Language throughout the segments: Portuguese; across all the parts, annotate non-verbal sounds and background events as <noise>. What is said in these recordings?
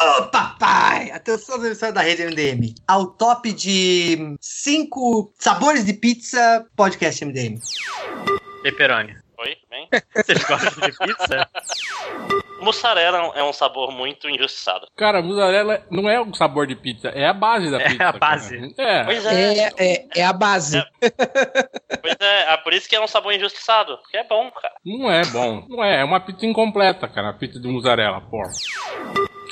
Ô, papai! Atenção emissão da rede MDM. Ao top de cinco sabores de pizza, podcast MDM. Pepperoni. Oi, bem? <laughs> Vocês gostam de pizza? Mussarela é um sabor muito injustiçado. Cara, mussarela não é o sabor de pizza, é a base da É pizza. a base. É. Pois é. É, é, é a base. Pois é, é por isso que é um sabor injustiçado. Porque é bom, cara. Não é bom. Não é, é uma pizza incompleta, cara, a pizza de mussarela, porra.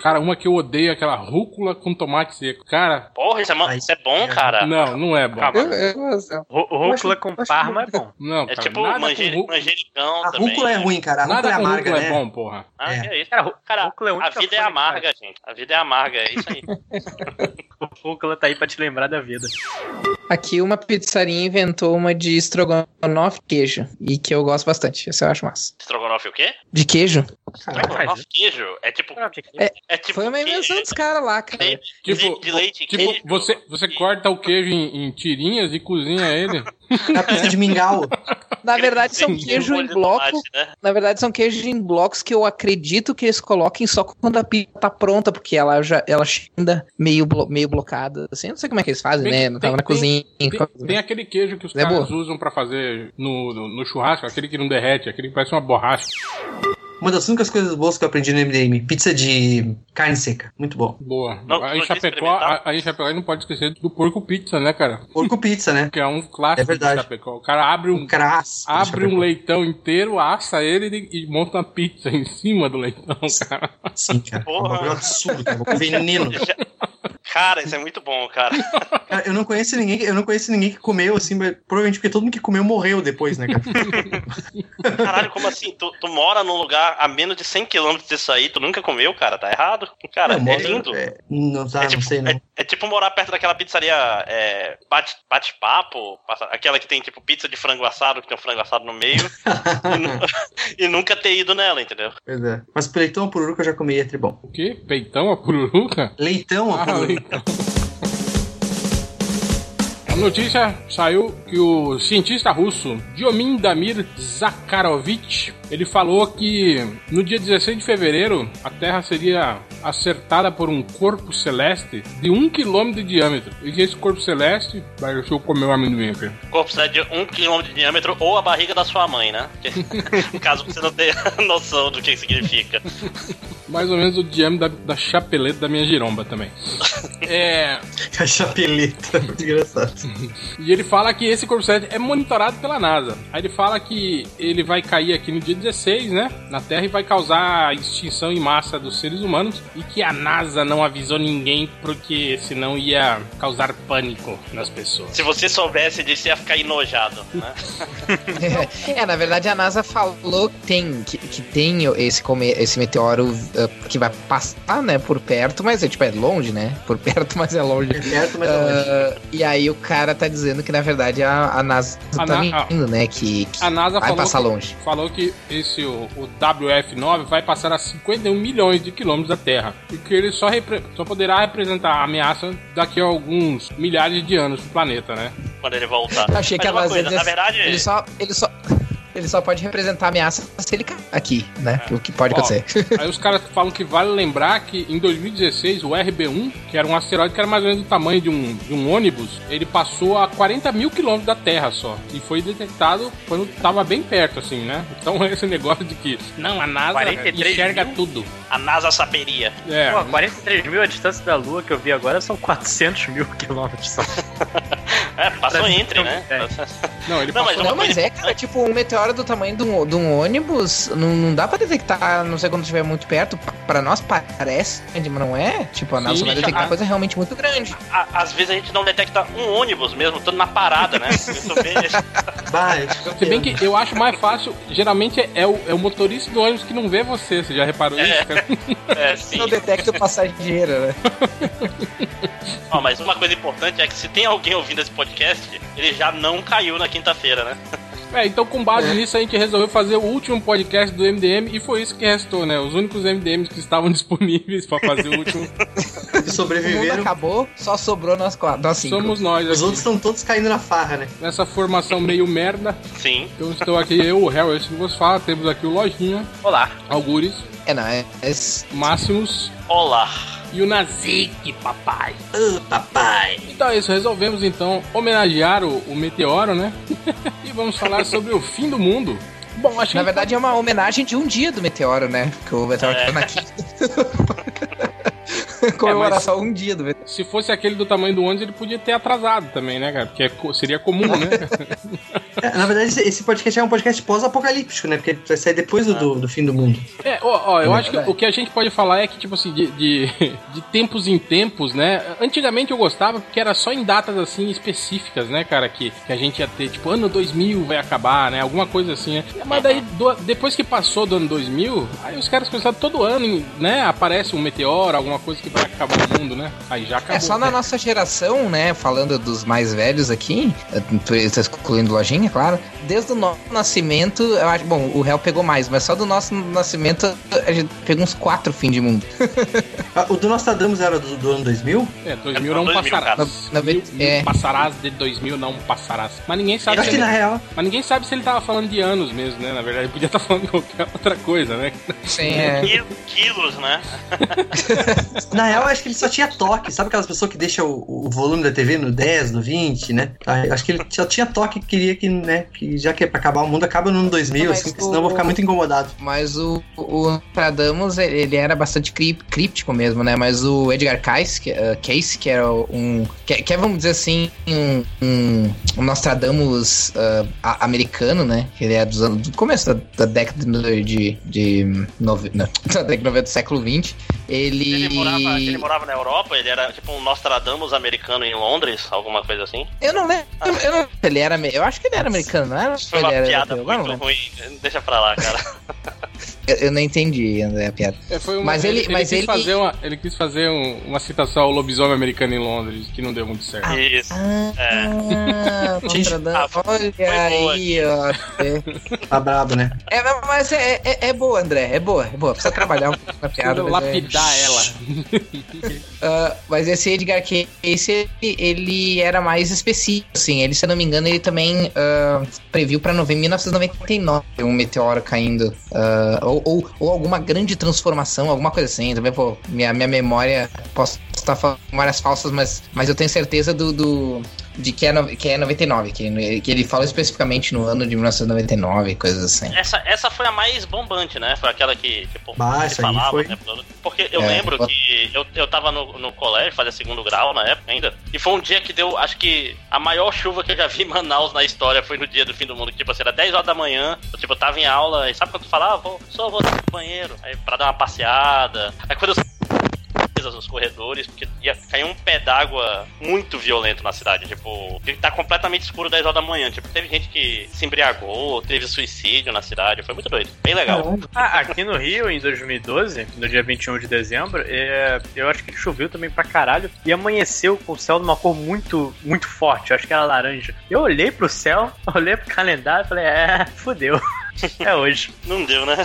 Cara, uma que eu odeio é aquela rúcula com tomate seco. Cara, Porra, isso é, Ai, isso é bom, cara. não, não é bom. Calma. Eu, eu, eu, Rú- Rúcula com parma é bom. Não, É cara, tipo com rúcula, manjericão A também. rúcula é ruim, cara. A rúcula nada é com amarga, rúcula né? é bom, porra. Ah, É. é isso? Cara, rú- Cara, rúcula é a a vida é amarga, gente. A vida é amarga, é isso aí. <laughs> Rúcula tá aí pra te lembrar da vida. Aqui uma pizzaria inventou uma de estrogonofe queijo. E que eu gosto bastante. Esse eu acho massa. Estrogonofe o quê? De queijo? Estrogonofe queijo? É tipo. É, É tipo Foi uma invenção dos caras lá, cara. de, Tipo, de leite Tipo, queijo. você, você corta o queijo em, em tirinhas e cozinha ele. <laughs> É a pizza de mingau. Na verdade, são queijo em bloco. né? Na verdade, são queijos em blocos que eu acredito que eles coloquem só quando a pizza tá pronta, porque ela já ela ainda meio, blo- meio blocada. Assim, eu não sei como é que eles fazem, Bem, né? Não tem- tava na tem- cozinha. Tem, tem aquele queijo que os É caras boa. usam pra fazer no, no, no churrasco, aquele que não derrete, aquele que parece uma borracha. Uma das únicas coisas boas que eu aprendi no MDM. Pizza de carne seca. Muito bom. Boa. Não, aí não Chapecó, aí Chapecó não pode esquecer do porco pizza, né, cara? Porco pizza, né? Que é um clássico É verdade. de Chapecó. O cara abre um, Um abre um leitão inteiro, assa ele e, e monta uma pizza em cima do leitão, cara. Sim, cara. É um Porra. absurdo, cara. Um veneno. Cara, isso é muito bom, cara. Cara, eu não conheço ninguém, eu não conheço ninguém que comeu assim, mas provavelmente porque todo mundo que comeu morreu depois, né, cara? Caralho, como assim? Tu, tu mora num lugar a menos de 100 km disso aí, tu nunca comeu, cara? Tá errado. Cara, Não, é moro- lindo. é, não, tá, É tipo, não sei, não. é- é tipo morar perto daquela pizzaria é, bate- bate-papo, passa- aquela que tem tipo pizza de frango assado, que tem um frango assado no meio, <laughs> e, nu- <laughs> e nunca ter ido nela, entendeu? Pois é. Mas leitão ou pururuca eu já comi, é tribom. O quê? Peitão, a pururuca? Leitão ou Ah, pururuca? leitão. A notícia saiu que o cientista russo Diomin Damir Zakharovich ele falou que no dia 16 de fevereiro a Terra seria acertada por um corpo celeste de um quilômetro de diâmetro. E que esse corpo celeste. Vai, deixa eu comer o amendoim aqui. Corpo sai de um quilômetro de diâmetro ou a barriga da sua mãe, né? Que- <laughs> Caso você não tenha noção do que significa. Mais ou menos o diâmetro da, da chapeleta da minha giromba também. <laughs> É. <laughs> A chapeleta. Muito engraçado. E ele fala que esse corpo celeste é monitorado pela NASA. Aí ele fala que ele vai cair aqui no dia 16, né? Na Terra e vai causar a extinção em massa dos seres humanos. E que a NASA não avisou ninguém porque senão ia causar pânico nas pessoas. Se você soubesse disso, ia ficar enojado, né? <laughs> é, na verdade a NASA falou que tem, que, que tem esse, come- esse meteoro uh, que vai passar, né, por perto, mas é tipo, é longe, né? Por perto, mas é longe. É perto, mas é longe. Uh, e aí o cara tá dizendo que na verdade a, a NASA A tá Na- mentindo, né? Que, que A NASA vai falou passar que, longe. falou que esse o, o WF9 vai passar a 51 milhões de quilômetros da Terra e que ele só, repre- só poderá representar a ameaça daqui a alguns milhares de anos pro planeta, né? Quando ele voltar. Achei que Mas uma ela coisa, na verdade, ele só, ele só, ele só pode representar a ameaça se ele cair aqui, né? O que pode Ó, acontecer. <laughs> Aí os caras falam que vale lembrar que em 2016 o RB1, que era um asteroide que era mais ou menos do tamanho de um, de um ônibus, ele passou a 40 mil quilômetros da Terra só. E foi detectado quando tava bem perto, assim, né? Então <laughs> esse negócio de que, não, a NASA 43 enxerga mil? tudo. a NASA saberia. É, Pô, 43 mil a distância da Lua que eu vi agora são 400 mil quilômetros. <laughs> É, <laughs> passou entre, né? <laughs> não, ele Não, mas passou... uma Não, mas é, cara, tipo, um meteoro do tamanho de um, de um ônibus, não, não dá pra detectar, não sei quando estiver muito perto. Pra- Pra nós parece grande, mas não é. Tipo, a NASA Sim, vai detectar a- coisa realmente muito grande. A- às vezes a gente não detecta um ônibus mesmo, estando na parada, né? <laughs> Eu fico <laughs> Se bem que eu acho mais fácil, geralmente é o, é o motorista do ônibus que não vê você, você já reparou É. isso? cara? <laughs> é, sim. Não detecta o passageiro, né? Ó, mas uma coisa importante é que se tem alguém ouvindo esse podcast, ele já não caiu na quinta-feira, né? É, então com base nisso a gente resolveu fazer o último podcast do MDM e foi isso que restou, né? Os únicos MDMs que estavam <laughs> disponíveis pra fazer o último mundo sobreviveram. acabou, só sobrou nós quatro, nós cinco. somos nós Os aqui. outros estão todos caindo na farra, né? Nessa formação meio merda. Sim. Então estou aqui, eu, o Harry, esse que vos fala. Temos aqui o Lojinha, Olá. Algures, É, é, é Máximos Olá. E o Nazik, papai. Ô, papai. Então é isso, resolvemos então homenagear o, o meteoro, né? <laughs> e vamos falar sobre o fim do mundo. Bom, acho Na que verdade é uma homenagem de um dia do meteoro, né? Que o meteoro É. caiu na quinta. <laughs> <laughs> Comemoração um dia do meteoro. se fosse aquele do tamanho do ônibus, ele podia ter atrasado também, né, cara? Porque é seria comum, né? <laughs> É, na verdade, esse- podcast é um podcast pós-apocalíptico, né? Porque vai sair depois do, do, do fim do mundo. É, ó, ó, eu É acho que o que a gente pode falar é que, tipo assim, de, de, <laughs> de tempos em tempos, né? Antigamente eu gostava porque era só em datas, assim, específicas, né, cara? Que, que a gente ia ter, tipo, ano 2000 vai acabar, né? Alguma coisa assim, né? Mas daí, do- depois que passou do ano 2000, aí os caras começaram todo ano, né? Aparece um meteoro, alguma coisa que vai acabar o mundo, né? Aí já acabou. É só na nossa geração, né? Falando dos mais velhos aqui, eh, tô excluindo lojinha, claro. Desde o nosso nascimento, eu acho. Bom, o réu pegou mais, mas só do nosso nascimento a gente pegou uns quatro fim de mundo. Ah, O do Nostradamus era do, do ano 2000? É, 2000 É, não 2000, passarás. cara. Na- na- Mil- mil é. Passarás de 2000 não passarás. Mas ninguém sabe Eu acho se que ele- na real. Mas ninguém sabe se ele tava falando de anos mesmo, né? Na verdade, ele podia estar falando de qualquer outra coisa, né? Sim, é. Quil- Quilos, né? Na real, eu acho que ele só tinha toque. Sabe aquelas pessoas que deixam o, o volume da TV no 10, no 20, né? Ah, eu acho que ele só tinha toque que queria que, né? Que já que é pra acabar o mundo, acaba no ano 2000, Mas assim, o- senão eu vou ficar muito incomodado. Mas o, o Nostradamus, ele era bastante críptico mesmo, né? Mas o Edgar Cayce, que, uh, Cayce, que era um... Que, que é, vamos dizer assim, um, um, um Nostradamus uh, americano, né? Que ele é dos anos, do começo da, da década de... de, de nove, não, <laughs> da década de 90 do século XX. Ele... Ele morava, ele morava na Europa, ele era tipo um Nostradamus americano em Londres, alguma coisa assim. Eu não lembro... Eu, não, ele era... Eu acho que ele era americano, não era? Foi uma piada muito ruim. Deixa pra lá, cara. <laughs> Eu, eu não entendi, André, a piada. É, foi uma- Mas ele- mas quis ele- Fazer uma, ele quis fazer um- uma citação ao lobisomem americano em Londres, que não deu muito certo. Isso. Ah, Nostradamus. ah, Olha boa. aí, ó. É, Tá brabo, né? é, mas é, é, é boa, André. É boa, é boa. Precisa trabalhar um pouco na piada. É- lapidar <laughs> ela. Ah, mas esse Edgar Cayce, ele, ele era mais específico, assim. Ele, se eu não me engano, ele também ah, previu pra nove- 1999 um meteoro caindo. ah, ou, ou, ou alguma grande transformação, alguma coisa assim. Também, pô, minha, minha memória, posso estar falando memórias falsas, mas, mas eu tenho certeza do... do- de que é, no- que é 99, que, que ele fala especificamente no ano de 1999, coisas assim. Essa, essa foi a mais bombante, né? Foi aquela que, tipo, Bah, falava foi. todo. Porque eu É. lembro que eu, eu tava no, no colégio, fazia segundo grau na época ainda, e foi um dia que deu, acho que a maior chuva que eu já vi em Manaus na história foi no dia do fim do mundo. que, Tipo assim, era 10 horas da manhã, eu, tipo, eu tava em aula, e sabe quando tu falava, ah, vou, só vou no banheiro, aí pra dar uma passeada. Aí quando eu nos corredores, porque ia cair um pé d'água muito violento na cidade. Tipo, tá completamente escuro 10 horas da manhã. Tipo, teve gente que se embriagou, teve suicídio na cidade. Foi muito doido. Bem legal. Ah, aqui no Rio, em 2012, no dia 21 de dezembro, é, eu acho que choveu também pra caralho e amanheceu com o céu de uma cor muito, muito forte. Eu acho que era laranja. Eu olhei pro céu, <laughs> olhei pro calendário e falei, é, fudeu. É hoje. Não deu, né?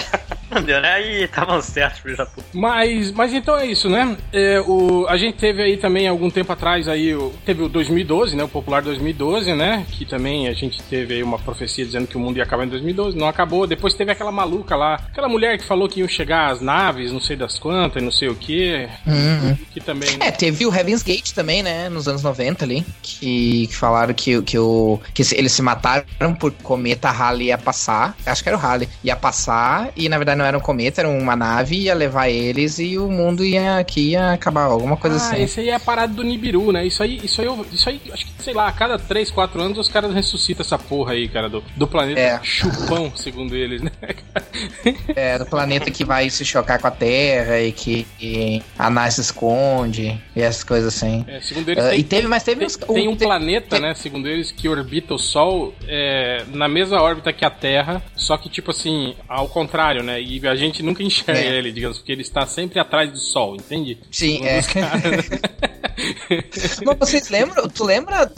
Não deu, né? Aí estavam certos, filho da puta. Mas, mas então é isso, né? É, o, a gente teve aí também, algum tempo atrás, aí, o- teve o 2012, né? O popular 2012, né? Que também a gente teve aí uma profecia dizendo que o mundo ia acabar em 2012. Não acabou. Depois teve aquela maluca lá, aquela mulher que falou que iam chegar as naves, não sei das quantas, não sei o que. Uhum. Que também. né? É, teve o Heaven's Gate também, né, nos anos 90 ali, que, que falaram que, que, o, que eles se mataram por cometa Halley ia passar, acho que era o Halley, ia passar e na verdade não era um cometa, era uma nave, ia levar eles e o mundo ia aqui ia acabar, alguma coisa Ah, assim. esse aí é a parada do Nibiru, né? Isso aí, isso aí, isso aí, acho que, sei lá, a cada 3, 4 anos os caras ressuscitam essa porra aí, cara, do, do planeta É. chupão, segundo eles, né? É, do planeta que vai se chocar com a Terra e que e a NASA se esconde e essas coisas assim. É, segundo eles, Ah, tem, e teve, mas teve tem, uns- tem um planeta, te- né, segundo eles, que orbita o Sol é, na mesma órbita que a Terra, só que, tipo assim, ao contrário, né? E a gente nunca enxerga É. ele, digamos, porque ele está sempre atrás do Sol, entende? Sim, Segundo é. <laughs> Mas vocês lembram? Tu lembra,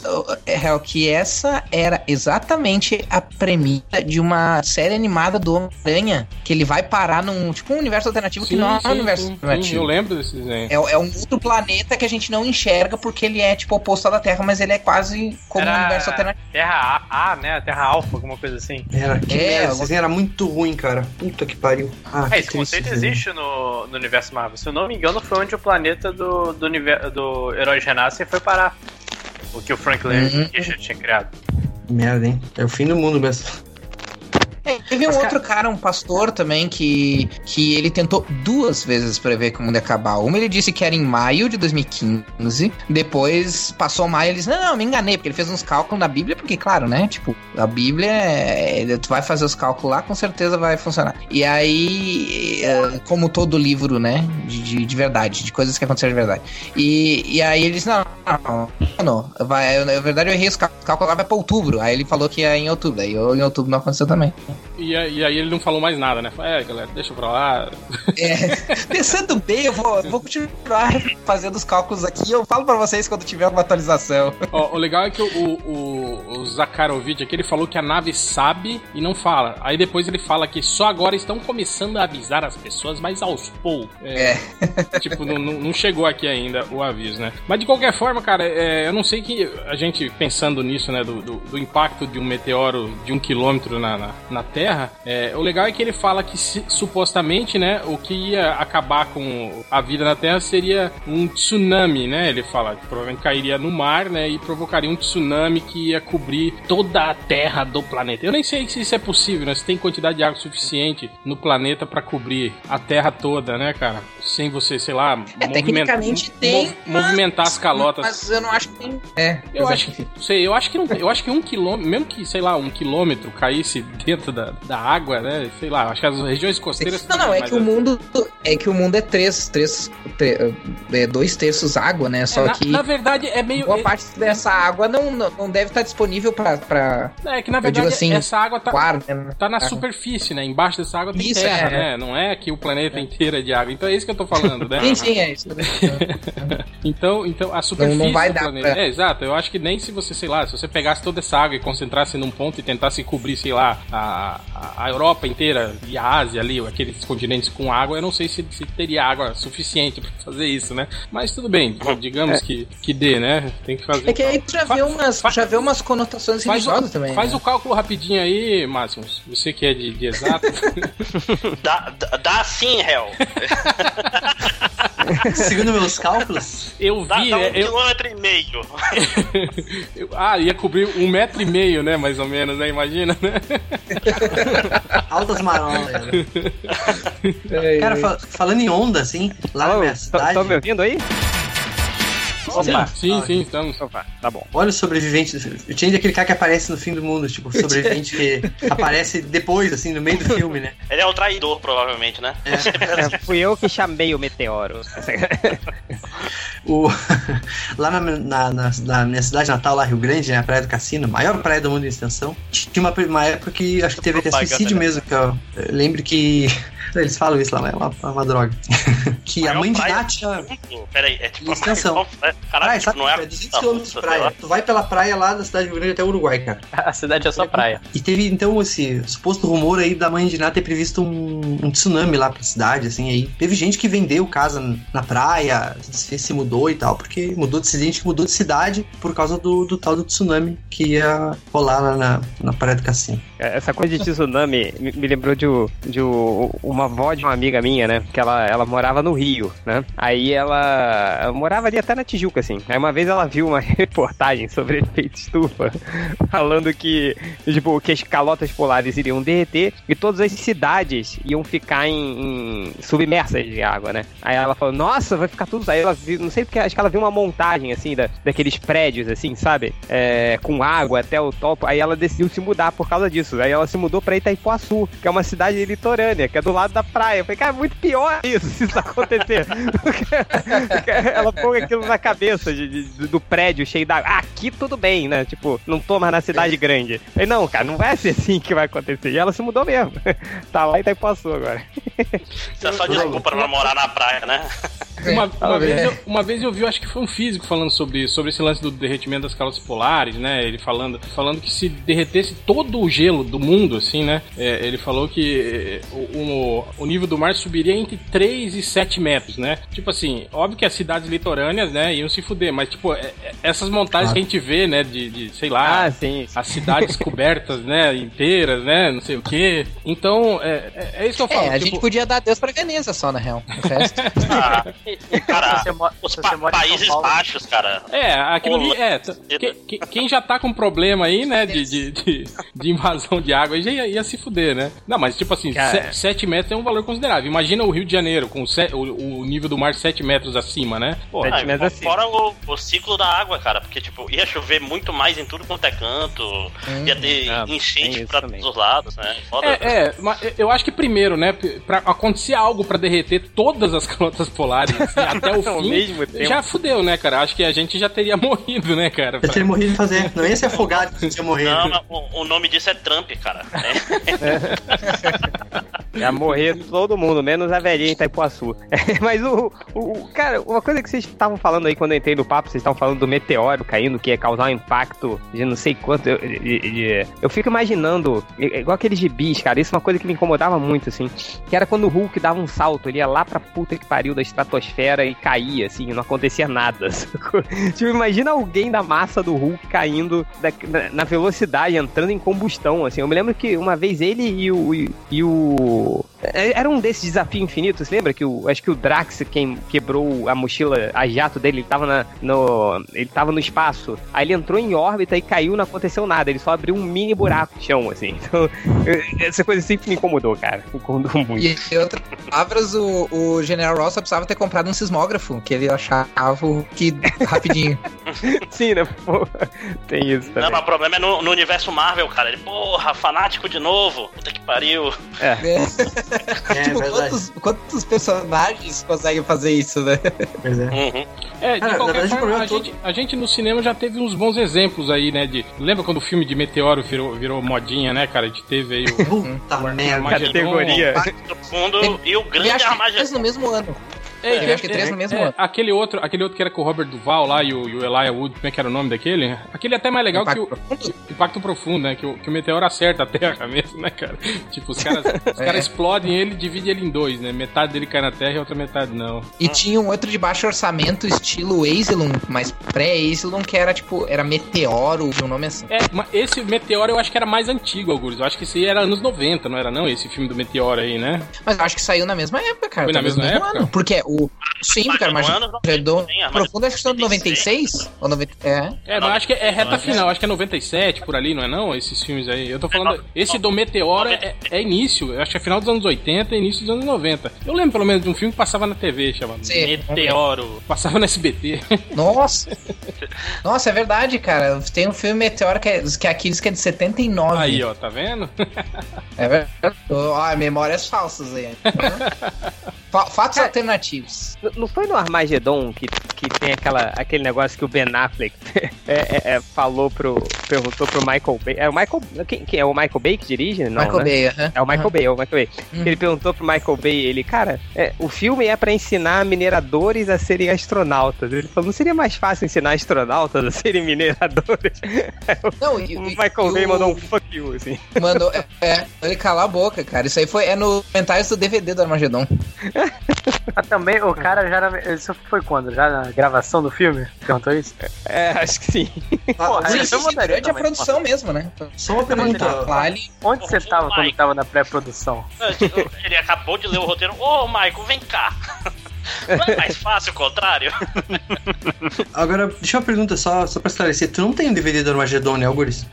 Hel, que essa era exatamente a premissa de uma série animada do Homem-Aranha? Que ele vai parar num tipo um universo alternativo que não é um universo sim, alternativo. eu lembro desse desenho. É, é um outro planeta que a gente não enxerga porque ele é tipo oposto à da Terra, mas ele é quase como um Era universo alternativo. Terra Terra A, né? A Terra Alpha, alguma coisa assim. Era, que É, merda, esse era muito ruim, cara. Puta que pariu. Ah, É, que esse conceito existe no, no universo Marvel. Se eu não me engano, foi onde o planeta do, do, univer- do Heróis Renascem foi parar. O que o Frank Uhum. Richard tinha criado. Merda, hein? É o fim do mundo mesmo. É, teve um outro cara, um pastor também, que, que ele tentou duas vezes prever que o mundo ia acabar. Uma ele disse que era em maio de 2015, depois passou maio e ele disse, não, não, me enganei, porque ele fez uns cálculos na Bíblia, porque claro, né, tipo, a Bíblia, é, tu vai fazer os cálculos lá, com certeza vai funcionar. E aí, é, como todo livro, né, de, de, de verdade, de coisas que aconteceram de verdade. E, e aí ele disse, não, não, não, vai, eu- na verdade eu errei os cálculos, lá vai pra outubro. Aí ele falou que ia em outubro, aí eu- em outubro não aconteceu também. E, aí- e aí ele não falou mais nada, né? Falou, É, galera, deixa pra lá. É, pensando bem, eu vou, eu vou continuar fazendo os cálculos aqui. Eu falo pra vocês quando tiver uma atualização. Ó, o legal é que o, o, o Zakharovich aqui, ele falou que a nave sabe e não fala. Aí depois ele fala que só agora estão começando a avisar as pessoas, mas aos poucos. É, <laughs> tipo, não, não- não chegou aqui ainda o aviso, né? Mas de qualquer forma, cara, é, eu não sei que a gente pensando nisso, né, do, do, do impacto de um meteoro de um quilômetro na, na, na Terra, é, o legal é que ele fala que se- supostamente, né, o que ia acabar com a vida na Terra seria um tsunami, né? Ele fala que provavelmente cairia no mar, né, e provocaria um tsunami que ia cobrir toda a Terra do planeta. Eu nem sei se isso é possível, né? Se tem quantidade de água suficiente no planeta pra cobrir a Terra toda, né, cara? Sem você, sei lá, É, tecnicamente tem, mov- movimentar as calotas. Mas eu não acho que tem. É, Eu acho, enfim. sei, eu acho que não, eu acho que um quilômetro, mesmo que, sei lá, um quilômetro caísse dentro da, da água, né? Sei lá, acho que as regiões costeiras. Não, não, é que o mundo. É que o mundo é três, três, é dois terços água, né? Só é, na, que na verdade é meio boa é, parte dessa água não, não, não deve estar disponível pra, pra é que na verdade assim, essa água tá, né? tá na superfície, né? Embaixo dessa água tem Isso, terra, é. né? Não é que o planeta inteiro é de água. Então é isso que eu tô falando, né? <laughs> Sim, sim, é isso. <laughs> Então, então a superfície não vai do dar planeta. pra- É, exato. Eu acho que nem se você, sei lá, se você pegasse toda essa água e concentrasse num ponto e tentasse cobrir, sei lá, a, a- a Europa inteira e a Ásia ali, aqueles continentes com água, eu não sei se, se teria água suficiente pra fazer isso, né? Mas tudo bem, digamos que, que dê, né? Tem que fazer. É que aí tu já vê umas, já vê umas conotações Faz, religiosas o, também. faz né? o cálculo rapidinho aí, Máximos. Você que é de, de exato. <laughs> Dá, dá, dá sim, réu. <laughs> Segundo meus cálculos, Eu Dá, vi, dá um é, eu, quilômetro e meio. <laughs> eu- Ah, ia cobrir um metro e meio, né? Mais ou menos, né? Imagina, né? <laughs> altas marolas. É, Cara, fa- falando em onda, assim, lá na minha tá- cidade, Tá me ouvindo aí? Opa. Sim, sim, estamos. Opa, tá bom. olha os sobreviventes. Eu tinha aquele cara que aparece no fim do mundo, tipo, <laughs> sobrevivente que aparece depois, assim, no meio do filme, né? Ele é o traidor, provavelmente, né? É, fui eu que chamei o meteoro. <laughs> O... <laughs> lá na, na, na- na minha cidade natal, lá Rio Grande, né, a Praia do Cassino, maior praia do mundo em extensão, tinha uma, uma época que acho que teve até suicídio né? mesmo, que eu, eu lembro que. Eles falam isso lá, mas é uma, é uma droga. <laughs> que a mãe de praia Ná tinha. do mundo. Peraí, é tipo extensão. mais- é, Caralho, Praia, tipo, sabe? não é. é 200 km de praia. Tu vai pela praia lá da cidade do Rio Grande até o Uruguai, cara. <laughs> A cidade é só praia. E teve, então, esse suposto rumor aí da mãe de Ná ter previsto um, um tsunami lá pra cidade, assim, aí. Teve gente que vendeu casa na praia, se, se mudou e tal, porque mudou de que mudou de cidade por causa do, do tal do tsunami que ia rolar lá na, na Praia do Cassino. É, Essa coisa de tsunami me, me lembrou de, de o- uma avó de uma amiga minha, né? Que ela, ela morava no Rio, né? Aí ela, morava ali até na Tijuca, assim. Aí uma vez ela viu uma <laughs> reportagem sobre efeito estufa, falando que, tipo, que as calotas polares iriam derreter e todas as cidades iam ficar em, em submersas de água, né? Aí ela falou, nossa, vai ficar tudo. Aí ela viu, não sei porque, acho que ela viu uma montagem, assim, da, daqueles prédios, assim, sabe? É, com água até o topo. Aí ela decidiu se mudar por causa disso. Aí ela se mudou pra Itaipuaçu, que é uma cidade litorânea, que é do lado da praia. Eu falei, cara, é muito pior <laughs> isso, se isso acontecer. ela põe aquilo na cabeça de, de- do prédio cheio d'água. Ah, aqui tudo bem, né? Tipo, não tô mais na cidade grande. Eu falei, não, cara, não vai ser assim que vai acontecer. E ela se mudou mesmo. <laughs> tá lá em Itaipuaçu agora. Isso é só desculpa pra morar na praia, né? Uma, uma, vez eu, uma vez eu vi, acho que foi um físico falando sobre, sobre esse lance do derretimento das calotas polares, né? Ele falando, falando que se derretesse todo o gelo do mundo, assim, né? É, ele falou que é, o, o- o, nível do mar subiria entre 3 e 7 metros, né? Tipo assim, óbvio que as cidades litorâneas, né, iam se fuder, mas tipo, é- é- essas montagens que a gente vê, né, de, de, sei lá, Ah, sim. as cidades cobertas, né, inteiras, né, não sei o quê. Então, é, é, é isso que eu falo. É, a tipo, gente podia dar Deus pra Veneza só, na real. O resto. <laughs> Ah, cara, os pa- Países Paulo- Baixos, cara. É, aquilo ali, é. que- que- quem já tá com problema aí, né, de, de, de, de invasão de água, já ia, ia se fuder, né? Não, mas tipo assim, Cara. 7 metros é um valor considerável. Imagina o Rio de Janeiro com se- o, o nível do mar 7 metros acima, né? Pô, Sete Ah, metros acima. fora o, o ciclo da água, cara, porque, tipo, ia chover muito mais em tudo quanto é canto, ia ter Ah, tem enchente pra também. todos os lados, né? Foda. É, é, mas eu acho que primeiro, né, pra acontecer algo pra derreter todas as <laughs> calotas polares assim, <laughs> até o fim, mesmo tempo. já fudeu, né, cara? Acho que a gente já teria <laughs> morrido, né, cara? Eu teria morrido fazer. Não ia ser afogado que tinha morrido. Não, mas o, o nome disso é Trump, cara. É. Ia morrer todo mundo, menos a velhinha em Itaipuaçu. <laughs> Mas o, o- Cara, uma coisa que vocês estavam falando aí quando eu entrei no papo, vocês estavam falando do meteoro caindo, que ia causar um impacto de não sei quanto. Eu, de- eu fico imaginando, igual aqueles gibis, cara, isso é uma coisa que me incomodava muito, assim. Que era quando o Hulk dava um salto, ele ia lá pra puta que pariu da estratosfera e caía, assim, não acontecia nada. <laughs> tipo, imagina alguém da massa do Hulk caindo da- na, na velocidade, entrando em combustão, assim. Eu me lembro que uma vez ele e o. e- e o é, Era um desses desafios infinitos, lembra? Que o, acho que o Drax quem quebrou a mochila a jato dele, ele tava, na, no, ele tava no espaço. Aí ele entrou em órbita e caiu, não aconteceu nada. Ele só abriu um mini buraco no chão, assim. <laughs> Então, essa coisa sempre me incomodou, cara. Me incomodou muito. E em outras palavras, o, o General Ross precisava ter comprado um sismógrafo, que ele achava que rapidinho. <laughs> Sim, né? Pô, tem isso Não, também. mas o problema é no, no universo Marvel, cara. Ele, porra, fanático de novo. Puta que pariu. É, <laughs> tipo, verdade. quantos, quantos personagens conseguem fazer isso, né? Pois é. Uhum. É, de na qualquer verdade, o forma, a todo- gente, a gente no cinema já teve uns bons exemplos aí, né? De, lembra quando o filme de Meteoro virou, virou modinha, né, cara? A gente teve aí o. Puta merda. Categoria. Do fundo e o grande Armagedon. no mesmo ano. É, Eu acho que três no mesmo ano. Aquele outro, aquele outro que era com o Robert Duval lá e o, e o Elijah Wood, como é que era o nome daquele? Aquele é até mais legal que o Impacto Profundo? Impacto Profundo, né? Que o, que o meteoro acerta a Terra <laughs> mesmo, né, cara? Tipo, os caras, os É. caras explodem ele e dividem ele em dois, né? Metade dele cai na Terra e a outra metade não. E tinha um outro de baixo orçamento, estilo Azelon, mas pré-Azelon, que era tipo, era Meteoro, um nome assim. É, mas esse Meteoro eu acho que era mais antigo, Algures. Eu acho que esse era anos 90, não era não? Esse filme do Meteoro aí, né? Mas eu acho que saiu na mesma época, cara. Foi na mesma época? ano. Porque o. Sim, cara, mas sim, Armagedon Profundo acho que são de 96? Ou 90, é. É, não, acho que é reta final, acho que é 97 por ali, não é não? Esses filmes aí. Eu tô falando. Esse do Meteoro é, é início, eu acho que é final dos anos 80 e início dos anos 90. Eu lembro pelo menos de um filme que passava na TV chamado Sim. Meteoro. Passava no SBT. Nossa! <laughs> Nossa, é verdade, cara. Tem um filme Meteoro que, é, que aqui diz que é de 79. Aí, ó, tá vendo? É verdade. Ó, memórias falsas aí. <laughs> Fa- Fatos alternativos. N- Não foi no Armagedon que, que tem aquela, aquele negócio que o Ben Affleck <laughs> é, é, é, falou pro. perguntou pro Michael Bay. É o Michael. Quem, quem é o Michael Bay que dirige? Não, Michael né? Bay. É o Michael Bay, é o Michael Bay. Uhum. Ele perguntou pro Michael Bay, ele, cara, é, o filme é pra ensinar mineradores a serem astronautas. Ele falou, não seria mais fácil ensinar astronautas a serem mineradores? <laughs> Não, e, o Michael e Bay o- mandou um fuck you, assim. Mandou. É, é, ele calar a boca, cara. Isso aí foi. É no comentários do DVD do Armagedon. Mas <laughs> também o cara já era. Isso foi quando? Já na gravação do filme? Perguntou isso? É, acho que sim. Ah, Aí mas eu mandaria Durante a também. produção mesmo, né? só uma pergunta. Ele. Onde você tava quando tava na pré-produção? Ele acabou de ler o roteiro. Ô, Michael, vem cá. Não é mais fácil o contrário? <laughs> Agora, deixa eu uma pergunta só, só pra esclarecer. Tu não tem o DVD do Armagedon, né, Algures?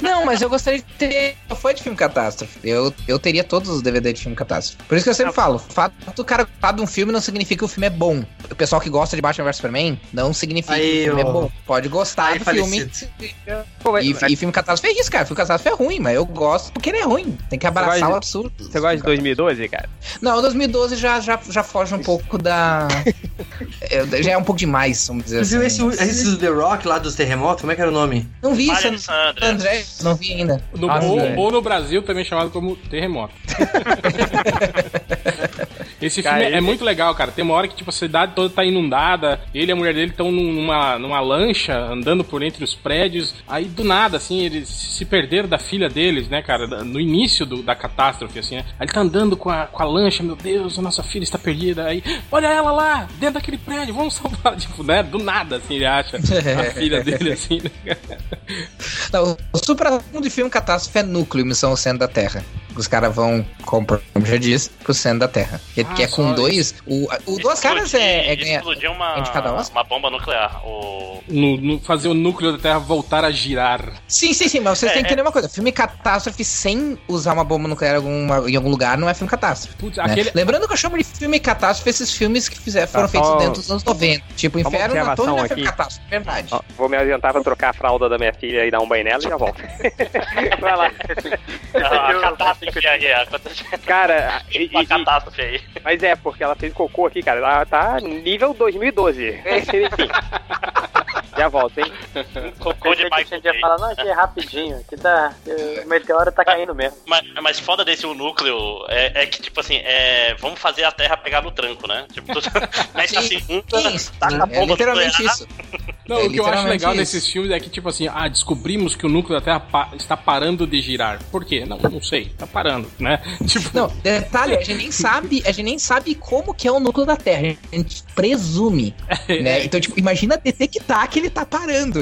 Não, mas eu gostaria de ter. Eu fui de filme catástrofe. Eu, eu teria todos os DVD de filme catástrofe. Por isso que eu sempre falo: o fato do cara gostar de um filme não significa que o filme é bom. O pessoal que gosta de Batman vs Superman não significa Aí, que o filme é bom. Pode gostar Aí, do filme. falecido. Pô, E, mas- e filme catástrofe é isso, cara. Filme catástrofe é ruim, mas eu gosto porque ele é ruim. Tem que abraçar o absurdo. Você gosta de 2012, cara? Não, 2012 já, já, já foge um pouco da. É, <laughs> já é um pouco demais, vamos dizer viu assim. esse, esse do The Rock lá dos terremotos? Como é que era o nome? Não vi Maria isso, Alessandra. André. Não vi ainda. No, Nossa, ou, ou no Brasil também chamado como terremoto. <laughs> Esse Cara, filme é ele- muito legal, cara. Tem uma hora que, tipo, a cidade toda tá inundada, ele e a mulher dele estão numa, numa lancha, andando por entre os prédios. Aí, do nada, assim, eles se perderam da filha deles, né, cara? No início do- da catástrofe, assim, né? Aí ele tá andando com a, com a lancha, meu Deus, a nossa filha está perdida. Aí, olha ela lá, dentro daquele prédio, vamos salvar. <laughs> Tipo, né? Do nada, assim, ele acha a <laughs> filha dele, assim, né? <laughs> Não, o supra-sumo de filme catástrofe é núcleo, missão ao centro da Terra. Os caras vão, como já disse, pro centro da Terra. Que, Ah, que é com só dois. O, o Duas Caras é, é ganhar. Explodir uma, é de cada Oscar? uma bomba nuclear. O... No, no- fazer o núcleo da Terra voltar a girar. Sim, sim, sim, mas vocês É, têm que é. entender uma coisa: filme catástrofe sem usar uma bomba nuclear em, alguma- em algum lugar não é filme catástrofe. Putz, né? aquele. Lembrando que eu chamo de filme catástrofe esses filmes que fizer, foram Tá, feitos só- dentro dos anos 90. Tipo, Inferno na Torre não é filme catástrofe, verdade. Ó, vou me adiantar pra trocar a fralda da minha filha e dar um banho nela e já volto. <laughs> Vai lá. A catástrofe aí, a Cara, e- uma e- catástrofe aí. mas é, porque ela fez cocô aqui, cara. Ela tá nível 2012. Enfim. Já volto, hein? <laughs> Cocô de Michael Bay. falar, não, aqui é rapidinho, aqui tá. O meteoro tá caindo mesmo. Mas, mas foda desse o núcleo é, é que, tipo assim, é, vamos fazer a Terra pegar no tranco, né? Tipo, tu mete a Sim, segunda, sim, taca a é bomba literalmente nuclear. isso. Não, É o que eu acho legal isso. nesses filmes é que, tipo assim, ah, descobrimos que o núcleo da Terra pa- está parando de girar. Por quê? Não, não sei, tá parando, né? <laughs> Tipo, Não, detalhe, a gente nem sabe, a gente nem sabe como que é o núcleo da Terra. A gente presume, <laughs> né? Então, tipo, imagina detectar que ele tá parando.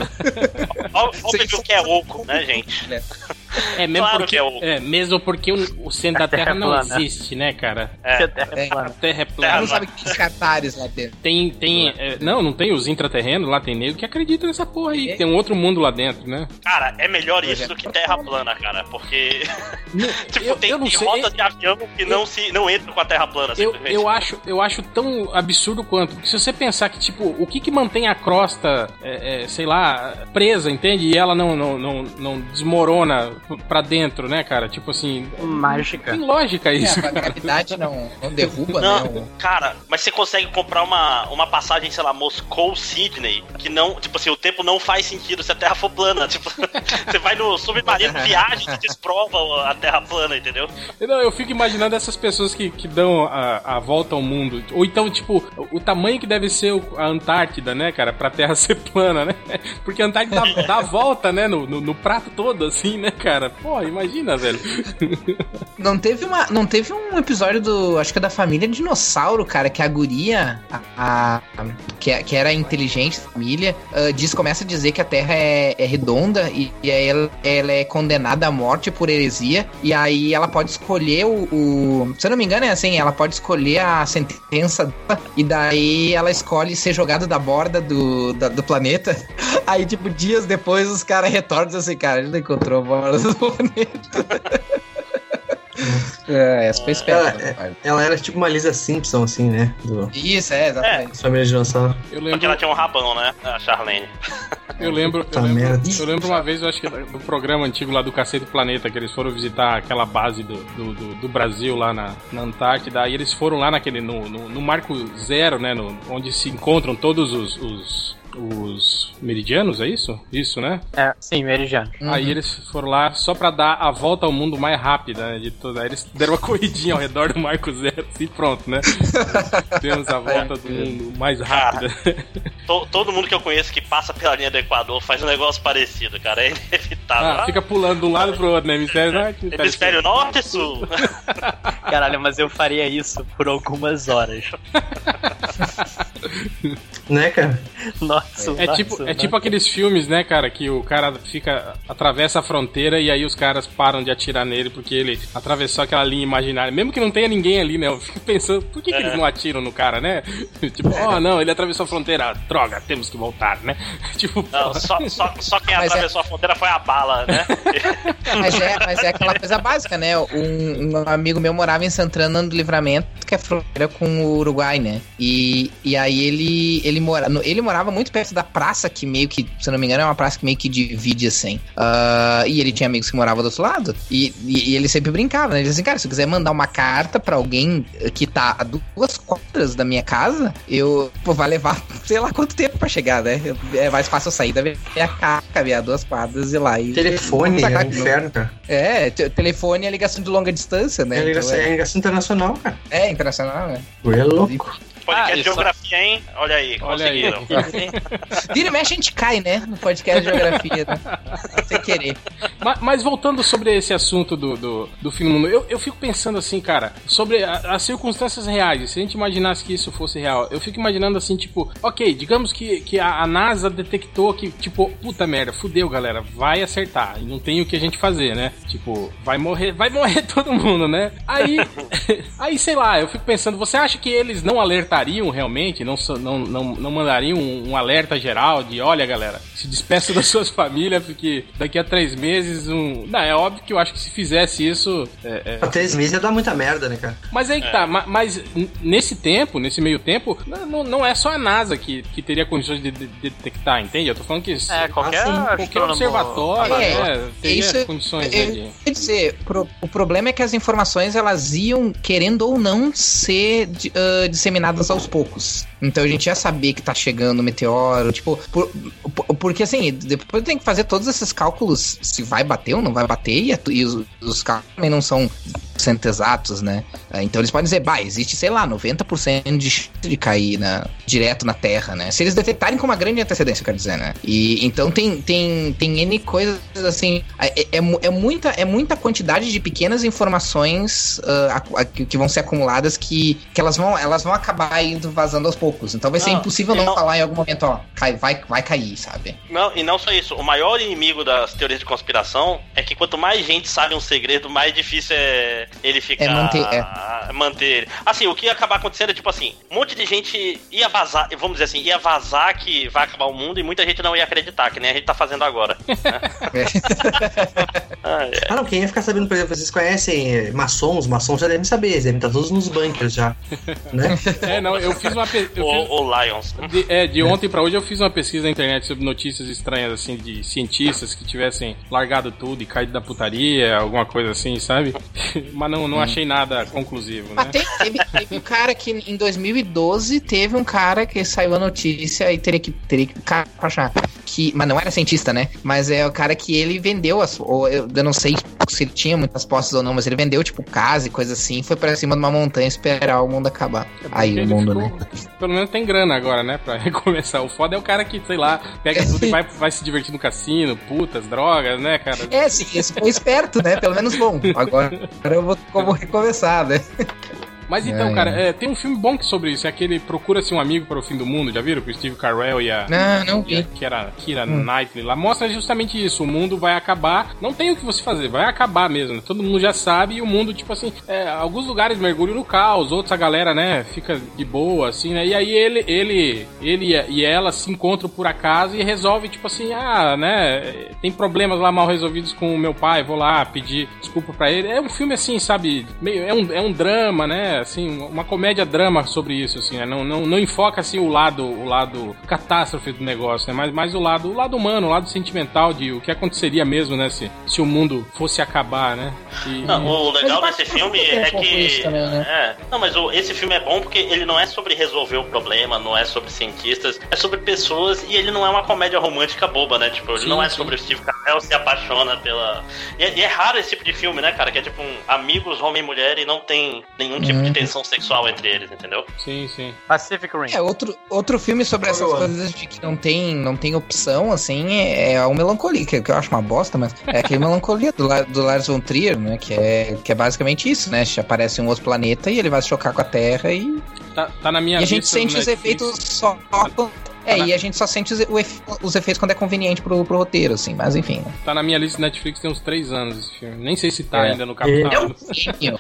Olha o que é oco, né, gente? É mesmo claro porque, que é o- é mesmo porque o, o centro da Terra Terra é não plana. existe, né, cara? É. A Terra é É. A plana. Terra é Você plana. não sabe que tem escatares lá dentro. Tem, tem, é, não, não tem os intraterrenos, lá tem nego que acredita nessa porra aí, que tem um outro mundo lá dentro, né? Cara, é melhor isso do que Terra plana, cara, porque <laughs> tipo, eu- tem, eu não tem eu- de avião que não se não entram com a Terra plana, Eu, eu, acho, eu acho tão absurdo quanto. Porque se você pensar que, tipo, o que que mantém a crosta, é, é, sei lá, presa, entende? E ela não, não, não, não desmorona pra dentro, né, cara? Tipo assim. Mágica. Tem lógica É, isso, a cara. gravidade não, não derruba, Não, né? o- cara, mas você consegue comprar uma, uma passagem, sei lá, Moscou-Sydney, que não, tipo assim, o tempo não faz sentido se a Terra for plana. <laughs> Tipo, você vai no submarino, viagem e desprova a Terra plana, entendeu? Não, eu fico imaginando essas pessoas que, que dão a, a volta ao mundo. Ou então, tipo, o, tamanho que deve ser a Antártida, né, cara? Pra Terra <laughs> ser plana, né? Porque a Antártida dá, dá a volta, né? No, no, no prato todo, assim, né, cara? Pô, imagina, velho. Não teve uma, não teve um episódio do, acho que é da família dinossauro, cara, que a guria, a, a- que, é- que era inteligente da família, ah, diz começa a dizer que a Terra é, é redonda e, e aí ela, ela é condenada à morte por heresia e aí ela pode escolher o, o- se eu não me engano é assim, ela pode escolher a sentença e daí ela escolhe ser jogada da borda do, da- do planeta. <laughs> Aí tipo dias depois os caras retornam assim, cara, a gente não encontrou a borda do planeta. <laughs> É, essa foi esperta. Ela, é- ela era tipo uma Lisa Simpson, assim, né? Do Isso, é, exatamente. Família de Dinossauro. Eu Porque lembro. ela tinha um rabão, né? A Charlene. Eu lembro, eu lembro, eu lembro uma vez, eu acho que do programa antigo lá do Cacete do Planeta, que eles foram visitar aquela base do, do, do- do Brasil lá na, na Antártida, aí eles foram lá naquele, no, no, no Marco Zero, né, no- onde se encontram todos os, os, os meridianos, é isso? Isso, né? É, sim, meridiano. Uhum. Aí eles foram lá só pra dar a volta ao mundo mais rápida, né, de toda. Aí eles deram uma <laughs> corridinha ao redor do Marco Zero e pronto, né? <laughs> Temos a volta do mundo mais rápida. To- todo mundo que eu conheço que passa pela linha do Equador faz um negócio parecido, cara. É inevitável. Ah, fica pulando de um lado pro outro, né? Hemisfério norte, Hemisfério norte e sul. Caralho, mas eu faria isso por algumas horas. <laughs> Né, cara? Nossa, É nossa, tipo, é nossa. tipo aqueles filmes, né, cara, que o cara fica atravessa a fronteira e aí os caras param de atirar nele porque ele atravessou aquela linha imaginária, mesmo que não tenha ninguém ali, né? Eu fico pensando, por que, que eles não atiram no cara, né? <laughs> Tipo, oh, não, ele atravessou a fronteira, droga, temos que voltar, né? <laughs> Tipo, Não, só, só, só quem Mas é- atravessou a fronteira foi a bala, né? <laughs> Mas é, mas é aquela coisa básica, né? Um, um amigo meu morava em Santana do Livramento, que é fronteira com o Uruguai, né? E, e aí ele ele, mora, ele morava muito perto da praça que meio que, se eu não me engano, é uma praça que meio que divide assim. Ah, e ele tinha amigos que moravam do outro lado. E, e, e ele sempre brincava, né? Ele dizia assim, cara, se eu quiser mandar uma carta pra alguém que tá a duas quadras da minha casa, eu pô, vai levar <laughs> sei lá quanto tempo pra chegar, né? É mais fácil sair da minha casa, caminhar duas quadras e lá. E... Telefone, é um inferno, cara. É, te- telefone é ligação de longa distância, né? É ligação, Então é ligação internacional, cara. é, é internacional, né? É louco. Podcast Ah, de geografia, hein? Olha aí, Olha aí. conseguiram. <laughs> Vira e mexe a gente cai, né? No podcast de geografia, né? Sem querer. Ma- Mas, voltando sobre esse assunto do, do, do fim do mundo, eu, eu fico pensando assim, cara, sobre a- as circunstâncias reais. Se a gente imaginasse que isso fosse real, eu fico imaginando assim, tipo, ok, digamos que, que a, a NASA detectou que, tipo, puta merda, fudeu, galera, vai acertar. E não tem o que a gente fazer, né? Tipo, vai morrer, vai morrer <laughs> todo mundo, né? Aí, <laughs> aí sei lá, eu fico pensando, você acha que eles não alertariam realmente? Não, não, não, não mandariam um, um alerta geral de, olha, galera, se despeça <laughs> das suas famílias, porque daqui a três meses um. Não, é óbvio que eu acho que se fizesse isso. é- é- três meses ia dar muita merda, né, cara? Mas aí que tá, ma- mas n- nesse tempo, nesse meio tempo, não, não é só a NASA que, que teria condições de, de- de detectar, entende? Eu tô falando que É, qualquer, Assim, qualquer observatório É, né, teria isso- condições eu- né, de. Quer dizer, pro- o problema é que as informações elas iam, querendo ou não, ser di- ah, aos poucos. Então a gente ia saber que tá chegando o meteoro, tipo, por- por- porque assim, depois tem que fazer todos esses cálculos se vai bater ou não vai bater, e, e os, os cálculos também não são 100% exatos, né? Ah, Então eles podem dizer, bah, existe, sei lá, 90% de chance de cair na, direto na Terra, né? Se eles detectarem com uma grande antecedência, eu quero dizer, né? E então tem, tem, tem N coisas assim. É, é, mu- é muita, é muita quantidade de pequenas informações ah, acu- a- que, vão ser acumuladas que, que elas, vão, elas vão acabar indo vazando aos poucos. Então vai ser Não, impossível não, não- falar em algum momento, ó, cai, vai, vai cair, sabe? Não, e não só isso. O maior inimigo das teorias de conspiração é que quanto mais gente sabe um segredo, mais difícil é ele ficar. É manter, é. manter ele. Assim, o que ia acabar acontecendo é tipo assim: um monte de gente ia vazar, vamos dizer assim, ia vazar que vai acabar o mundo e muita gente não ia acreditar, que nem a gente tá fazendo agora. <laughs> Ah, é. Ah, não, quem ia ficar sabendo, por exemplo, vocês conhecem eh, maçons, maçons já devem saber, eles devem estar todos nos bunkers já, né? É, não, eu fiz uma. pe- eu fiz- O, o Lions. De, é, de ontem pra hoje eu fiz uma pesquisa na internet sobre notícias estranhas, assim, de cientistas que tivessem largado tudo e caído da putaria, alguma coisa assim, sabe? Mas não, não achei nada conclusivo, né? Mas tem- teve, teve um cara que em 2012 teve um cara que saiu a notícia e teria que teria que cara, pra achar que, mas não era cientista, né? Mas é o cara que ele vendeu as, ou eu, eu não sei se ele tinha muitas posses ou não, mas ele vendeu tipo casa e coisa assim, foi pra cima de uma montanha esperar o mundo acabar. Aí Porque o mundo, ficou- né? Pelo menos tem grana agora, né? Pra <laughs> recomeçar. O foda é o cara que, sei lá, pega tudo e vai, vai se divertir no cassino, putas, drogas, né, cara? É, sim, esse foi esperto, né? Pelo menos bom. Agora, agora eu vou como recomeçar, né? <laughs> Mas então, É, cara, é, tem um filme bom que sobre isso. É aquele Procura-se um Amigo para o Fim do Mundo, já viram? Com o Steve Carell e a. Não, não e a vi. Kira, Hum. Knightley lá. Mostra justamente isso. O mundo vai acabar. Não tem o que você fazer, vai acabar mesmo. né? Todo mundo já sabe e o mundo, tipo assim, é, alguns lugares mergulham no caos, outros a galera, né, fica de boa, assim, né? E aí ele, ele, ele e ela se encontram por acaso e resolve, tipo assim, ah, né, tem problemas lá mal resolvidos com o meu pai, vou lá pedir desculpa pra ele. É um filme assim, sabe, meio, é um, é um drama, né, assim, uma comédia-drama sobre isso, assim, né? Não, não, não enfoca, assim, o lado, o lado catástrofe do negócio, né? Mas mais o lado, o lado humano, o lado sentimental de o que aconteceria mesmo, né, se, se o mundo fosse acabar, né? E- Não, o legal desse filme é que. também, né? É. Não, mas o- esse filme é bom porque ele não é sobre resolver o problema, não é sobre cientistas, é sobre pessoas e ele não é uma comédia romântica boba, né? Tipo, ele Sim, não é sim. sobre o Steve Carell se apaixona pela. E é, e é raro esse tipo de filme, né, cara? Que é tipo um amigos, homem e mulher e não tem nenhum tipo de Uhum. tensão sexual entre eles, entendeu? Sim, sim. Pacific Rim. É, outro, outro filme sobre essas Boa. coisas de que não tem, não tem opção, assim, é, é o Melancolia, que, eu acho uma bosta, mas é aquele <laughs> Melancolia do, do Lars von Trier, né? Que é, que é basicamente isso, né? Aparece um outro planeta e ele vai se chocar com a Terra e, Tá, tá na minha e a gente sente os efeitos só. É, na- e a gente só sente os, efe- os efeitos quando é conveniente pro, pro roteiro, assim, mas enfim. Né? Tá na minha lista do Netflix tem uns três anos esse filme. Nem sei se tá É. ainda no capital. É um. Eu,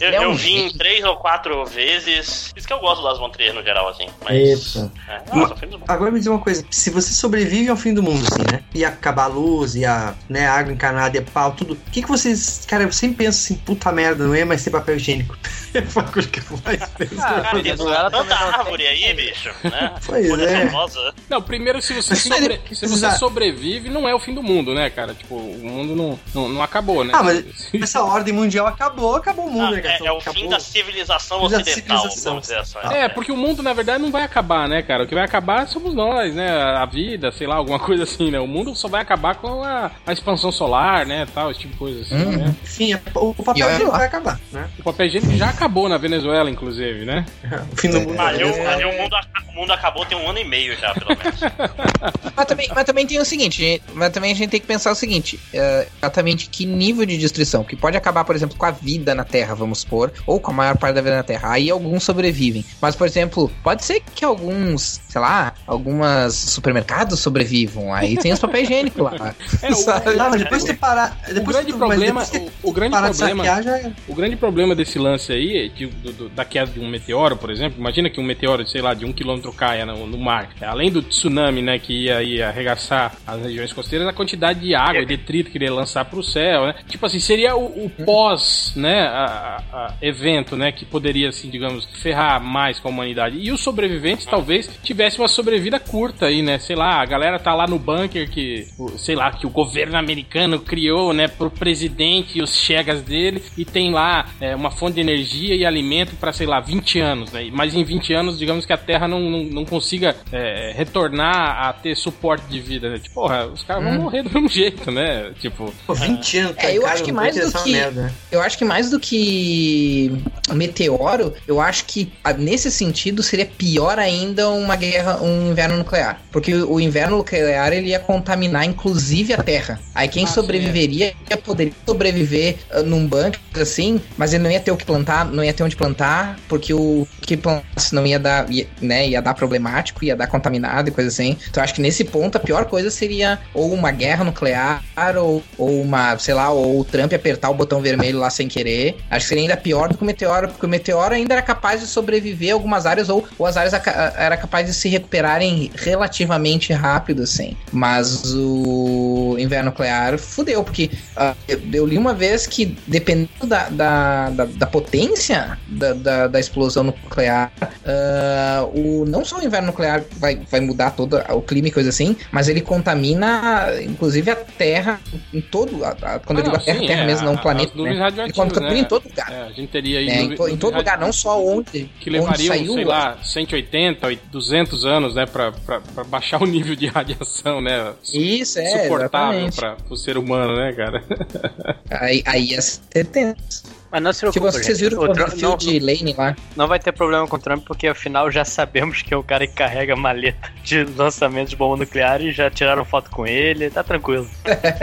é eu um vi em ou quatro vezes. Por isso que eu gosto do Las Von Trier no geral, assim. Mas. Eita. É, nossa. Agora me diz uma coisa, se você sobrevive ao fim do mundo, assim, né? E acabar a luz, e a né, água encanada, e a pau, tudo. O que, que vocês. Cara, eu sempre penso assim, puta merda, não ia mais ter papel higiênico. <laughs> <laughs> Foi a coisa que eu mais. Cara, tem Venezuela tanta árvore aí, bicho, né? Pois Folha é. famosa. Não, primeiro, se você, sobre- se você sobrevive, não é o fim do mundo, né, cara? Tipo, o mundo não, não, não acabou, né? Ah, mas <laughs> essa ordem mundial acabou, acabou o mundo, Ah, né, cara? é, é o Acabou. fim da civilização Fim da ocidental, civilização. vamos dizer assim. É, porque o mundo, na verdade, não vai acabar, né, cara? O que vai acabar somos nós, né? A vida, sei lá, alguma <laughs> coisa assim, né? O mundo só vai acabar com a, a expansão solar, né? Tal, esse tipo de coisa assim, Hum. né? Enfim, o, papel higiênico lá. vai acabar, né? O papel higiênico já acabou na Venezuela, inclusive, né? O <laughs> fim do mundo. Ali, o- é- ali o, mundo, o mundo acabou tem um ano e meio já, pelo menos. <laughs> Mas também, mas também tem o seguinte, mas também a gente tem que pensar o seguinte, é, exatamente que nível de destruição, que pode acabar, por exemplo, com a vida na Terra, vamos supor, ou com a maior parte da vida na Terra. Aí alguns sobrevivem. Mas, por exemplo, pode ser que alguns, sei lá, algumas supermercados sobrevivam. Aí tem os papéis higiênicos lá. É, o-? Não, mas depois tu parar. Depois grande que tu, problema- o- o grande de problema- saquear, é. O grande problema desse lance aí, de, do- do- da queda de um meteoro, por exemplo, imagina que um meteoro, sei lá, de um quilômetro caia no, no mar. Além do tsunami, né, que ia, ia arregaçar as regiões costeiras, a quantidade de água e detrito que ele ia lançar pro céu, né? Tipo assim, seria o, o pós, né, a- a- a evento, né, que poderia, assim, digamos, ferrar mais com a humanidade. E os sobreviventes talvez tivessem uma sobrevida curta aí, né? Sei lá, a galera tá lá no bunker que, o- sei lá, que o governo americano criou, né, pro presidente e os chegas dele e tem lá é, uma fonte de energia e alimento para sei lá, 20 anos, né? Mas em 20 anos, digamos que a Terra não, não, não consiga é, retornar a ter suporte de vida, né? Tipo, porra, os caras vão morrer <laughs> do mesmo jeito, né? Tipo, Pô, 20 anos, É, eu cara, acho que mais do que- merda, né? Eu acho que mais do que meteoro, eu acho que nesse sentido seria pior ainda uma guerra, um inverno nuclear. Porque o inverno nuclear ele ia contaminar inclusive a Terra. Aí quem Ah, sobreviveria ia poder sobreviver ah, num bunker assim, mas ele não ia ter o que plantar, não ia ter onde plantar, porque o que plantasse não ia dar, ia, né, ia dar problemático, ia dar contaminado e coisa assim. Então acho que nesse ponto a pior coisa seria ou uma guerra nuclear ou, ou uma, sei lá, ou o Trump apertar o botão vermelho lá sem querer. Acho que seria ainda pior do que o meteoro, porque o meteoro ainda era capaz de sobreviver algumas áreas ou, ou as áreas era capaz de se recuperarem relativamente rápido, assim. Mas o inverno nuclear fudeu, porque ah, eu, eu li uma vez que dependendo da, da, da, da potência da, da, da explosão nuclear, ah, o, não só o inverno nuclear vai, vai mudar todo o clima e coisa assim, mas ele contamina inclusive a Terra em todo. a- a- quando eu Ah, digo a não, Terra, sim, Terra é, mesmo, não a- o planeta. né? Ele contamina né? em todo lugar. é, a gente teria aí É, em, em todo lugar, não só onde, que saiu. sei lá, 180, 200 anos, né, pra, pra, pra baixar o nível de radiação, né? Isso, é, suportável para o ser humano, né, cara? <laughs> Aí, aí ser tenso. Mas não se Tipo, preocupe, vocês gente. viram O o Trump- não, Field Lane lá? não vai ter problema com o Trump, porque afinal já sabemos que é o cara que carrega a maleta de lançamento de bomba nuclear e já tiraram foto com ele, tá tranquilo.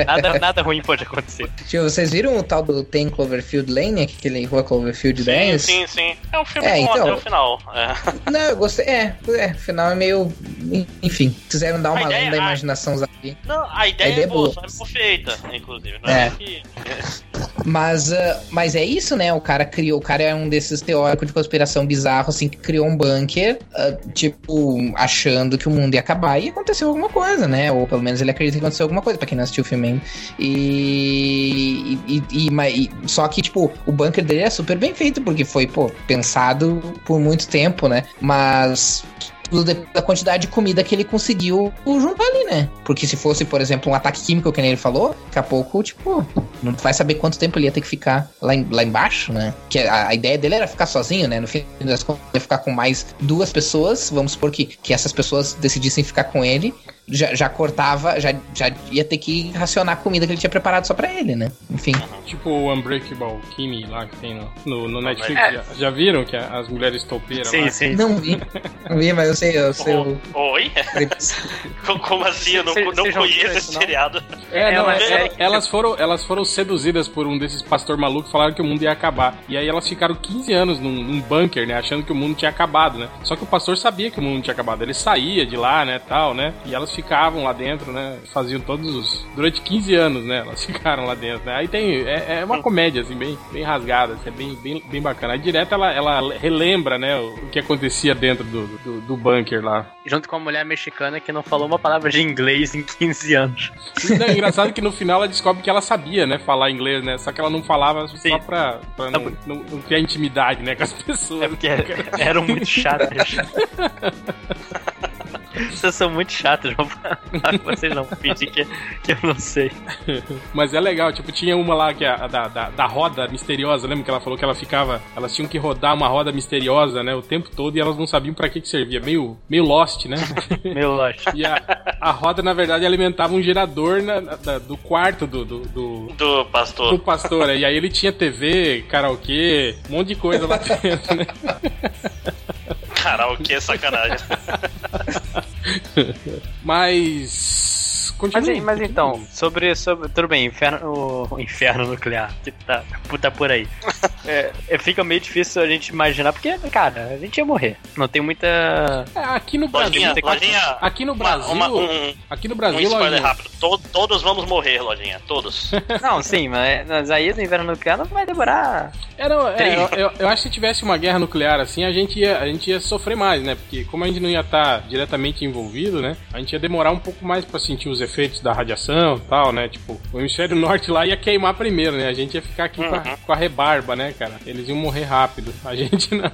Nada, <laughs> nada ruim pode acontecer. Tipo, vocês viram o tal do Tem Cloverfield Lane, aquele Rua Cloverfield Sim, 10? sim, sim. É um filme É, bom então- até o final. É. <laughs> Não, eu gostei. É, é, o final é meio. Enfim, quiseram dar uma ideia- além da a- imaginação ali. Não, a ideia, A ideia é é boa, é feita, inclusive. Não É. é, que... Mas, ah, mas é isso, né? O cara criou. O cara é um desses teóricos de conspiração bizarro, assim, que criou um bunker, ah, tipo, achando que o mundo ia acabar e aconteceu alguma coisa, né? Ou pelo menos ele acredita que aconteceu alguma coisa, pra quem não assistiu o filme. E, e, e, e- Só que, tipo, o bunker dele é super bem feito, porque foi, pô, pensado por muito tempo, né? Mas tudo da quantidade de comida que ele conseguiu juntar ali, né? Porque se fosse, por exemplo, um ataque químico, que nem ele falou, daqui a pouco, tipo, não vai saber quanto tempo ele ia ter que ficar lá, em- lá embaixo, né? Que a, a ideia dele era ficar sozinho, né? No fim das contas, ele ia ficar com mais duas pessoas. Vamos supor que, que essas pessoas decidissem ficar com ele. Já, já cortava, já, já ia ter que racionar a comida que ele tinha preparado só pra ele, né? Enfim. tipo o Unbreakable Kimmy lá que tem no, no, no Netflix. É. Já, já viram que a- as mulheres topeiras Sim, lá? sim. Não vi. Não vi, mas eu sei, eu sei o. Oi? <laughs> Como assim? Eu não, Cê- não não conheço esse seriado. É, não, é- é- elas, foram, elas foram seduzidas por um desses pastor maluco que falaram que o mundo ia acabar. E aí elas ficaram 15 anos num, num bunker, né? Achando que o mundo tinha acabado, né? Só que o pastor sabia que o mundo tinha acabado. Ele saía de lá, né, tal, né? E elas ficavam lá dentro, né? Faziam todos os. Durante 15 anos, né? Elas <laughs> ficaram lá dentro, né? Aí tem. É, é uma comédia, assim, bem, bem rasgada, assim, é bem, bem, bem bacana. Aí direto ela, ela relembra, né? O que acontecia dentro do, do, do bunker lá. Junto com a mulher mexicana que não falou uma palavra de inglês em 15 anos. Não, é engraçado que no final ela descobre que ela sabia, né? Falar inglês, né? Só que ela não falava Sim. só pra, pra não, não, não criar intimidade, né? Com as <laughs> pessoas. É porque eram muito chatas. <laughs> Vocês são muito chatos, vou falar com vocês não fingir que, que eu não sei. Mas é legal, tipo, tinha uma lá que é a, da, da, da roda misteriosa, lembra que ela falou que ela ficava. Elas tinham que rodar uma roda misteriosa, né? O tempo todo e elas não sabiam pra que, que servia. Meio, meio lost, né? <laughs> Meu lote. E a, a roda, na verdade, alimentava um gerador na- na- da- do quarto do, do, do, Do pastor. do pastor. né? E aí ele tinha TV, karaokê, um monte de coisa lá dentro, né? Karaokê é sacanagem. <laughs> Mas. Mas, Continua. mas então, sobre, sobre. Tudo bem, inferno, o <laughs> inferno nuclear, que tá, tá por aí. <laughs> É, é, fica meio difícil a gente imaginar, porque, cara, a gente ia morrer. Não tem muita. É, aqui no Lojinha, Brasil. lojinha. Aqui no uma- Brasil. uma- um, Aqui no um Brasil, spoiler Lojinha, rápido. To- todos vamos morrer, lojinha. Todos. <laughs> Não, sim, mas, mas aí no inverno nuclear não vai demorar. Era, é, eu, eu- eu acho que se tivesse uma guerra nuclear assim, a gente ia, a gente ia sofrer mais, né? Porque como a gente não ia estar diretamente envolvido, né? A gente ia demorar um pouco mais pra sentir os efeitos da radiação e tal, né? Tipo, o hemisfério norte lá ia queimar primeiro, né? A gente ia ficar aqui com, a, com a rebarba, né, cara? Eles iam morrer rápido. A <laughs> gente não.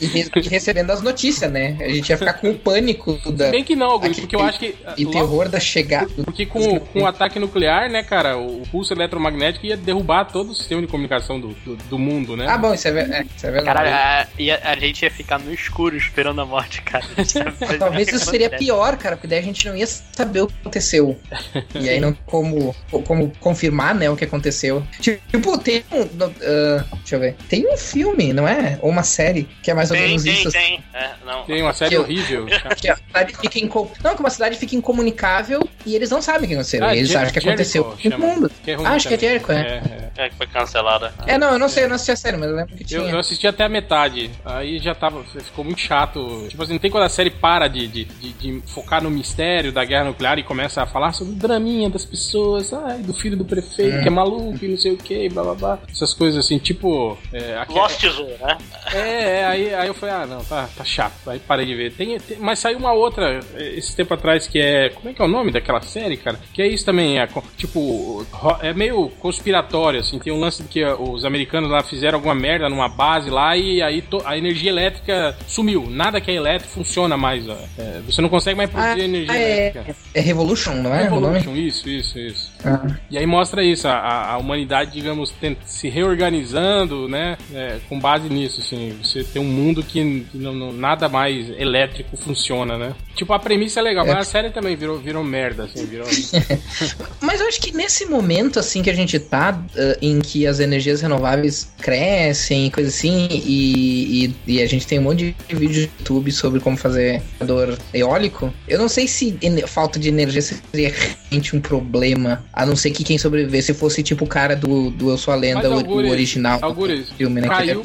E, re- e recebendo as notícias, né? A gente ia ficar com o pânico da, Bem que não, Augusto, porque eu acho que. e logo- terror da chegada. Porque com, com o ataque nuclear, né, cara, o pulso eletromagnético ia derrubar todo o sistema de comunicação do, do, do mundo, né? Ah, bom, isso é, é, isso é verdade. Caralho, a, e a, a gente ia ficar no escuro esperando a morte, cara. <laughs> Talvez isso seria pior, cara, porque daí a gente não ia saber o que aconteceu. <laughs> E aí não como, como confirmar, né, o que aconteceu. Tipo, tem um. no- ah, deixa eu ver. Tem um filme, não é? Ou uma série, que é mais ou Tem, menos tem, isso. tem. É, não. Tem uma série Que eu- horrível. <laughs> Que a cidade fica inco... Não, que uma cidade fica incomunicável e eles não sabem o que aconteceu. Ah, eles Jer- acham que Jericho aconteceu com chama. o mundo. Que é Ah, acho que é também. Jericho, é. É, é. É que foi cancelada. É, não, eu não sei, eu não assisti a série, mas eu lembro que Eu, tinha. eu assisti até a metade, aí já tava, ficou muito chato. Tipo assim, não tem quando a série para de, de, de- de focar no mistério da guerra nuclear e começa a falar sobre o draminha das pessoas, ai, do filho do prefeito que é maluco e não sei o que, blá blá blá. Essas coisas assim, tipo. É, aqui- Lost Zone, né? é, é, aí, aí eu falei, ah, não, tá, tá chato. Aí parei de ver. Tem, tem- mas saiu uma outra esse tempo atrás que é. Como é que é o nome daquela série, cara? Que é isso também, é tipo, é meio conspiratório, assim. Tem um lance de que os americanos lá fizeram alguma merda numa base lá e aí to- a energia elétrica sumiu. Nada que é elétrico funciona mais. ó. É, você não consegue mais produzir Ah, energia é, elétrica. é Revolution, não é? O nome? Revolution, isso, isso, isso. Ah. E aí mostra isso, a- a, humanidade, digamos, se reorganizando, né? é, com base nisso, assim. Você tem um mundo que, que não, não- nada mais elétrico funciona, né? Tipo, a premissa é legal, mas a série também virou, virou merda, assim, virou. <laughs> Mas eu acho que nesse momento, assim, que a gente tá, ah, em que as energias renováveis crescem e coisa assim, e, e, e a gente tem um monte de vídeo no YouTube sobre como fazer gerador eólico, eu não sei se falta de energia seria realmente um problema, a não ser que quem sobrevivesse fosse tipo o cara do, do Eu Sou a Lenda, o, o original. Algures, do filme, né? é caiu,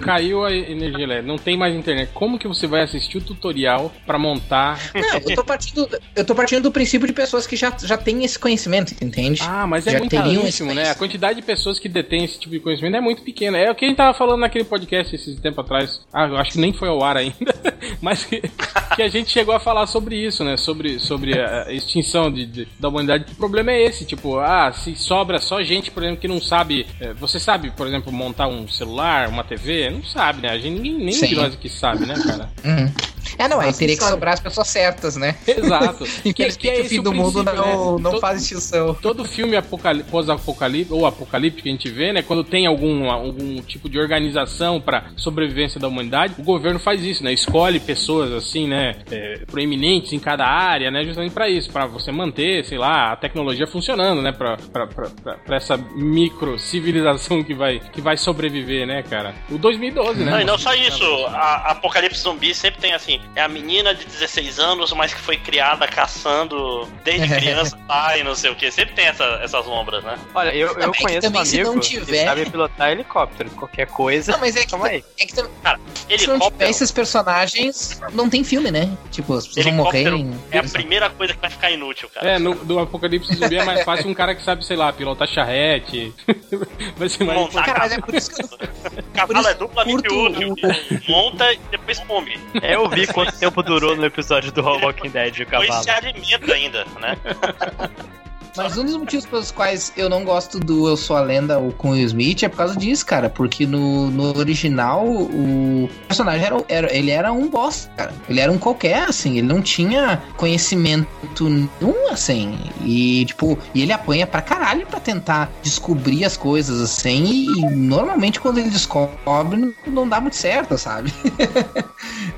caiu a energia elétrica, não tem mais internet. Como que você vai assistir o tutorial pra montar? Não, eu tô partindo, eu tô partindo do princípio de pessoas que já, já têm esse conhecimento, entende? Ah, mas é Já muito né? A quantidade de pessoas que detêm esse tipo de conhecimento é muito pequena. É o que a gente tava falando naquele podcast esses tempo atrás. Ah, eu acho que nem foi ao ar ainda. <laughs> mas que, que a gente chegou a falar sobre isso, né? Sobre, sobre a extinção de, de- da humanidade. O problema é esse, tipo, ah, se sobra só gente, por exemplo, que não sabe. eh, Você sabe, por exemplo, montar um celular, uma TV? Não sabe, né? A gente, ninguém, nem Sim. de nós aqui sabe, né, cara? Uhum. É, não, aí Nossa, teria que sobrar as pessoas certas, né? Exato. Infelizmente, <laughs> Que- que é o esse fim o do mundo não, né? não Todo- faz extinção. todo filme apocali- pós-apocalíptico ou apocalíptico que a gente vê, né? Quando tem algum, algum tipo de organização para sobrevivência da humanidade, o governo faz isso, né? Escolhe pessoas assim, né? é, proeminentes em cada área, né? Justamente para isso, para você manter, sei lá, a tecnologia funcionando, né? Para essa micro civilização que vai que vai sobreviver, né, cara? O 2012, né? Não, e não só isso. A, a Apocalipse Zumbi sempre tem assim: é a menina de 16 anos, mas que foi criada caçando desde criança, pai, não sei o que. Sempre tem essa, essas lombras, né? Olha, eu, eu Também que conheço um também se amigo não que tiver- sabe pilotar helicóptero. Qualquer coisa. Não, mas é que, aí. é que tam- se não tiver Helicóptero esses personagens, não tem filme, né? Tipo, as pessoas vão morrer Helicóptero em... é a primeira coisa que vai ficar inútil, cara. É, no, do Apocalipse Zumbi é mais fácil um cara que sabe, sei lá, pilotar charrete. <laughs> Vai ser mais Montar Cara, mas é por isso que eu O <laughs> cavalo é duplamente útil. Monta e depois come. É, Eu vi quanto tempo durou no episódio do <laughs> Walking Dead o cavalo. se alimenta ainda, né? <laughs> Mas um dos motivos pelos quais eu não gosto do Eu Sou a Lenda ou com o Will Smith é por causa disso, cara. Porque no, no original o personagem era, era- ele era um boss, cara. Ele era um qualquer, assim. Ele não tinha conhecimento nenhum, assim. E, tipo, e ele apanha pra caralho pra tentar descobrir as coisas, assim. E, normalmente quando ele descobre, não, não dá muito certo, sabe? <laughs>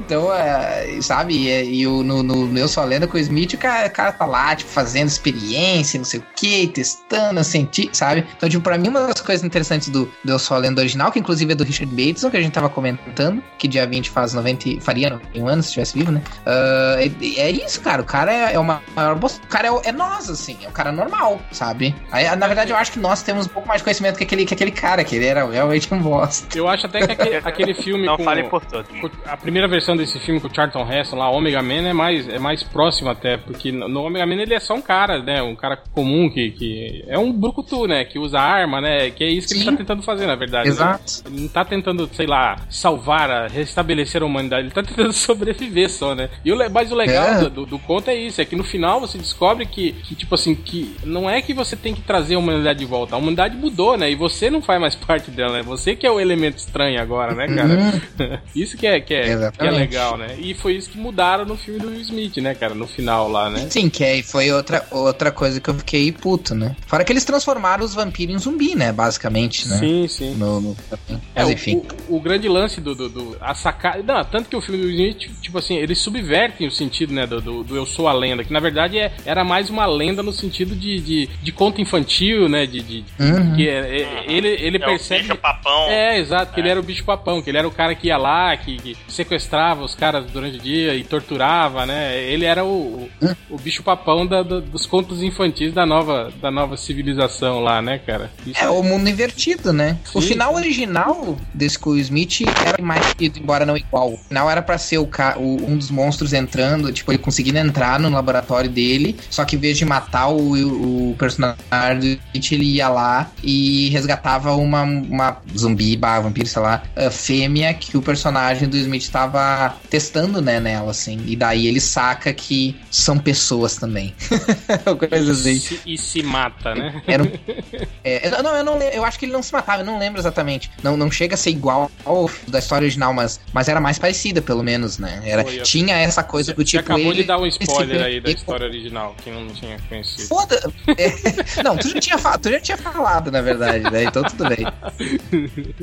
Então, é, sabe, e, e o, no, no Eu Sou a Lenda com o Smith, o cara, o cara tá lá, tipo, fazendo experiência, não sei o que, testando, senti, sabe? Então, tipo, pra mim, uma das coisas interessantes do, do Eu Sou a Lenda original, que inclusive é do Richard Bateson, que a gente tava comentando, que dia 20 faz 90, e- faria 91 anos se estivesse vivo, né? Ah, é, é isso, cara, o cara é, é o maior boss, o cara é, é nós, assim, é o cara normal, sabe? Aí, na verdade, eu acho que nós temos um pouco mais de conhecimento que aquele, que aquele cara, que ele era realmente um boss. Eu acho até que aquele, <laughs> aquele filme Não com, falem por todos. A primeira versão desse filme com o Charlton Heston lá, Omega Man, é mais, é mais próximo até, porque no no Omega Man ele é só um cara, né? Um cara comum que, que é um brucutu, né? Que usa arma, né? Que é isso que ele Sim. tá tentando fazer, na verdade. né? Exato. Ele não tá tentando, sei lá, salvar, a- restabelecer a humanidade. Ele tá <laughs> tentando sobreviver só, né? E o, mas o legal É. do, do, conto é isso, é que no final você descobre que, que, tipo assim, que não é que você tem que trazer a humanidade de volta. A humanidade mudou, né? E você não faz mais <laughs> parte dela, né? Você que é o elemento estranho agora, né, cara? <laughs> isso que é, que, é, que é legal, né? E foi isso que mudaram no filme do Will Smith, né, cara? No final lá, né? Sim, que aí foi outra, outra coisa que eu fiquei puto, né? Fora que eles transformaram os vampiros em zumbi, né? Basicamente, né? Sim, sim. No, no- É, Mas o- enfim. O, o grande lance do, do, do- a sacada. Não, tanto que o filme do Smith, tipo assim, eles subvertem o sentido, né, do, do, do Eu Sou a Lenda, que na verdade é, era mais uma lenda no sentido de, de, de conto infantil, né? De, de- Uhum. que é- é- ele, ele É o percebe. bicho papão. É, exato, que ele era o bicho papão, que ele era o cara que ia lá, que, que sequestrava os caras durante o dia e torturava, né? Ele era o, o, o bicho papão da- da- dos contos infantis da nova, da nova civilização lá, né, cara? Isso É o mundo invertido, né? O Sim, final sim. original desse o Smith era mais parecido, embora não igual. O final era pra ser o, ca- o- um dos monstros entrando, tipo, ele conseguindo entrar no laboratório dele, só que em vez de matar o, o personagem do Smith, ele ia lá e resgatava uma, uma zumbi, barra vampiro, sei lá, a fêmea que o personagem do Smith tava testando, né, nela, assim. E daí ele saca que são pessoas também. <laughs> Coisa assim. Se, e se mata, né? Era um... <laughs> é, eu- não, eu não eu acho que ele não se matava, eu não lembro exatamente. Não, não chega a ser igual ao da história original, mas, mas era mais parecida, pelo menos, né? Era, Foi, tinha essa coisa do Você tipo. acabou ele, de dar um spoiler aí da ele- história original, que não tinha conhecido. Foda. <laughs> É, <laughs> não, tu já, tinha, tu já tinha falado, na verdade, né? Então tudo bem.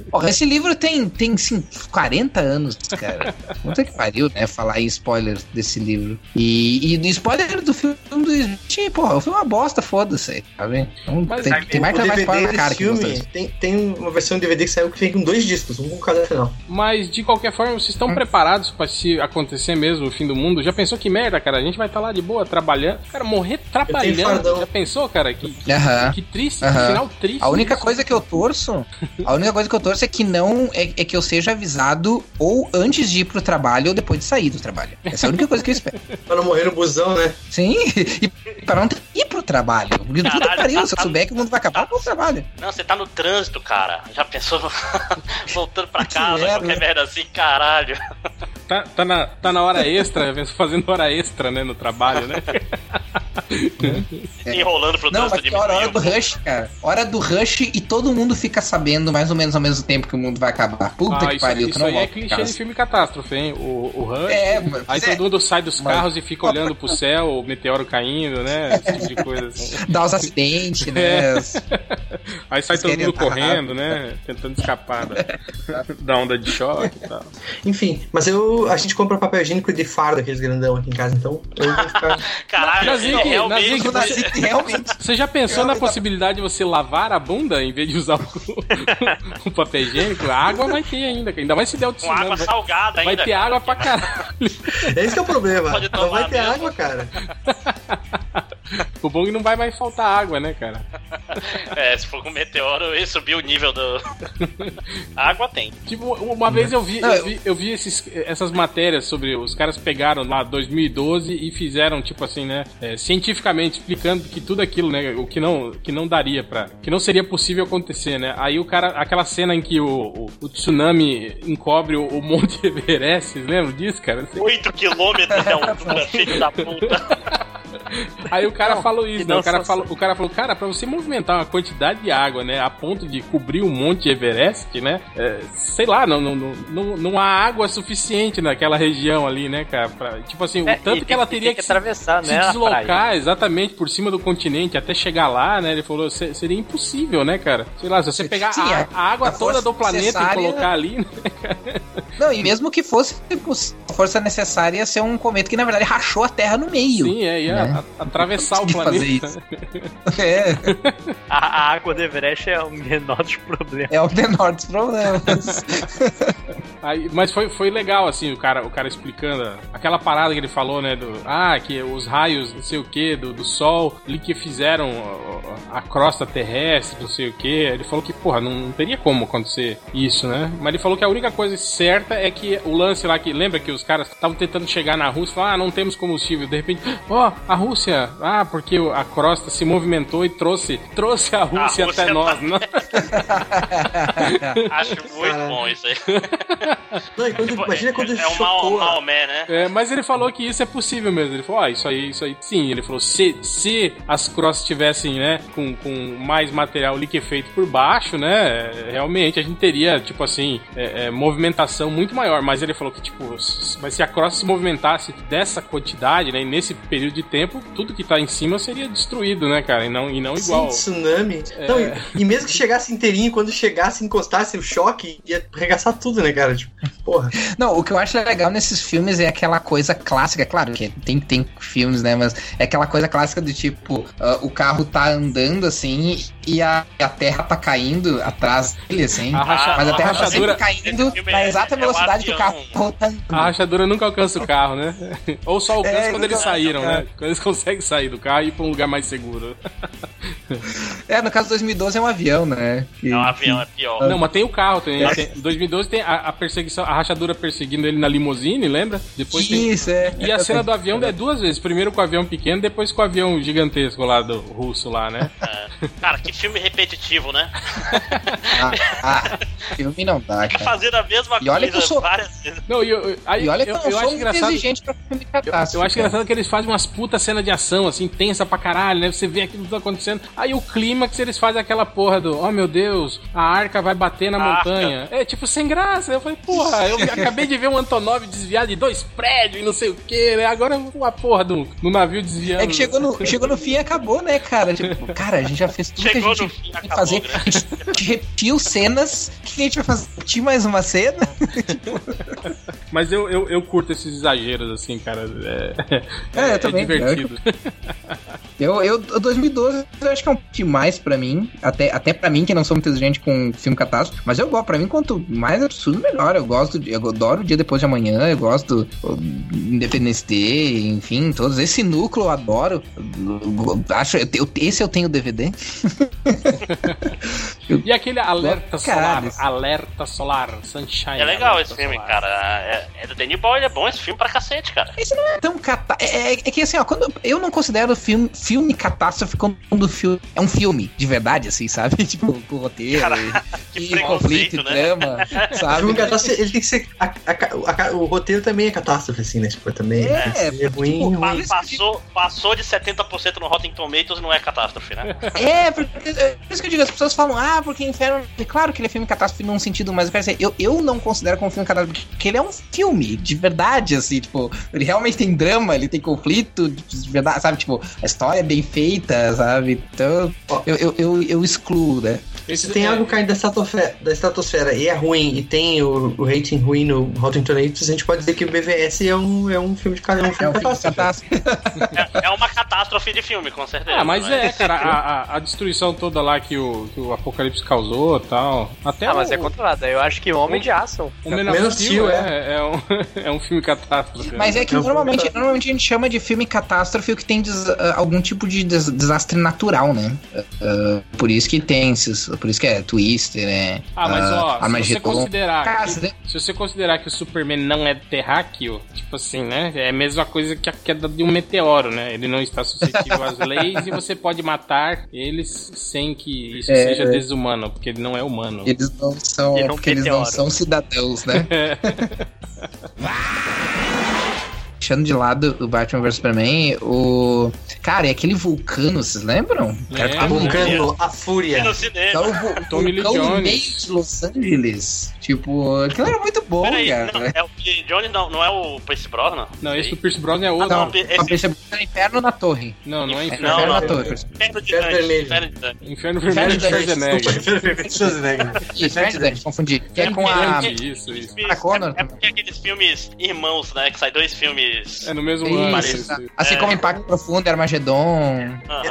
Porra, esse livro tem, tem sim, 40 anos, cara. Puta que pariu, né? Falar em spoiler desse livro. E, e do spoiler do filme do Smith, porra, o filme é uma bosta, foda-se, sabe? Então, Mas tem, sabe, tem mais que DVD spoiler na cara que filme gosta. tem, tem uma versão de DVD que saiu que vem com dois discos, um com cada final. Mas de qualquer forma, vocês Hum. estão preparados pra se acontecer mesmo o fim do mundo? Já pensou que merda, cara? A gente vai estar lá de boa trabalhando. Cara, morrer trabalhando. Já pensou, cara? Que, que triste, que final triste. A única isso. coisa que eu torço, <laughs> a única coisa que eu torço é que não é, é que eu seja avisado ou antes de ir pro trabalho ou depois de sair do trabalho. Essa é a única coisa que eu espero. <laughs> Pra não morrer no busão, né? Sim, e pra não ter que ir pro trabalho. Porque tudo Caralho, pariu, tá- se eu tá- souber que o mundo vai acabar, eu vou pro trabalho. Não, você tá no trânsito, cara. Já pensou <laughs> voltando pra Que casa, merda. qualquer merda assim, caralho. Tá, tá, na, tá na hora extra, <laughs> fazendo hora extra, né, no trabalho, né? <laughs> Enrolando pro Não, mas trânsito de hora, hora do rush, cara. Hora do rush e todo mundo fica sabendo mais ou menos ao mesmo tempo que o mundo vai acabar. Puta Ah, que isso, pariu, isso aí é clichê de filme catástrofe, hein? O, o Rush. É, Aí é, todo mundo sai dos mas- carros e fica <laughs> olhando pro céu, o meteoro caindo, né? Esse tipo de coisa assim. dá os acidentes, né? É. Aí sai Vocês todo mundo correndo, né? Tentando escapar da, da onda de choque e tal. Enfim, mas eu a gente compra papel higiênico de fardo, aqueles grandão aqui em casa, então eu vou ficar. <laughs> Caralho, Nazik, realmente- Nazik, O você, realmente. você já pensou na possibilidade de você lavar a bunda em vez de usar o, <laughs> o papel higiênico? A água vai ter ainda, ainda mais se der o Com tsunami. água vai, salgada vai ainda. ter cara. água pra caralho. Esse que é o problema. Não vai ter mesmo. água, cara. <laughs> O bom é que não vai mais faltar água, né, cara? <laughs> É, se for com meteoro, e subir o nível do. água tem. Tipo, uma vez eu vi, eu vi, eu vi esses, essas matérias sobre os caras pegaram lá 2012 e fizeram, tipo assim, né, é, cientificamente explicando que tudo aquilo, né, o que não, que não daria pra. que não seria possível acontecer, né? Aí o cara, aquela cena em que o, o, o tsunami encobre o, o Monte Everest, vocês lembram disso, cara? 8 quilômetros de altura, <laughs> filho da puta. Aí o cara falou isso, né? não O cara, falou, o cara falou, cara, pra você movimentar uma quantidade de água, né, a ponto de cobrir o Monte Everest, né? é, sei lá, não, não, não, não, não há água suficiente naquela região ali, né, cara? Pra- tipo assim, É, o tanto e que tem ela teria tem que, que se- atravessar, se, né, deslocar praia. exatamente por cima do continente até chegar lá, né? Ele falou, "Se- seria impossível, né, cara? Sei lá, se você pegar Sim, a, a- água a toda do planeta necessária- e colocar ali, né? <laughs> Não, e mesmo que fosse a força necessária ia ser um cometa que na verdade rachou a Terra no meio. Sim, é, ia né? Atravessar o planeta. isso. <laughs> É, A, a água do Everest é o menor dos problemas. é o menor dos problemas. <laughs> Aí, mas foi, foi legal, assim, o cara, o cara explicando aquela parada que ele falou, né? Do, ah, que os raios, não sei o que, do, do sol, ali que fizeram a, a crosta terrestre, não sei o que. Ele falou que, porra, não, não teria como acontecer isso, né? Mas ele falou que a única coisa certa é que o lance lá que, lembra que os caras estavam tentando chegar na Rússia e falaram, ah, não temos combustível. De repente, ó, a Rússia, ah, porque a crosta se movimentou e trouxe, trouxe a Rússia, Rússia até nós, tá- né? <laughs> Acho muito bom isso aí. <laughs> Não, quando, Tipo, imagina quando é, é o Mal- chocou. a- Maomé, né? É, mas ele falou que isso é possível mesmo. Ele falou, ah, isso aí, isso aí sim. Ele falou, se, se as crosses tivessem, né, com, com mais material liquefeito por baixo, né, é, realmente a gente teria, tipo assim, é, é, movimentação muito maior. Mas ele falou que, tipo, mas se a crosta se movimentasse dessa quantidade, né, e nesse período de tempo, tudo que tá em cima seria destruído, né, cara, e não, e não igual. Sim, tsunami. É. Não, e, e mesmo que chegasse inteirinho, quando chegasse, encostasse o choque, ia arregaçar tudo, né, cara? Tipo, porra. <laughs> Não, o que eu acho legal nesses filmes é aquela coisa clássica, claro que tem, tem filmes, né? Mas é aquela coisa clássica do tipo, ah, o carro tá andando assim e a, a terra tá caindo atrás dele, assim. A, racha- Mas a a terra tá rachadura, sempre caindo na é- exata é o velocidade que o carro tá a rachadura nunca alcança o carro, né? <laughs> Ou só alcança É, quando eles saíram, é. né? Quando eles <laughs> conseguem sair do carro e ir pra um lugar mais seguro. É, no caso de 2012 é um avião, né? Que- Não, avião é pior. Não, mas tem o carro também. Tem, 2012 tem a, a perseguição, a rachadura perseguindo ele na limusine, lembra? Depois tem. Isso, é. E a cena do avião é duas vezes. Primeiro com o avião pequeno, depois com o avião gigantesco lá do russo lá, né? É. Cara, que filme repetitivo, né? <laughs> Ah, ah, filme não dá, Fica cara. fazendo a mesma E olha que coisa eu sou- várias vezes. Não, e eu, aí, E olha que eu, eu, não eu sou acho exigente pra filme Eu, catástrofe. eu acho cara. engraçado que eles fazem umas putas cenas de ação, assim, tensa pra caralho, né? Você vê aquilo tudo acontecendo. Aí o clímax eles fazem aquela porra do, oh meu Deus, a arca vai bater na A montanha. É tipo sem graça. Eu falei, porra, eu acabei de ver um Antonov desviado de dois prédios e não sei o que, né? Agora uma porra do, do navio desviando. É que chegou no, chegou no fim e acabou, né, cara? Tipo, cara, a gente já fez tudo Chegou que a no gente fim, acabou, fazer. né? A gente, a repetiu cenas. O que a gente vai fazer? Repetir mais uma cena? <laughs> Mas eu, eu, eu curto esses exageros, assim, cara. É, É, eu também. divertido. <laughs> Eu, eu, 2012 eu acho que é um pouco demais pra mim. Até, até pra mim, que não sou muito exigente com filme catástrofe. Mas eu gosto, pra mim, quanto mais absurdo, melhor. Eu gosto, de- eu adoro o dia depois de amanhã. Eu gosto do Independence Day, enfim, todos. Esse núcleo eu adoro. Eu- acho, eu, eu- esse eu tenho DVD. <laughs> E aquele alerta Caralho. solar, alerta solar, Sunshine. É legal esse filme, Solar. cara. É, é do Danny Boyle, é bom esse filme pra cacete, cara. Esse não é tão catá... É, é- é que assim, ó, quando eu não considero filme, filme catástrofe quando o filme é um filme, de verdade, assim, sabe? <laughs> Tipo, com roteiro, Cara, e, que e conflito, preconceito, e né? drama, O sabe? filme catástrofe, ele tem que ser. a- a- a- o roteiro também é catástrofe, assim, né? Tipo, também. É, ser ruim, tipo, ruim. passou, passou de 70% no Rotten Tomatoes não é catástrofe, né? É, porque, é por isso que eu digo, as pessoas falam, ah, porque Inferno. É claro que ele é filme catástrofe num sentido, mas eu quero dizer, eu, eu não considero como filme catástrofe, porque ele é um filme, de verdade, assim, tipo, ele realmente tem drama, ele tem conflito, de verdade, sabe? Tipo, a história bem feita, sabe? Então, eu, eu, eu excluo, né? Esse Se tem é- algo caindo da estratosfera, da estratosfera e é ruim e tem o, o rating ruim no Rotten Tomatoes, a gente pode dizer que o BVS é um, é um filme de é um É filme de catástrofe. É, é uma catástrofe de filme, com certeza. Ah, mas é, cara, a, a- destruição toda lá que o, que o Apocalipse causou e tal. Até Ah, mas o, é controlado. Eu acho que Homem de Aço. o of Steel Steel, é, é, um, <laughs> é um filme catástrofe. Mas é que É normalmente, normalmente a gente chama de filme catástrofe o que tem des- ah, algum tipo de des- desastre natural, né? Ah, por isso que tem esses. Por isso que é Twister, é. Ah, mas ó, se você considerar. Cara, que- se- você considerar que o Superman não é terráqueo, tipo assim, né? É a mesma coisa que a queda de um meteoro, né? Ele não está suscetível às leis e você pode matar eles sem que isso É. seja desumano, porque ele não é humano. Eles não são. Não porque eles não são cidadãos, né? <laughs> Deixando de lado o Batman vs Superman, o. Cara, é aquele vulcano, vocês lembram? Cara, É, tá O Vulcano, a Fúria. no cinema. Tá o vu- Tommy Lee Jones. meio de Los Angeles. Tipo, aquilo era muito bom, Peraí, cara. não, é o. Jones, não, não é o Pierce Brosnan? Não, esse do Pierce Brosnan é outro. Não, não, esse- só percebeu que era inferno na torre. Não, não é É Inferno. Não, inferno não. na torre. Inferno de Inferno Vermelho. Inferno de Dante. Inferno Vermelho de Inferno Schwarzenegger. Schwarzenegger. Inferno de Dante, confundi. Que é com a. Isso, isso. É, é porque aqueles filmes irmãos, né? Que sai dois filmes. É no mesmo Isso. ano. Parece. isso. Assim É. como Impacto Profundo, Armagedon.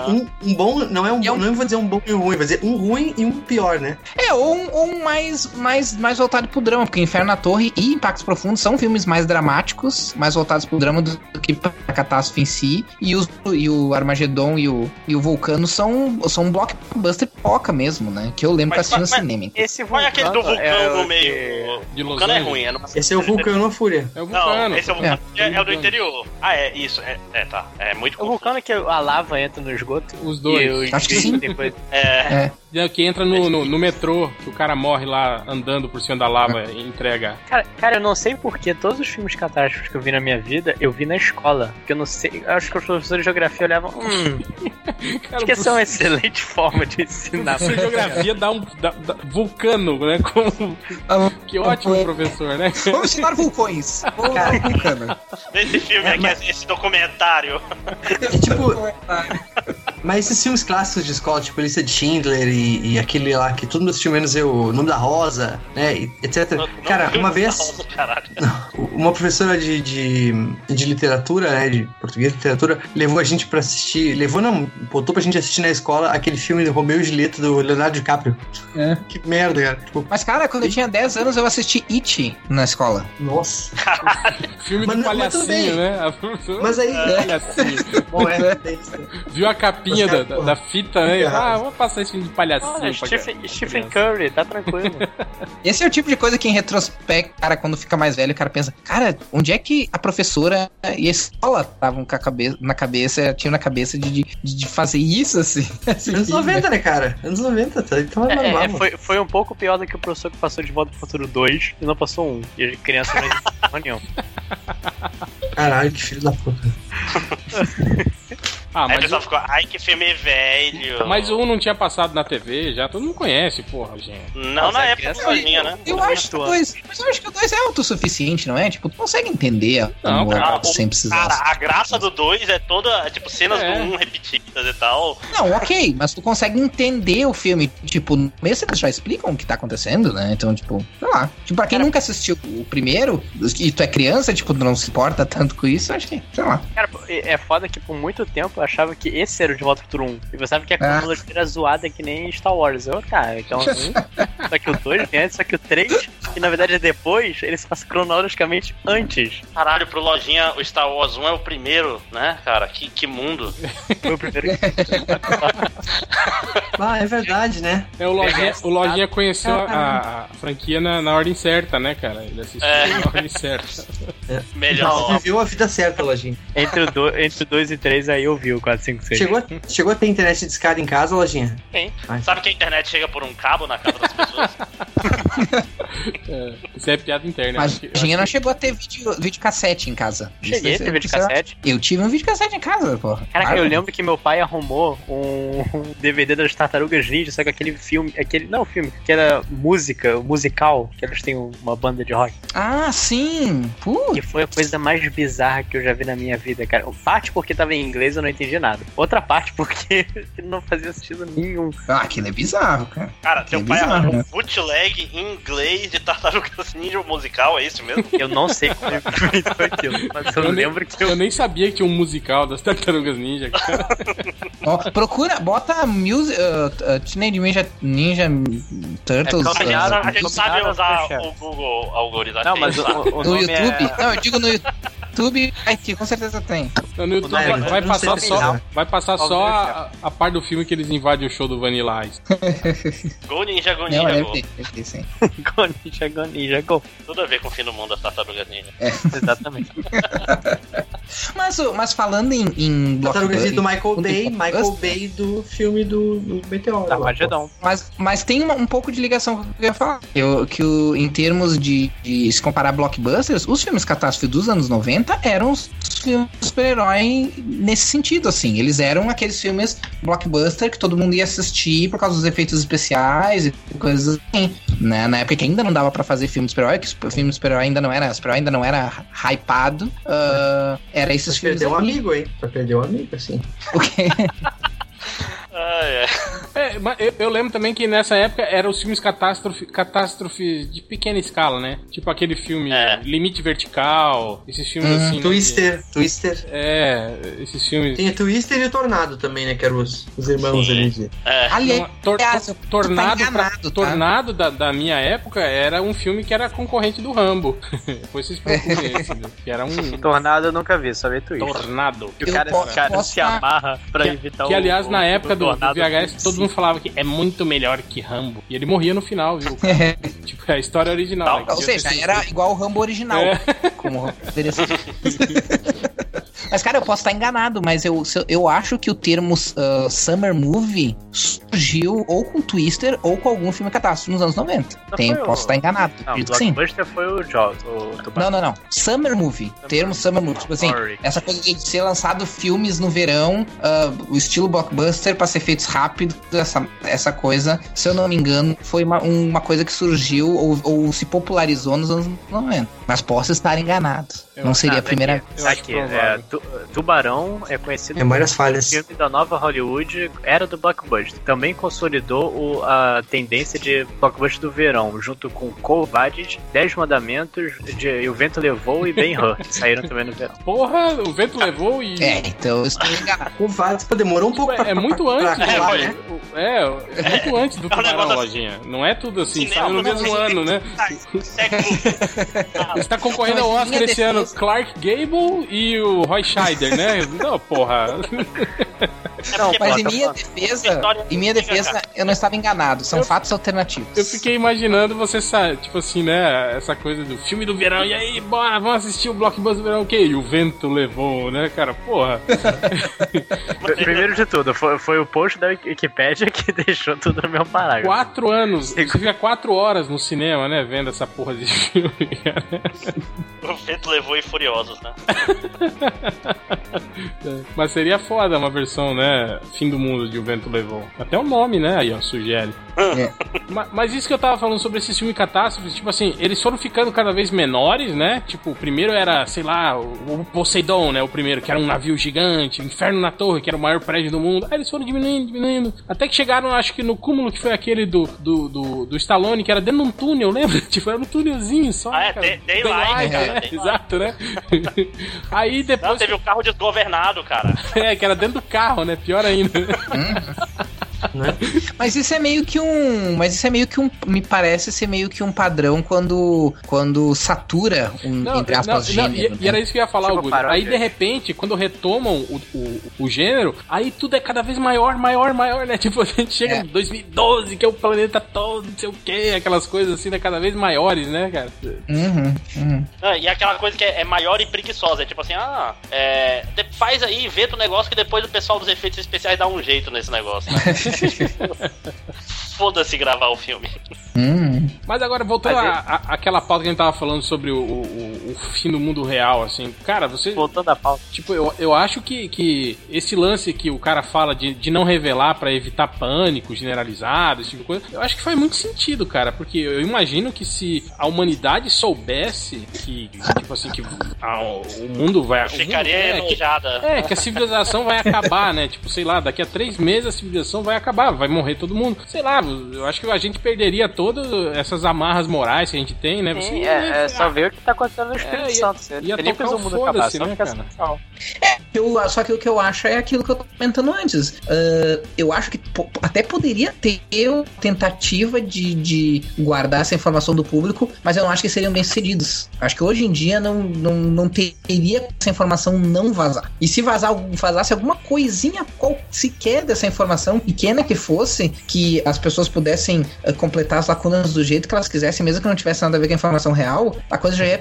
Um, um bom, não é um E é um- não vou dizer um bom e um ruim, vou dizer um ruim e um pior, né? É, ou um, ou um mais, mais, mais voltado pro drama, porque Inferno na Torre e Impactos Profundos são filmes mais dramáticos, mais voltados pro drama do, do que pra catástrofe em si. E, os, e o Armagedon e o, e o Vulcano são, são um blockbuster pipoca mesmo, né? Que eu lembro Mas- que assisti no cinema. Esse Qual é aquele do vulcano é o no meio? De O vulcano é ruim, é numa Esse é o Vulcano a Fúria. É o Vulcano. Não, esse é o vulcano. É. É, é o do interior. Ah, é, isso. É, é, tá. É muito O vulcano é que a lava entra no esgoto. Os dois. E os Acho que sim. depois. É. É, Que entra no, no, no metrô, que o cara morre lá andando por cima da lava <laughs> e entrega. Cara, cara, eu não sei porque todos os filmes catástrofes que eu vi na minha vida, eu vi na escola. Porque eu não sei. Eu acho que os professores de geografia olhavam. Hum, <laughs> Cara, acho que essa é uma excelente forma de o ensinar. professor de geografia dá um dá- dá- vulcano, né? Como, que ótimo professor, né? <laughs> Vamos ensinar vulcões. Vamos ensinar vulcano. Nesse filme aqui, esse documentário. É tipo, mas esses filmes clássicos de escola, tipo Lista de Schindler e, e aquele lá que todo mundo assistiu menos eu, O Nome da Rosa, né, e etc. Não- Cara, não- uma vez Caralho. <laughs> uma professora de, de, de literatura, né, de português e literatura, levou a gente pra assistir, levou não, botou pra gente assistir na escola aquele filme do Romeu e Julieta do Leonardo DiCaprio. É. Que merda, cara. Tipo, Mas, cara, quando eu tinha 10 anos, eu assisti It na escola. nossa. Filme Mas do mas palhacinho, bem. né? A professora- <laughs> Mas aí, Palhacinho. bom, é, é isso. Viu a capinha da, da, da fita, né? Ah, vou passar esse filme de palhacinho. Olha, pra Stephen. Stephen Curry, tá tranquilo. <laughs> Esse é o tipo de coisa que, em retrospecto, cara, quando fica mais velho, o cara pensa, cara, onde é que a professora e a escola estavam com a cabeça, na cabeça, tinham na cabeça de, de, de fazer isso, assim? <laughs> Anos 90, né, cara? Anos 90, tá? Então é É, normal. é, foi, foi um pouco pior do que o professor que passou de volta pro futuro 2 e não passou um. E a criança não nenhuma. Caralho, que filho da puta. <laughs> Ah, Aí o mas, pessoal o, ficou, ai que filme velho. mas o um não tinha passado na TV, já todo mundo conhece, porra, gente. Não Mas na a época que tinha, né? Eu acho que o dois, mas eu acho que o 2 é autossuficiente, não é? Tipo, tu consegue entender a Não, cara, sem o- precisar. Cara, a graça do 2 é toda, é, tipo, cenas É. do 1 um repetidas e tal. Não, ok, mas tu consegue entender o filme. Tipo, no começo eles já explicam o que tá acontecendo, né? Então, tipo, sei lá. Tipo, pra quem Cara- nunca assistiu o primeiro, e tu é criança, tipo, não se importa tanto com isso, acho que, sei lá. Cara, é é foda que por muito tempo eu achava que esse era o De Volta pro Futuro 1. E você sabe que a Ah. cronologia era zoada que nem Star Wars. Eu, cara, então assim, <laughs> só que o 2 vem antes, só que o 3, que na verdade é depois, ele se passa cronologicamente antes. Caralho, pro Lojinha, o Star Wars 1 é o primeiro, né, cara? Que, que mundo. Foi o primeiro que <laughs> Ah, é verdade, né? É, o Lojinha, o Lojinha conheceu a, a- franquia na, na ordem certa, né, cara? Ele assistiu É. na ordem certa. Você Melhor. viveu a vida certa, Lojinha. Entre o 2 entre o dois e 3 aí eu vi o 4, 5, 6. Chegou, a- <laughs> chegou a ter internet de escada em casa, Lojinha? Tem. Ai. Sabe que a internet chega por um cabo na casa das pessoas? <laughs> É, isso é piada interna. Mas que- a gente não acho chegou a ter vídeo, videocassete em casa. Cheguei a Isso- ter isso- videocassete. Eu tive um videocassete em casa, porra. Caraca, Ah, eu lembro que meu pai arrumou um DVD das Tartarugas Ninja, só que aquele filme, aquele, não filme, que era música, o musical, que eles têm uma banda de rock. Ah, sim. Putz. Que foi a coisa mais bizarra que eu já vi na minha vida, cara. Parte porque tava em inglês eu não entendi nada. Outra parte <laughs> porque não fazia sentido nenhum. Ah, aquilo é bizarro, cara. Cara, Que teu pai bizarro, arranjou né? um bootleg em inglês de Tartarugas <laughs> Ninja musical, é isso mesmo? Eu não sei como ele inventou aquilo, mas eu, Eu nem- lembro que Eu eu. nem sabia que tinha um musical das Tartarugas Ninja. cara. <laughs> Ó, procura, bota music, uh, uh, Teenage Ninja, Ninja Turtles. É, A gente, uh, a gente Combinaram sabe usar o Google algoritmo. Não, mas o, o no nome YouTube? é. Não, eu digo no YouTube, vai ter, com certeza tem. No YouTube Não, vai, vai passar só, não. vai passar só a, a parte do filme que eles invadem o show do Vanilla Ice. <laughs> Go Ninja, Go Não, Ninja, deve Go. Go Ninja, Go Ninja, Go. Tudo a ver com o fim do mundo das Tartarugas Ninja. <laughs> Exatamente. <laughs> Mas, mas falando em, em Tartarugas Ninja do Michael Bay, Michael Bay do filme do, do Meteoro. Tá, lá. Mas, mas tem uma- um pouco de ligação com o que eu ia falar. Eu, que o, em termos de, de se comparar blockbusters, os filmes catástrofe dos anos 90 eram os filmes super-herói nesse sentido, assim. Eles eram aqueles filmes blockbuster que todo mundo ia assistir por causa dos efeitos especiais e coisas assim. Né? Na época que ainda não dava pra fazer filme de super-herói, que o filme de super-herói ainda não era, super ainda não era hypado, ah, era esses Vai filmes. perder um amigo, hein? Vai perder um amigo, assim. O quê? <laughs> Ai, ai. É, mas eu, eu lembro também que nessa época eram os filmes catástrofe, catástrofe de pequena escala, né? Tipo aquele filme É. Limite Vertical, esses filmes Hum, assim. né, Twister, Twister. é, esses filmes. Tem Twister e o Tornado também, né? Que eram os, os irmãos Sim. ali de. É. Aliás, Uma- tor- aliás, eu- tornado, tá enganado, pra- tá? Tornado da, da minha época era um filme que era concorrente do Rambo. Depois vocês procurem esse, né? que era um <laughs> Tornado eu nunca vi, só vi Twist. tornado. Que o cara, po- cara posso se amarra pra Que, evitar que, o. aliás, o- na o época do, do VHS, do- todo mundo falava que é muito melhor que Rambo. E ele morria no final, viu? <laughs> tipo, é a história original. né? Ou seja, era igual o Rambo original. É. Como o Rambo deveria ser. Mas, cara, eu posso estar enganado, mas eu, eu, acho que o termo uh, Summer Movie surgiu ou com Twister ou com algum filme catástrofe nos anos 90. Não Tem, foi o- posso estar enganado. Não, o sim. Blockbuster foi o Jaws, o. Não, não, não. Summer Movie. Termo Summer Movie. Tipo assim, Sorry. essa coisa de ser lançado filmes no verão, ah, o estilo blockbuster pra ser feitos rápido, essa, essa coisa, se eu não me engano, foi uma, uma coisa que surgiu ou, ou se popularizou nos anos 90. Mas posso estar enganado. Eu não seria Ah, a primeira aqui, Eu acho aqui, é, Tu- Tubarão é conhecido Memórias como falhas. filme da nova Hollywood, era do blockbuster. Também consolidou o- a tendência de blockbuster do verão, junto com Covardes, Dez Mandamentos, de, e O Vento Levou e Ben Hur, que saíram também no verão. Porra, o vento levou e. É, então vários, pô, demorou um pouco é, é muito antes. pra né? colar, né? É, é muito antes do um Tubarão, assim. lojinha. Não é tudo assim, Cinema, saiu no mesmo ano, né? Século. Ele está concorrendo ao Oscar esse ano Clark Gable e o Roy Scheider, né? Não, porra. Não, Mas em tá minha defesa, em minha defesa, eu não estava enganado. São Eu- fatos alternativos. Eu fiquei imaginando você, tipo assim, né? Essa coisa do filme do verão. E aí, bora, vamos assistir o blockbuster do verão. O quê? E o vento levou, né, cara? Porra. <laughs> Primeiro de tudo, foi, foi o post da Wikipedia que <laughs> deixou tudo no meu parágrafo. Quatro anos. Você fica quatro horas no cinema, né? Vendo essa porra de <laughs> filme, cara. O vento levou e furiosos, né? <laughs> Mas seria foda uma versão, né? Fim do mundo de O Vento Levou. Até o nome, né? Aí, ó, sugere. É. <laughs> Ma- Mas, isso que eu tava falando sobre esses filmes catástrofes, tipo assim, eles foram ficando cada vez menores, né? Tipo, o primeiro era, sei lá, o Poseidon, né? O primeiro, que era um navio gigante, Inferno na Torre, que era o maior prédio do mundo. Aí eles foram diminuindo, diminuindo. Até que chegaram, acho que no cúmulo, que foi aquele do, do, do, do Stallone, que era dentro de um túnel, <laughs> lembra? Tipo, era um túnelzinho só. Ah, é, cara. Day- Daylight, cara, é, Daylight. Exato, né? <laughs> Aí Não, depois. teve o carro desgovernado, cara. É, que era dentro do carro, né? Pior ainda. Mas isso é meio que um. Mas isso é meio que um. Me parece ser meio que um padrão quando. Quando satura um, entre aspas, não, não, gênero. e, e era né? isso que eu ia falar, Augusto. Aí, de repente, quando retomam o, o, o gênero, aí tudo é cada vez maior, maior, maior, né? <laughs> Tipo, a gente chega É. em 2012, que é o planeta todo, não sei o quê, aquelas coisas assim, né? Cada vez maiores, né, cara? Uhum, uhum. Ah, e aquela coisa que é, é maior e preguiçosa. É tipo assim, ah, é, faz aí, inventa um negócio que depois o pessoal dos efeitos especiais dá um jeito nesse negócio. né? <laughs> <laughs> Foda-se gravar o filme. Hum. Mas agora, voltando Mas à- à- àquela pauta que a gente tava falando sobre o, o- o fim do mundo real, assim, cara, você. Voltando à pauta. Tipo, eu, eu acho que, que esse lance que o cara fala de, de não revelar pra evitar pânico generalizado, esse tipo de coisa, eu acho que faz muito sentido, cara, porque eu imagino que se a humanidade soubesse que, tipo assim, que a- o mundo vai. o mundo- Ficaria é, que- enojada. é, que a civilização vai acabar, né? Tipo, sei lá, daqui a três meses a civilização vai acabar, vai morrer todo mundo. Sei lá, eu acho que a gente perderia todas essas amarras morais que a gente tem, né? Você Sim, ia- é, é só ver o que tá acontecendo no Espírito É, ia- Santo. Você ia você nem tocar o mundo acabar, né, cara? assim, Eu, só que o que eu acho é aquilo que eu tô comentando antes. Ah, eu acho que até poderia ter uma tentativa de, de guardar essa informação do público, mas eu não acho que seriam bem sucedidos. Acho que hoje em dia não, não, não teria essa informação não vazar. E se vazar, algum- vazasse alguma coisinha qual, sequer dessa informação, pequena que fosse, que as pessoas pudessem ah, completar as lacunas do jeito que elas quisessem, mesmo que não tivesse nada a ver com a informação real, a coisa já ia,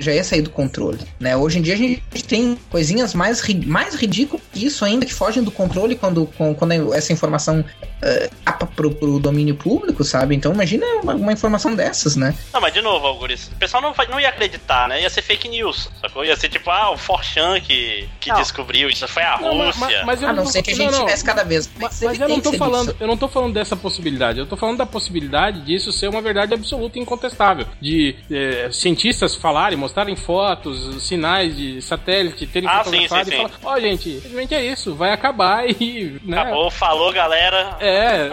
já ia sair do controle. Né? Hoje em dia a gente tem coisinhas mais, ri- mais ridículas que isso ainda, que fogem do controle quando, com- quando essa informação uh, capa pro, pro domínio público, sabe? Então imagina uma, uma informação dessas, né? Não, mas de novo, Augusto, o pessoal não, vai- não ia acreditar, né? Ia ser fake news, sacou? Ia ser tipo, ah, o Forchan que, que Não. descobriu, isso foi a Não, mas- Rússia. mas eu A não tô- ser que a gente não, não. tivesse cada vez Mas, mas eu não tô evidência falando, eu não tô falando dessa possibilidade. Eu tô falando da possibilidade disso ser uma verdade absoluta e incontestável. De eh, cientistas falarem, mostrarem fotos, sinais de satélite, terem Ah, fotografado sim, sim, e falar, ó, gente, simplesmente é isso, vai acabar e. Né? Acabou, falou, galera. É.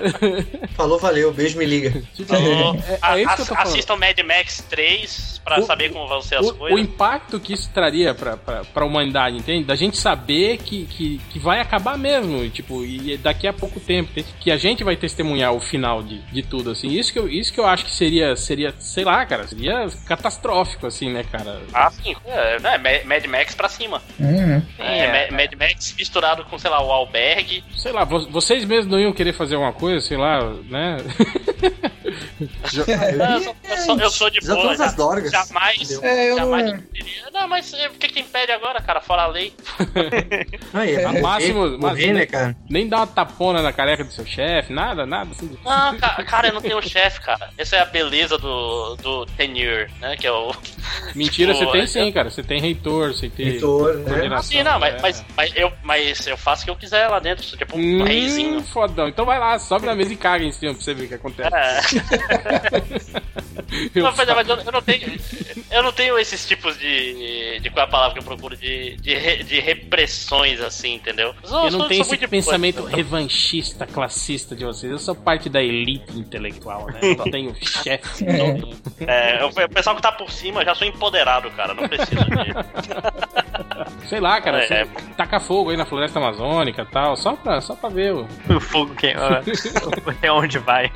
Falou, valeu, beijo, me liga. <laughs> Tipo, Falou. é, A- é isso que eu tô ass- falando. Assistam Mad Max 3 pra O- saber como vão ser as o, o coisas. impacto que isso traria pra, pra, pra humanidade, entende? Da gente saber que, que, que vai acabar mesmo, tipo, e daqui a pouco tempo, entende? que a gente vai testemunhar o final de, de tudo, assim. Isso que, eu, isso que eu acho que seria, seria, sei lá, cara, seria catastrófico, assim, né, cara? Ah, sim. É, né, Ma- Mad Max pra cima. Uhum. É, Ma- Mad Max misturado com, sei lá, o Albergue. Sei lá, vo- vocês mesmos não iam querer fazer uma coisa, sei lá, né? <laughs> Não, eu, sou, eu sou- eu sou de Já boa. todas as dorgas. Jamais. É, eu jamais não- queria. Não, mas eh, o que, que impede agora, cara? Fora a lei. <laughs> Aí, é, máximo- morrer, né, cara? Nem dar uma tapona na careca do seu chefe, nada, nada. Assim. Não, ca- cara, eu não tenho chefe, cara. Essa é a beleza do, do tenure, né? Que é o. <laughs> Mentira, Tipo, você tem é- sim, cara. Você tem reitor, você tem. Reitor, né? Sim, não, mas, é. mas, mas eu, mas eu faço o que eu quiser lá dentro. Sou tipo um Hum, reizinho. fodão. Então vai lá, sobe na mesa e caga em cima pra você ver o que acontece. É. <laughs> Eu Não, mas, fa- mas eu, eu não tenho. Eu não tenho esses tipos de. de qual é a palavra que eu procuro? De, de, de repressões, assim, entendeu? Eu não tenho esse muito de pensamento revanchista, classista de vocês. Eu sou parte da elite intelectual, né? Eu só tenho <laughs> chefe. tenho- É, o o pessoal que tá por cima já sou empoderado, cara. Não preciso de. <laughs> Sei lá, cara. É, você é. taca fogo aí na floresta amazônica e tal. Só pra, só pra ver. o- <laughs> O fogo queima. Até onde vai?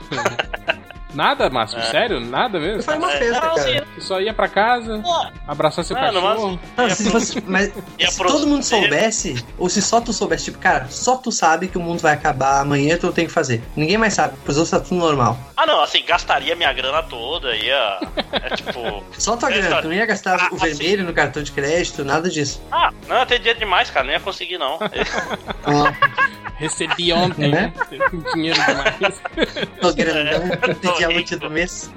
Nada, Márcio? Sério? Nada mesmo? Foi uma É, festa, não, cara. Você só ia pra casa, abraçar seu Mano, cachorro. mas- Não, se você- mas se todo mundo soubesse, ou se só tu soubesse, tipo, cara, só tu sabe que o mundo vai acabar amanhã, tu tem que fazer. Ninguém mais sabe, pois outros tá tudo normal. Ah, não, assim, gastaria minha grana toda, ia. É tipo. <laughs> Só tua É, grana, tu não ia gastar Ah, o vermelho no cartão de crédito, nada disso. Ah, não, tem dinheiro demais, cara, não ia conseguir, não. <laughs> <laughs> Recebi ontem, né? Dinheiro demais. Tô grandão, <laughs> pedi a última do mês.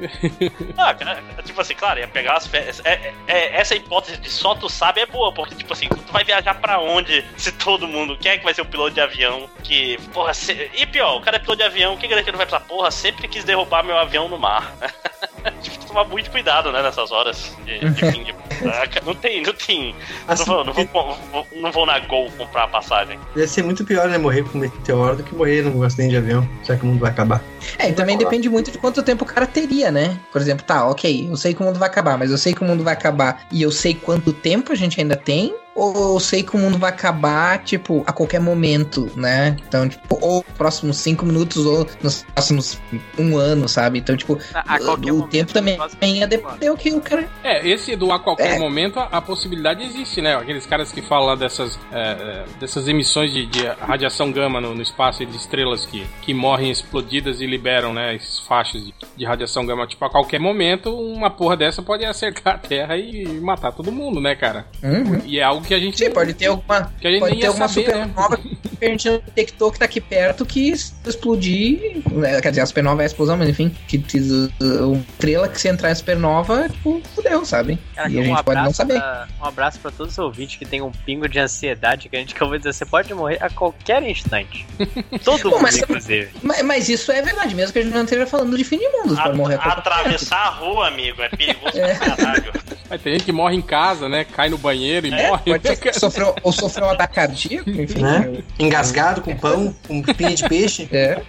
Ah, tipo assim, claro, ia pegar as férias. É, é- é- essa hipótese de só tu sabe é boa, porque, tipo assim, tu vai viajar pra onde se todo mundo. Quem é que vai ser o piloto de avião? Que, porra, se- e pior, o cara é piloto de avião, que ele não vai precisar? Porra, sempre quis derrubar meu avião no mar. <laughs> tipo, tem que tomar muito cuidado, né, nessas horas de, de fim de. Ah, Não tem, não tem. Assim, não, vou, não, vou, vou- não vou na Gol comprar a passagem. Deve ser muito pior, né, morrer com um meteoro do que morrer num acidente de avião, já que o mundo vai acabar. É, e também depende muito de quanto tempo o cara teria, né? Por exemplo, tá, ok, eu sei que o mundo vai acabar, mas eu sei que o mundo vai acabar e eu sei quanto tempo a gente ainda tem, ou eu sei que o mundo vai acabar, tipo, a qualquer momento, né? Então, tipo, ou nos próximos cinco minutos, ou nos próximos um ano, sabe? Então, tipo, A, a qualquer o momento, tempo também anos. depender o que o cara. É, esse do a qualquer É. momento, a, a possibilidade existe, né? Aqueles caras que falam lá dessas, é, é, dessas emissões de, de radiação gama no, no espaço e de estrelas que, que morrem explodidas e liberam, né? Esses fachos de, de radiação gama. Tipo, a qualquer momento, uma porra dessa pode <laughs> acertar a Terra e matar todo mundo, né, cara? Uhum. E é algo que a gente. Sim, pode ter alguma. Que a gente Pode nem ter alguma saber, né? supernova que a gente não detectou que tá aqui perto que explodir. né, Quer dizer, a supernova é a explosão, mas enfim, que que, uma estrela que se entrar em supernova, tipo, fudeu, sabe? Cara, e a um gente pode não abraço saber. pra- um abraço pra todos os ouvintes que tem um pingo de ansiedade que a gente acabou de dizer. Você pode morrer a qualquer instante. <laughs> Todo Bom, mundo, mas- inclusive. Mas, mas isso é verdade, mesmo que a gente não esteja falando de fim de mundo. Morrer a qualquer atravessar a rua, amigo, é perigoso pra caralho. <laughs> Tem gente que morre em casa, né? Cai no banheiro e É, morre. pode ser que <laughs> sofreu, ou sofreu um ataque cardíaco, enfim. Né? Engasgado com pão, com pinha de peixe. É,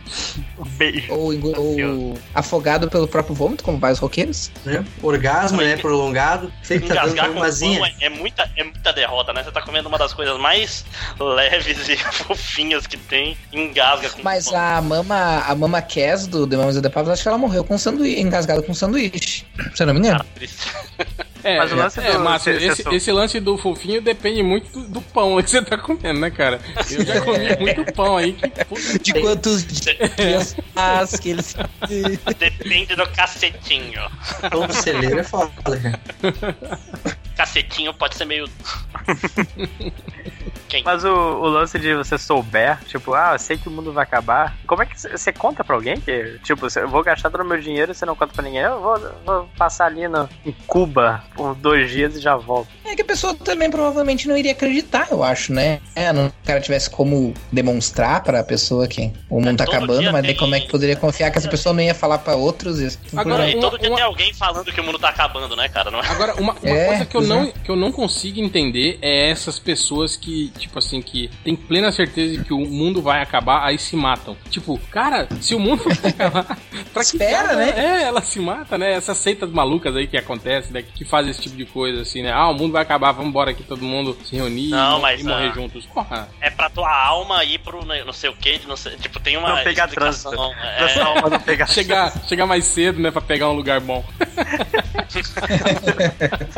Beijo. ou, engo- ou afogado pelo próprio vômito, como vários roqueiros. Né? Orgasmo, né? Prolongado. Sempre tá dando Engasgar com uma pão é, é muita, é muita derrota, né? Você tá comendo uma das coisas mais leves e <laughs> fofinhas que tem, engasga com Mas pão. a mama, a mama Cass do The Mamas of the Papas, acho que ela morreu com sanduíche, engasgada com sanduíche. Se eu não me engano. Triste. <laughs> É, Mas o lance é, do- Márcio, cê- esse, esse lance do fofinho depende muito do, do pão <laughs> que você tá comendo, né, cara? Eu já comi muito pão aí que. puta, De quantos dias faz que eles. <laughs> Depende do cacetinho. Do celeiro é foda, cara. Cacetinho pode ser meio. <laughs> Quem? Mas o, o lance de você souber, tipo, ah, eu sei que o mundo vai acabar. Como é que você- conta pra alguém que, tipo, eu vou gastar todo o meu dinheiro e você não conta pra ninguém? Eu vou, vou passar ali no, em Cuba por dois dias e já volto. É que a pessoa também provavelmente não iria acreditar, eu acho, né? É, não, o cara tivesse como demonstrar pra pessoa que o mundo tá todo acabando, mas daí tem- como é que poderia confiar que essa pessoa não ia falar pra outros? Isso. Agora, E uma- todo dia uma- tem alguém falando que o mundo tá acabando, né, cara? Não é? Agora, uma, uma É, coisa que eu, não, que eu não consigo entender é essas pessoas que, tipo assim, que tem plena certeza de que o mundo vai acabar, aí se matam. Tipo, cara, se o mundo <laughs> vai acabar, pra que Espera, cara- né? É, ela se mata, né? Essas seitas malucas aí que acontecem, né? Que fazem esse tipo de coisa, assim, né? Ah, o mundo vai acabar, vamos embora aqui todo mundo se reunir Não, e, mas, e morrer ah, juntos. Porra. É pra tua alma ir pro não sei o que, não sei. Tipo, tem uma. Não pegar trânsito. é, alma não pegar, <laughs> Chegar, chegar mais cedo, né? Pra pegar um lugar bom. <laughs>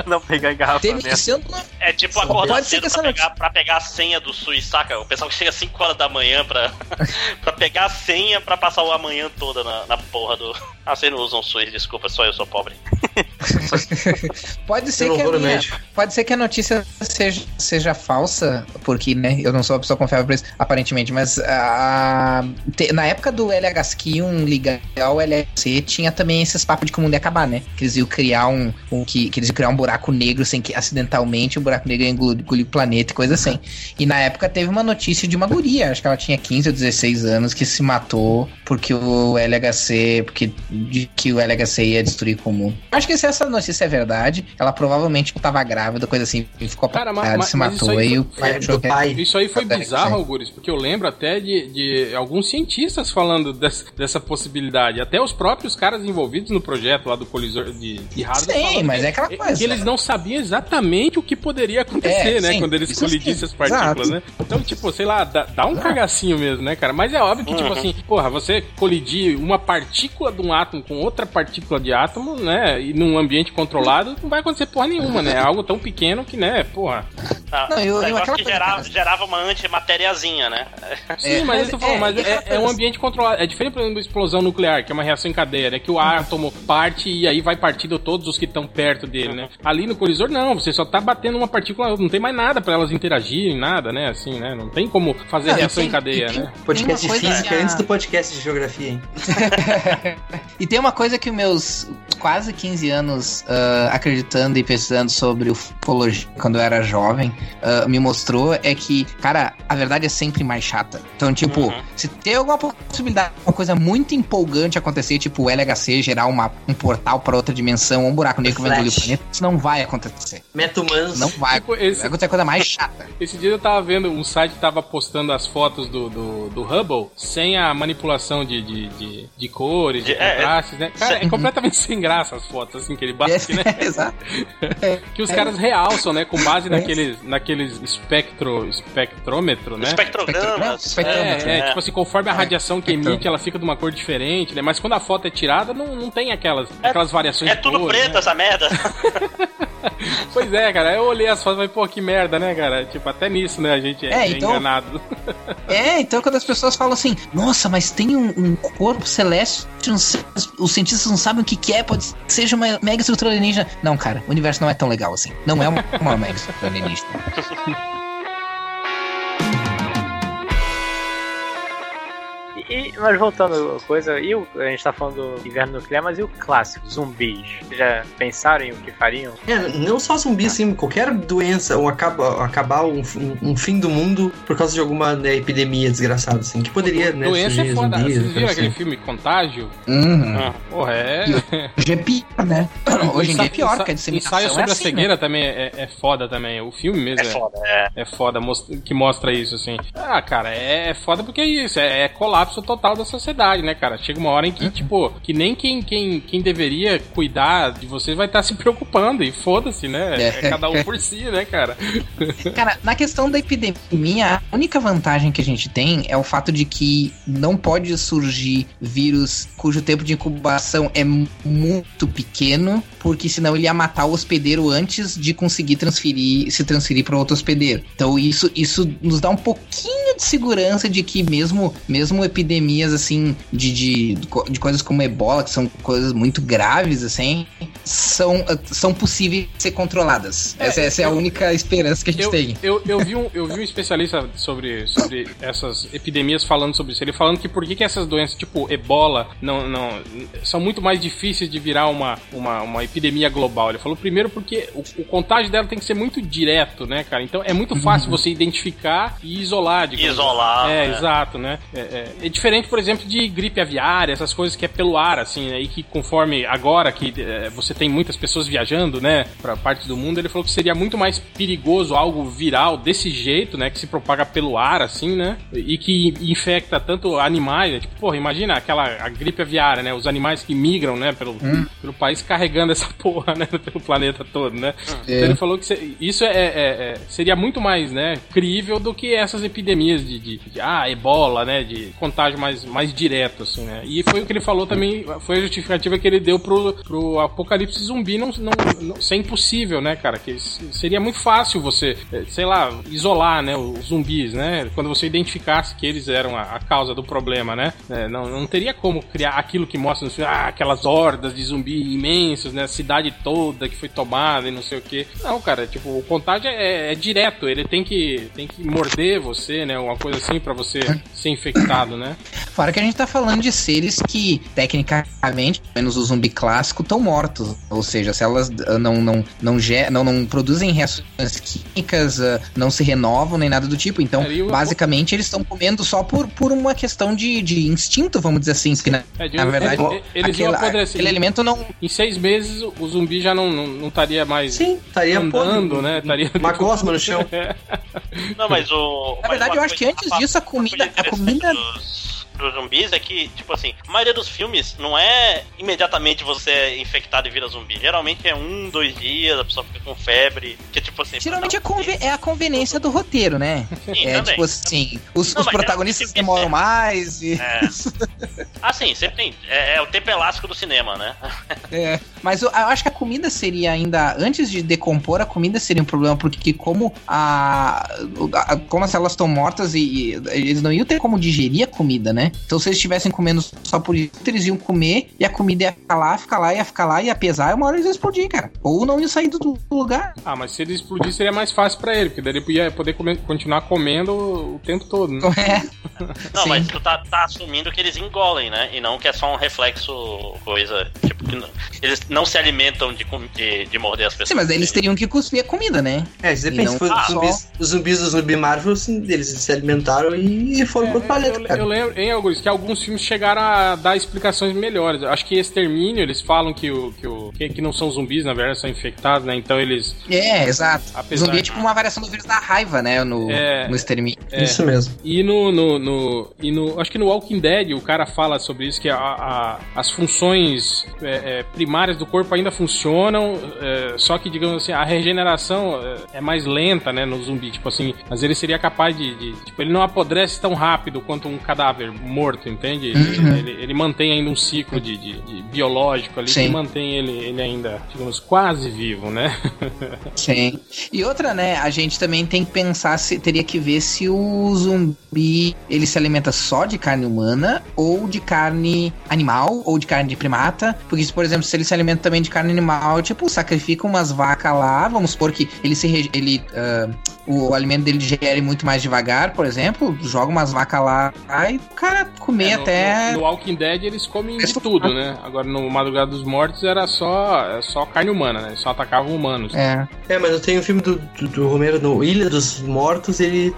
não pegar Teve engarrafamento. se eu não- É tipo acordar pode ser cedo que pra essa pegar, pra pegar a senha do SUS, saca? O pessoal que chega às 5 horas da manhã pra, <laughs> pra pegar a senha pra passar o amanhã toda na, na porra do. Ah, vocês não usam SUS, desculpa, só eu sou pobre. <laughs> Pode ser que a minha, pode ser que a notícia seja, seja falsa, porque, né, eu não sou uma pessoa confiável pra isso, aparentemente, mas a, te- na época do LHSQ, um ligar ao LHC, tinha também esses papos de que o mundo ia acabar, né? Que eles iam criar um, um que, que eles iam criar um buraco negro sem que acidentalmente o buraco negro ia engolir o planeta e coisa assim. E na época teve uma notícia de uma guria, acho que ela tinha 15 ou 16 anos, que se matou porque o LHC, porque de que o LHC ia destruir o mundo. Acho que se essa notícia é verdade, ela provavelmente tava grávida, coisa assim, e ficou Cara, mas- apaixonada, mas- se mas matou aí e o pai é, achou do que pai. Isso aí foi que bizarro. Algures, porque eu lembro até de, de alguns cientistas falando des- dessa possibilidade. Até os próprios caras envolvidos no projeto lá do colisor de, de. Sim, mas que- é aquela que coisa. eles não sabiam exatamente o que poderia acontecer, É, né? sim, quando eles isso colidissem as partículas, exato. né? Então, tipo, sei lá, dá, dá um cagacinho mesmo, né, cara? Mas é óbvio que, tipo Uhum. assim, porra, você colidir uma partícula de um átomo com outra partícula de átomo, né? E num ambiente controlado, não vai acontecer porra nenhuma, né? É algo tão pequeno que, né, porra. Ah, Não, eu- eu- que gerava, gerava uma antimatériazinha, né? Sim, É, mas, mas eu tô falando, é, mas é, aquela é um ambiente controlado. É diferente, por exemplo, da explosão nuclear, que é uma reação em cadeia, né? Que o átomo parte e aí vai partindo todos os que estão perto dele, né? Ali no colisor, não. Você só tá batendo uma partícula, não tem mais nada pra elas interagirem, nada, né? Assim, né? Não tem como fazer Não, reação tem- em cadeia, tem- né? Podcast de física antes do podcast de geografia, hein? <laughs> E tem uma coisa que os meus quase 15 anos ah, acreditando e pesquisando sobre ufologia quando eu era jovem ah, me mostrou é que, cara, a verdade é sempre mais chata. Então, tipo, Uhum. se tem alguma possibilidade, uma coisa muito empolgante acontecer, tipo o LHC gerar uma, um portal pra outra dimensão, um buraco negro que vai engolir o planeta, isso não vai acontecer. Meta-humanos. Não vai. Tipo, esse- Vai acontecer a coisa mais chata. <laughs> Esse dia eu tava vendo, um site tava postando as fotos do, do, do Hubble sem a manipulação de, de, de, de cores, de De- é, contrastes, né? Cara, é completamente <laughs> sem graça as fotos, assim, que ele bate, né? <laughs> Exato. <laughs> Que os caras realçam, né? Com base naqueles, naqueles espectro, espectrômetro, né? Espectrogramas. Espectrômetro, É, é, é. tipo assim, conforme a radiação que emite, ela fica de uma cor diferente, né? Mas quando a foto é tirada, não, não tem aquelas, aquelas variações É de tudo cor, preto né? essa merda. Pois é, cara, eu olhei as fotos e falei, pô, que merda, né, cara? Tipo, até nisso, né, a gente é, É, é então- enganado. <laughs> É, então quando as pessoas falam assim, nossa, mas tem um, um corpo celeste, não sei, os cientistas não sabem o que, que é, pode ser que seja uma mega estrutura alienígena. Não, cara, o universo não é tão legal assim. Não é uma, uma mega estrutura alienígena. <laughs> e, mas voltando a coisa, e o, a gente tá falando do inverno nuclear, mas e o clássico, zumbis? Já pensaram em o que fariam? É, não só zumbi, assim, qualquer doença ou acaba, acabar um, um, fim do mundo por causa de alguma né, epidemia desgraçada, assim, que poderia, né, Doença é foda. zumbis, Vocês viram assim. aquele filme Contágio? Uhum. Ah, porra, é. Hoje é pior, né? <coughs> Hoje em dia é pior, porque a disseminação Ensaio sobre é a assim, né? cegueira também é, é foda também. O filme mesmo É foda, é. é foda, mos- que mostra isso, assim. Ah, cara, é, é foda porque é isso, é, é colapso total da sociedade, né, cara? Chega uma hora em Uhum. que, tipo, que nem quem, quem, quem deveria cuidar de você vai estar se preocupando, e foda-se, né? É. É. cada um por si, né, cara? <laughs> Cara, na questão da epidemia, a única vantagem que a gente tem é o fato de que não pode surgir vírus cujo tempo de incubação é mu- muito pequeno, porque senão ele ia matar o hospedeiro antes de conseguir transferir, se transferir para outro hospedeiro. Então isso, isso nos dá um pouquinho de segurança de que mesmo, mesmo epidemias assim de, de, de coisas como ebola, que são coisas muito graves assim, são, são possíveis de ser controladas. essa, essa é a única esperança que a gente Eu, tem. eu, eu, vi um, eu vi um especialista sobre, sobre essas epidemias falando sobre isso. Ele falando que por que, que essas doenças, tipo ebola, não, não, são muito mais difíceis de virar uma, uma, uma epidemia global. Ele falou primeiro porque o, o contágio dela tem que ser muito direto, né, cara? Então é muito fácil você identificar e isolar. digamos. Isolar, É, né? exato, né? É, é- é diferente, por exemplo, de gripe aviária, essas coisas que é pelo ar, assim, né? E que conforme agora que é, você tem muitas pessoas viajando, né, pra parte do mundo, ele falou que seria muito mais perigoso algo viral desse jeito, né, que se propaga pelo ar, assim, né? E que infecta tanto animais, né? Tipo, porra, imagina aquela a gripe aviária, né? Os animais que migram, né, pelo, pelo país carregando essa <laughs> porra, né, pelo planeta todo, né? Então ele falou que isso é, é- é- seria muito mais, né, crível do que essas epidemias de, de, de, ah, ebola, né, de contágio mais, mais direto, assim, né? E foi o que ele falou também, foi a justificativa que ele deu pro, pro apocalipse zumbi não, não, não ser impossível, né, cara? Que seria muito fácil você, eh, sei lá, isolar, né, os zumbis, né? Quando você identificasse que eles eram a, a causa do problema, né? Eh, não, não teria como criar aquilo que mostra no filme, ah, aquelas hordas de zumbi imensos, né? Cidade toda que foi tomada e não sei o que. Não, cara, tipo, o contágio é, é direto, ele tem que, tem que morder você, né? Uma coisa assim pra você <laughs> ser infectado, né? Fora que a gente tá falando de seres que, tecnicamente, pelo menos o zumbi clássico, estão mortos. Ou seja, se elas ah, não, não, não, não, não produzem reações químicas, ah, não se renovam nem nada do tipo. Então, É, e basicamente, eles estão comendo só por, por uma questão de, de instinto, vamos dizer assim. porque, na, É, de- na verdade, é, eles aquele, apodrecer. aquele alimento não. Em seis meses o zumbi já não, não, não estaria mais Sim, estaria andando, podre. né? Estaria Uma <laughs> gosma no chão. Não, mas o. Na verdade, eu acho que antes disso, a comida. A comida Dos, dos zumbis é que, tipo assim, a maioria dos filmes não é imediatamente você é infectado e vira zumbi. Geralmente é um, dois dias, a pessoa fica com febre. Que tipo assim. Geralmente é, é a conveniência do roteiro, né? Sim, é também. tipo assim, os, Não, os mas protagonistas demoram é- mais e. É. Ah, sim, sempre tem. É, é o tempo elástico do cinema, né? É, mas eu, eu acho que a comida seria ainda, antes de decompor, a comida seria um problema, porque como a, a- como as células estão mortas e, e eles não iam ter como digerir a comida, né? Então se eles estivessem comendo só por isso, eles iam comer e a comida ia ficar lá, ficar lá, ia ficar lá, ia pesar e uma hora eles iam explodir, cara. Ou não iam sair do, do lugar. Ah, mas se ele explodir seria mais fácil pra ele, porque daí ele ia poder comer- continuar comendo o tempo todo, né? É. <laughs> Não, Sim. mas tu tá, tá assumindo que eles engolem, né? E não que é só um reflexo, coisa. Tipo, que não- eles não se alimentam de, de, de morder as pessoas. Sim, mas eles teriam que cuspir a comida, né? É, depende. E não Se for só- os zumbis, os zumbis do zumbi Marvel, assim, eles se alimentaram e foram pro outro planeta, É, eu, cara. eu lembro, em Augusto, que alguns filmes chegaram a dar explicações melhores. Eu Acho que Extermínio, eles falam que, o, que, o, que, que não são zumbis, na verdade, são infectados, né? Então eles. É, exato. Apesar- Zumbi é tipo uma variação do vírus da raiva, né? No, É. no extermínio. É. Isso mesmo. E no, no, no- e no. Acho que no Walking Dead o cara fala sobre isso, que a- a- as funções é, é, primárias do corpo ainda funcionam, é, só que, digamos assim, a regeneração é, é mais lenta, né, no zumbi. Tipo assim, mas ele seria capaz de, de- Tipo, ele não apodrece tão rápido quanto um cadáver morto, entende? Uhum. Ele, ele mantém ainda um ciclo de, de- de biológico ali que Sim. mantém ele, ele ainda, digamos, quase vivo, né? <laughs> Sim. E outra, né? A gente também tem que pensar se teria que ver se o zumbi ele se alimenta só de carne humana ou de carne animal ou de carne de primata. Porque, por exemplo, se ele se alimenta também de carne animal, tipo, sacrifica umas vacas lá, vamos supor que ele se ele ah, o alimento dele digere muito mais devagar, por exemplo, joga umas vacas lá e o cara comer É, no, até. no, no Walking Dead eles comem de Eles tudo, né? Agora no Madrugada dos Mortos era só, é só carne humana, né? Só atacavam humanos. É. É, mas eu tenho um filme do, do, do Romero no Ilha dos Mortos, ele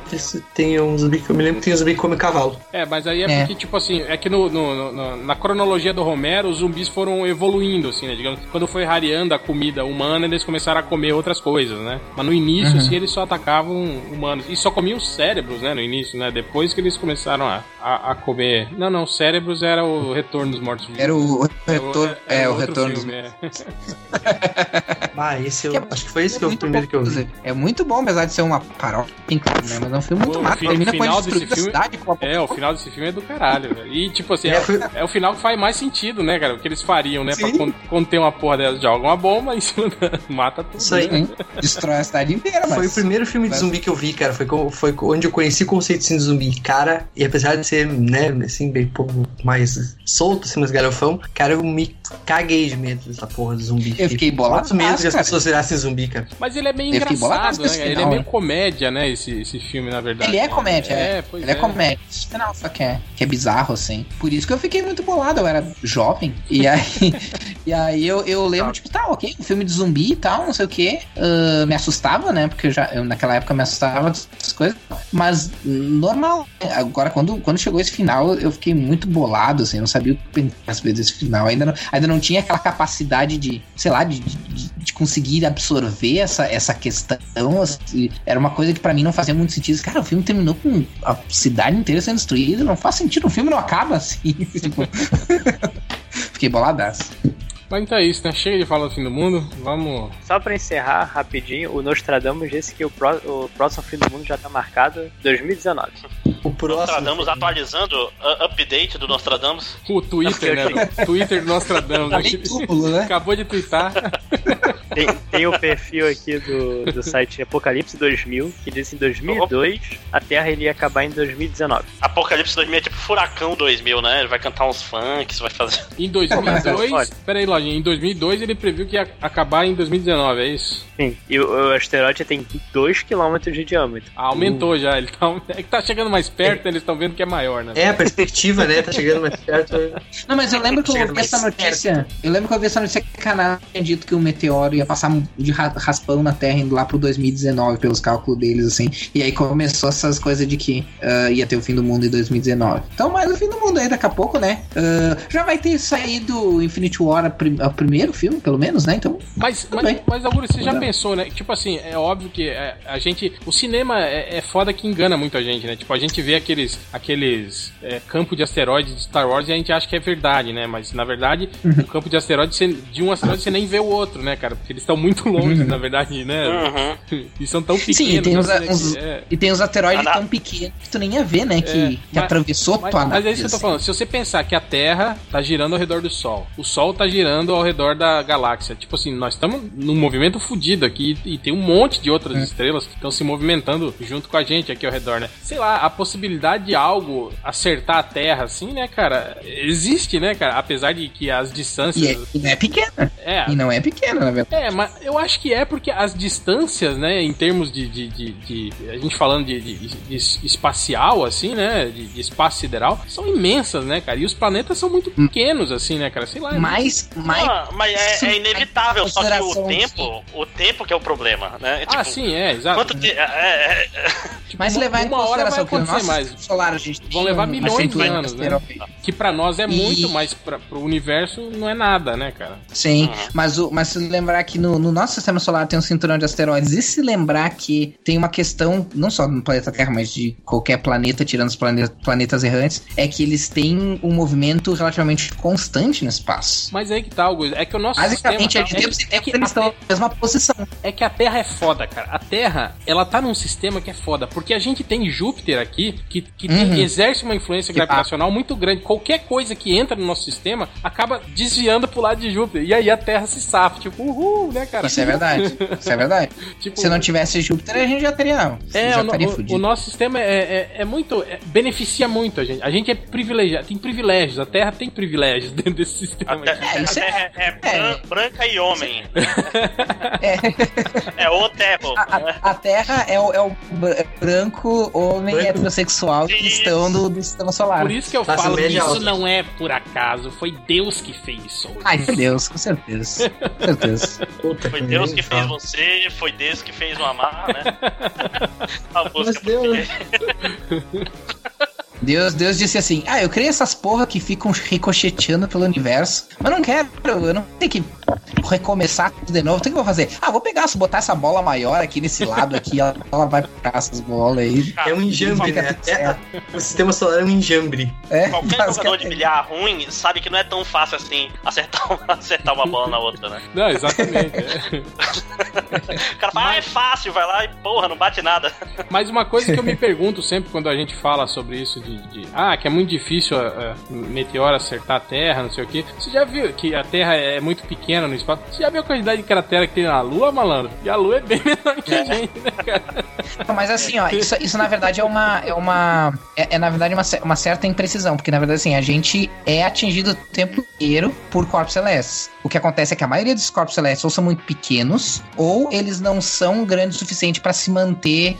tem um zumbi que eu me lembro que tem um zumbi que come cavalo. É, mas aí é, É. porque, tipo assim, é que no, no- no- na cronologia do Romero, os zumbis foram evoluindo, assim, né? Digamos, quando foi rareando a comida humana, eles começaram a comer outras coisas, né? Mas no início, Uhum. assim, eles só atacavam humanos. E só comiam cérebros, né? No início, né? Depois que eles começaram a, a, a comer. Não, não, cérebros era o retorno dos mortos vivos. Era o retorno. Era É, o outro retorno dos. é. <laughs> Ah, esse eu Que é acho que foi esse que é o muito primeiro bom, que eu vi. É muito bom, apesar de ser uma paródia, né? Mas é um filme muito O massa. Termina o com a final desse filme- cidade. Com a... É, o final desse filme é do caralho, velho. E, tipo assim, é, É, é o final que faz mais sentido, né, cara? O que eles fariam, né? Pra Sim. con- conter uma porra dessa. Joga uma bomba da... <laughs> Mata tudo. Isso aí. né? Destrói a cidade inteira, mas. Foi o primeiro filme de mas- zumbi que eu vi, cara. Foi, foi onde eu conheci o conceito assim, de zumbi. Cara, e apesar de ser, né, assim, bem pouco mais solto, assim, mais galhofão, cara, eu me caguei de medo dessa porra de zumbi. Eu fiquei bolado, Quantos medo que as pessoas virassem zumbi, cara. Mas ele é meio Eu fiquei bolado engraçado, né? Ele é meio comédia, né? Esse, esse filme, na verdade. Ele é comédia, É, é. pois Ele é, comédia. Esse final só que é, que é bizarro, assim. Por isso que eu fiquei muito bolado, eu era jovem. E aí, <laughs> e aí eu, eu lembro, tipo, tá, ok, um filme de zumbi e tal, não sei o quê. Ah, me assustava, né? Porque eu já, eu, naquela época me assustava dessas coisas. Mas normal. Agora, quando, quando chegou esse final, eu fiquei muito bolado, assim. Não sabia o que pensar às vezes desse final. Ainda não, ainda não tinha aquela capacidade de, sei lá, de, de, de conseguir absorver essa, essa questão. assim. Era uma coisa que pra mim não fazia muito sentido. Cara, o filme terminou com a cidade inteira sendo destruída. Não faz sentido. O filme não acaba assim. <laughs> tipo. <laughs> Fiquei boladaço. Mas então é isso, né? Chega de falar do fim do mundo. Vamos. Só pra encerrar rapidinho, o Nostradamus disse que o, pró- o próximo fim do mundo já tá marcado 2019. Próximo. Nostradamus atualizando o update do Nostradamus. O Twitter, né? O Twitter do Nostradamus. Tá bem túmulo, <laughs> né? Acabou de twittar. Tem, tem o perfil aqui do, do site Apocalipse 2000, que diz que em 2002 a Terra iria acabar em 2019. Apocalipse 2000 é tipo Furacão 2000, né? Ele vai cantar uns funks, vai fazer. <laughs> Em 2002. Olha. Pera aí, Lojinha. Em 2002 ele previu que ia acabar em 2019, é isso? Sim, e o, o asteroide tem 2 km de diâmetro. Ah, aumentou já. Ele tá, é que tá chegando mais perto, eles estão vendo que é maior, né? É, a perspectiva, né? Tá chegando mais perto. Não, mas eu lembro que eu ouvi essa notícia. Eu lembro que eu ouvi essa notícia que a Canadá tinha dito que o meteoro ia passar de ra- raspão na Terra indo lá pro 2019, pelos cálculos deles, assim. E aí começou essas coisas de que ah, ia ter o fim do mundo em 2019. Então, mas o fim do mundo aí daqui a pouco, né? Ah, já vai ter saído Infinity War, a prim- o primeiro filme, pelo menos, né? Então, Mas, mas, bem. mas Augusto, você já Não. pensou, né? Tipo assim, é óbvio que é, a gente. O cinema é, é foda que engana muito a gente, né? Tipo, a gente vê aqueles, aqueles é, campos de asteroides de Star Wars e a gente acha que é verdade, né? Mas na verdade, Uhum. o campo de asteroides, de um asteroide você nem vê o outro, né, cara? Porque eles estão muito longe, na verdade, né? Uhum. <laughs> E são tão pequenos. Sim, e tem assim, né, que- é. e tem os asteroides Ah, tão pequenos que tu nem ia ver, né? Que, É, que mas- atravessou Mas, tua mas é nave, isso que eu tô falando. Se você pensar que a Terra tá girando ao redor do Sol, o Sol tá girando ao redor da galáxia. Tipo assim, nós estamos num movimento fudido aqui e tem um monte de outras estrelas que estão se movimentando junto com a gente aqui ao redor, né? Sei lá, a possibilidade de algo acertar a Terra, assim, né, cara? Existe, né, cara? Apesar de que as é, distâncias. e não é pequena. É, E não é pequena, na verdade. é, mas eu acho que é porque as distâncias, né, em termos de. de, de- de- a gente falando de, de- de es- espacial, assim, né, de, de espaço sideral, são imensas, né, cara? E os planetas são muito pequenos, assim, né, cara? Sei lá. é Mais, mais Ah, mas é, é inevitável, só que o tempo, o tempo que é o problema, né? Ah, Tipo, sim, é, exato. É, é, é, Tipo, Mas levar em uma hora vai consideração que o acontecer nosso mais. solar a gente Vão levar milhões de anos, né? Que pra nós é E- muito, mas pra, pro universo não é nada, né, cara? Sim, Uhum. mas, o, mas se lembrar que no, no nosso sistema solar tem um cinturão de asteroides, e se lembrar que tem uma questão, não só no planeta Terra, mas de qualquer planeta, tirando os plane- planetas errantes, é que eles têm um movimento relativamente constante no espaço. Mas aí que tá, Augusto. É que o nosso Basicamente, é sistema... de tempos em é tempos que eles estão na mesma posição. É que a Terra é foda, cara. A Terra, ela tá num sistema que é foda. Porque a gente tem Júpiter aqui que, que Uhum. tem- exerce uma influência Que gravitacional muito grande. Qualquer coisa que entra no nosso sistema acaba desviando pro lado de Júpiter. E aí a Terra se safa, tipo, uhul, né, cara? Isso é verdade. Isso é verdade. <laughs> Tipo, Se não tivesse Júpiter, a gente já teria. É, já o, o- nosso sistema é, é, é muito. é- beneficia muito a gente. A gente é privilegiado, tem privilégios. A Terra tem privilégios <laughs> dentro desse sistema aqui. É, isso é- até é, é bran- branca e homem. É, <laughs> É o terro. a, a Terra é o, é o br- branco homem Branco. heterossexual cristão do, do sistema solar. Por isso que eu Classe falo que isso não é por acaso, foi Deus que fez isso. Ai, meu Deus, com certeza. Com certeza. <laughs> Puta, Foi Deus que fez fala. você, foi Deus que fez o amar, né? <laughs> A Mas Deus, <laughs> Deus, Deus disse assim: Ah, eu criei essas porra que ficam ricocheteando pelo universo, mas não quero, eu não tenho que recomeçar tudo de novo. O que eu vou fazer? Ah, vou pegar, botar essa bola maior aqui nesse lado aqui, <laughs> ela, ela vai pra essas bolas aí. é um enjambre, né? É- o sistema solar é um enjambre. É, Qualquer jogador de bilhar ruim sabe que não é tão fácil assim acertar uma, <laughs> acertar uma bola na outra, né? Não, exatamente. é. <laughs> O cara fala, ah, é fácil, vai lá e porra, não bate nada. Mas uma coisa que eu me pergunto sempre quando a gente fala sobre isso de, de- ah, que é muito difícil a, meteoro acertar a Terra, não sei o que. Você já viu que a Terra é muito pequena no espaço? Você já viu a quantidade de cratera que tem na Lua, malandro? E a Lua é bem <laughs> menor que a gente, né, cara? Mas assim, ó, isso, isso na verdade é uma. É, uma, é, é, na verdade uma, uma certa imprecisão, porque na verdade assim, a gente é atingido o tempo inteiro por corpos celestes. O que acontece é que a maioria dos corpos celestes ou são muito pequenos, ou eles não são grandes o suficiente para se manter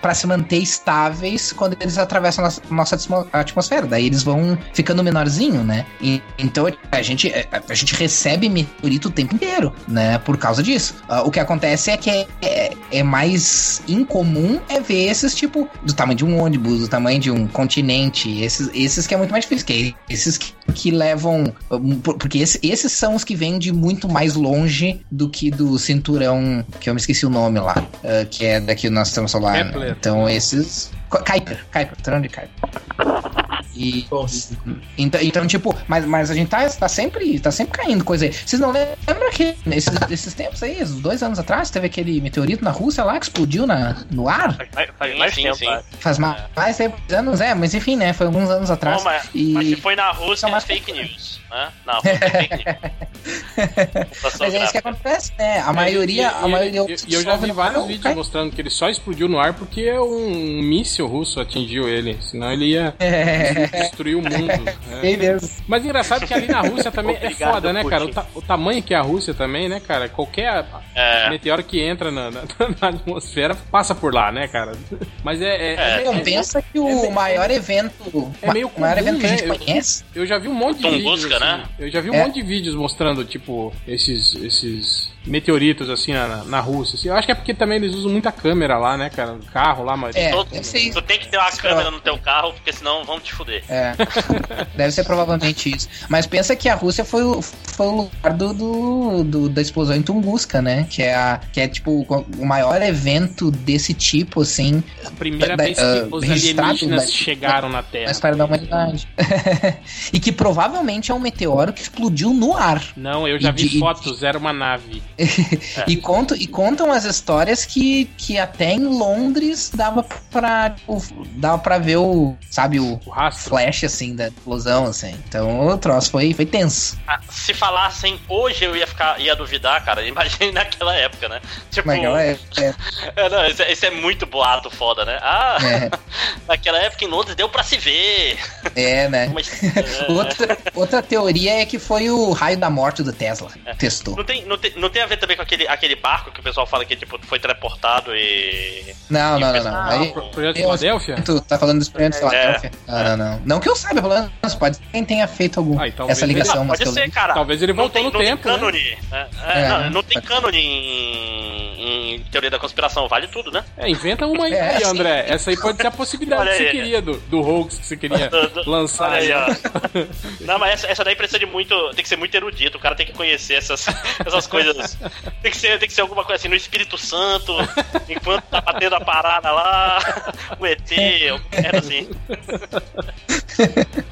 para se manter estáveis quando eles atravessam nossa, nossa atmo- atmosfera. Daí eles vão ficando menorzinho, né? E, então a gente, a, a gente recebe meteorito o tempo inteiro, né? Por causa disso. Ah, o que acontece é que é, é, é mais incomum é ver esses tipo do tamanho de um ônibus, do tamanho de um continente, esses, esses que é muito mais difícil, que é esses que, que levam por- porque esse- esses são os que vêm de muito mais longe do que do cinturão que eu me esqueci o nome lá, ah, que é daqui do nosso sistema solar. né? Então esses Kuiper, Kuiper, Turão de Kuiper. E então, então, tipo, mas, mas a gente tá, tá sempre tá sempre caindo coisa aí. Vocês não lembram que nesses, nesses tempos aí, uns dois anos atrás, teve aquele meteorito na Rússia lá que explodiu na, no ar? Faz, faz mais sim, tempo, sim. Faz mais, mais tempo, anos, é, mas enfim, né? Foi alguns anos atrás. Bom, mas, e... mas se foi na Rússia, Não, é mas- fake news. Né? Na Rússia é fake news. <laughs> Mas é isso que acontece, né? A maioria, E- a e- maioria E e eu já vi vários vídeos cai. mostrando que ele só explodiu no ar porque um míssil russo atingiu ele. Senão ele ia É, destruir o mundo. <laughs> né? bem mesmo. Mas engraçado que ali na Rússia também é Obrigado, foda, né, cara? O, ta- o tamanho que é a Rússia também, né, cara? Qualquer É. meteoro que entra na, na- <laughs> na atmosfera passa por lá, né, cara? Mas é. é- É. é- Não, pensa que o é- maior evento. é meio o maior comum, evento que a gente né? Eu- conhece. eu já vi um monte de Tunguska, vídeos. assim, né? Eu já vi um É. monte de vídeos mostrando, tipo, esses. esses meteoritos assim na, na Rússia. assim. Eu acho que é porque também eles usam muita câmera lá, né, cara? Carro lá, mas. É, Todo- deve ser isso. Tu tem que ter uma câmera no teu carro, porque senão vão te fuder. É, <laughs> deve ser provavelmente isso. Mas pensa que a Rússia foi o, foi o lugar do, do- do- da explosão em Tunguska, né? Que é, a, que é tipo o maior evento desse tipo, assim, A primeira da- vez que ah, os alienígenas da- chegaram na na Terra. história da humanidade. <laughs> e que provavelmente é um meteoro que explodiu no ar. Não, eu já E vi de- fotos, era uma nave. <laughs> E, contam, e contam as histórias que, que até em Londres dava pra, tipo, dava pra ver o, sabe, o O flash, assim, da explosão, assim. Então o troço foi, foi tenso. Ah, se falassem hoje eu ia ficar, ia duvidar, cara. <laughs> Imagine naquela época, né? Tipo, Naquela é, é, <laughs> É, não, isso, é, isso é muito boato foda, né? Ah, é, naquela época em Londres deu pra se ver. é, né? Mas, é, Outra, outra teoria é que foi o raio da morte do Tesla. Testou. não, tem, não, tem, não tem a ver também com aquele, aquele barco que o pessoal fala que tipo, foi teleportado e. Não, não, não, não. Ah, Aí, Pro- Projeto Filadélfia? Tu tá falando do experimento de Filadélfia? Não, não, não. Não que eu saiba, pelo menos pode ser quem tenha feito algum, Ah, e essa ele- ligação. Ah, mas pode ser, cara. Talvez ele Não voltou tem, no não tempo, Tem né? cânone, né? É, É, não, não tem cânone em, em teoria da conspiração, vale tudo, né? É, inventa uma aí, É. André. Essa aí pode ser a possibilidade Olha que você queria, do, do hoax que você queria <laughs> Do- do- lançar. aí, né? Não, mas essa, essa daí precisa de muito. Tem que ser muito erudito, o cara tem que conhecer essas, <laughs> essas coisas. Tem que, ser, tem que ser alguma coisa assim, no Espírito Santo, enquanto tá batendo a parada lá, o ET, era assim. <laughs>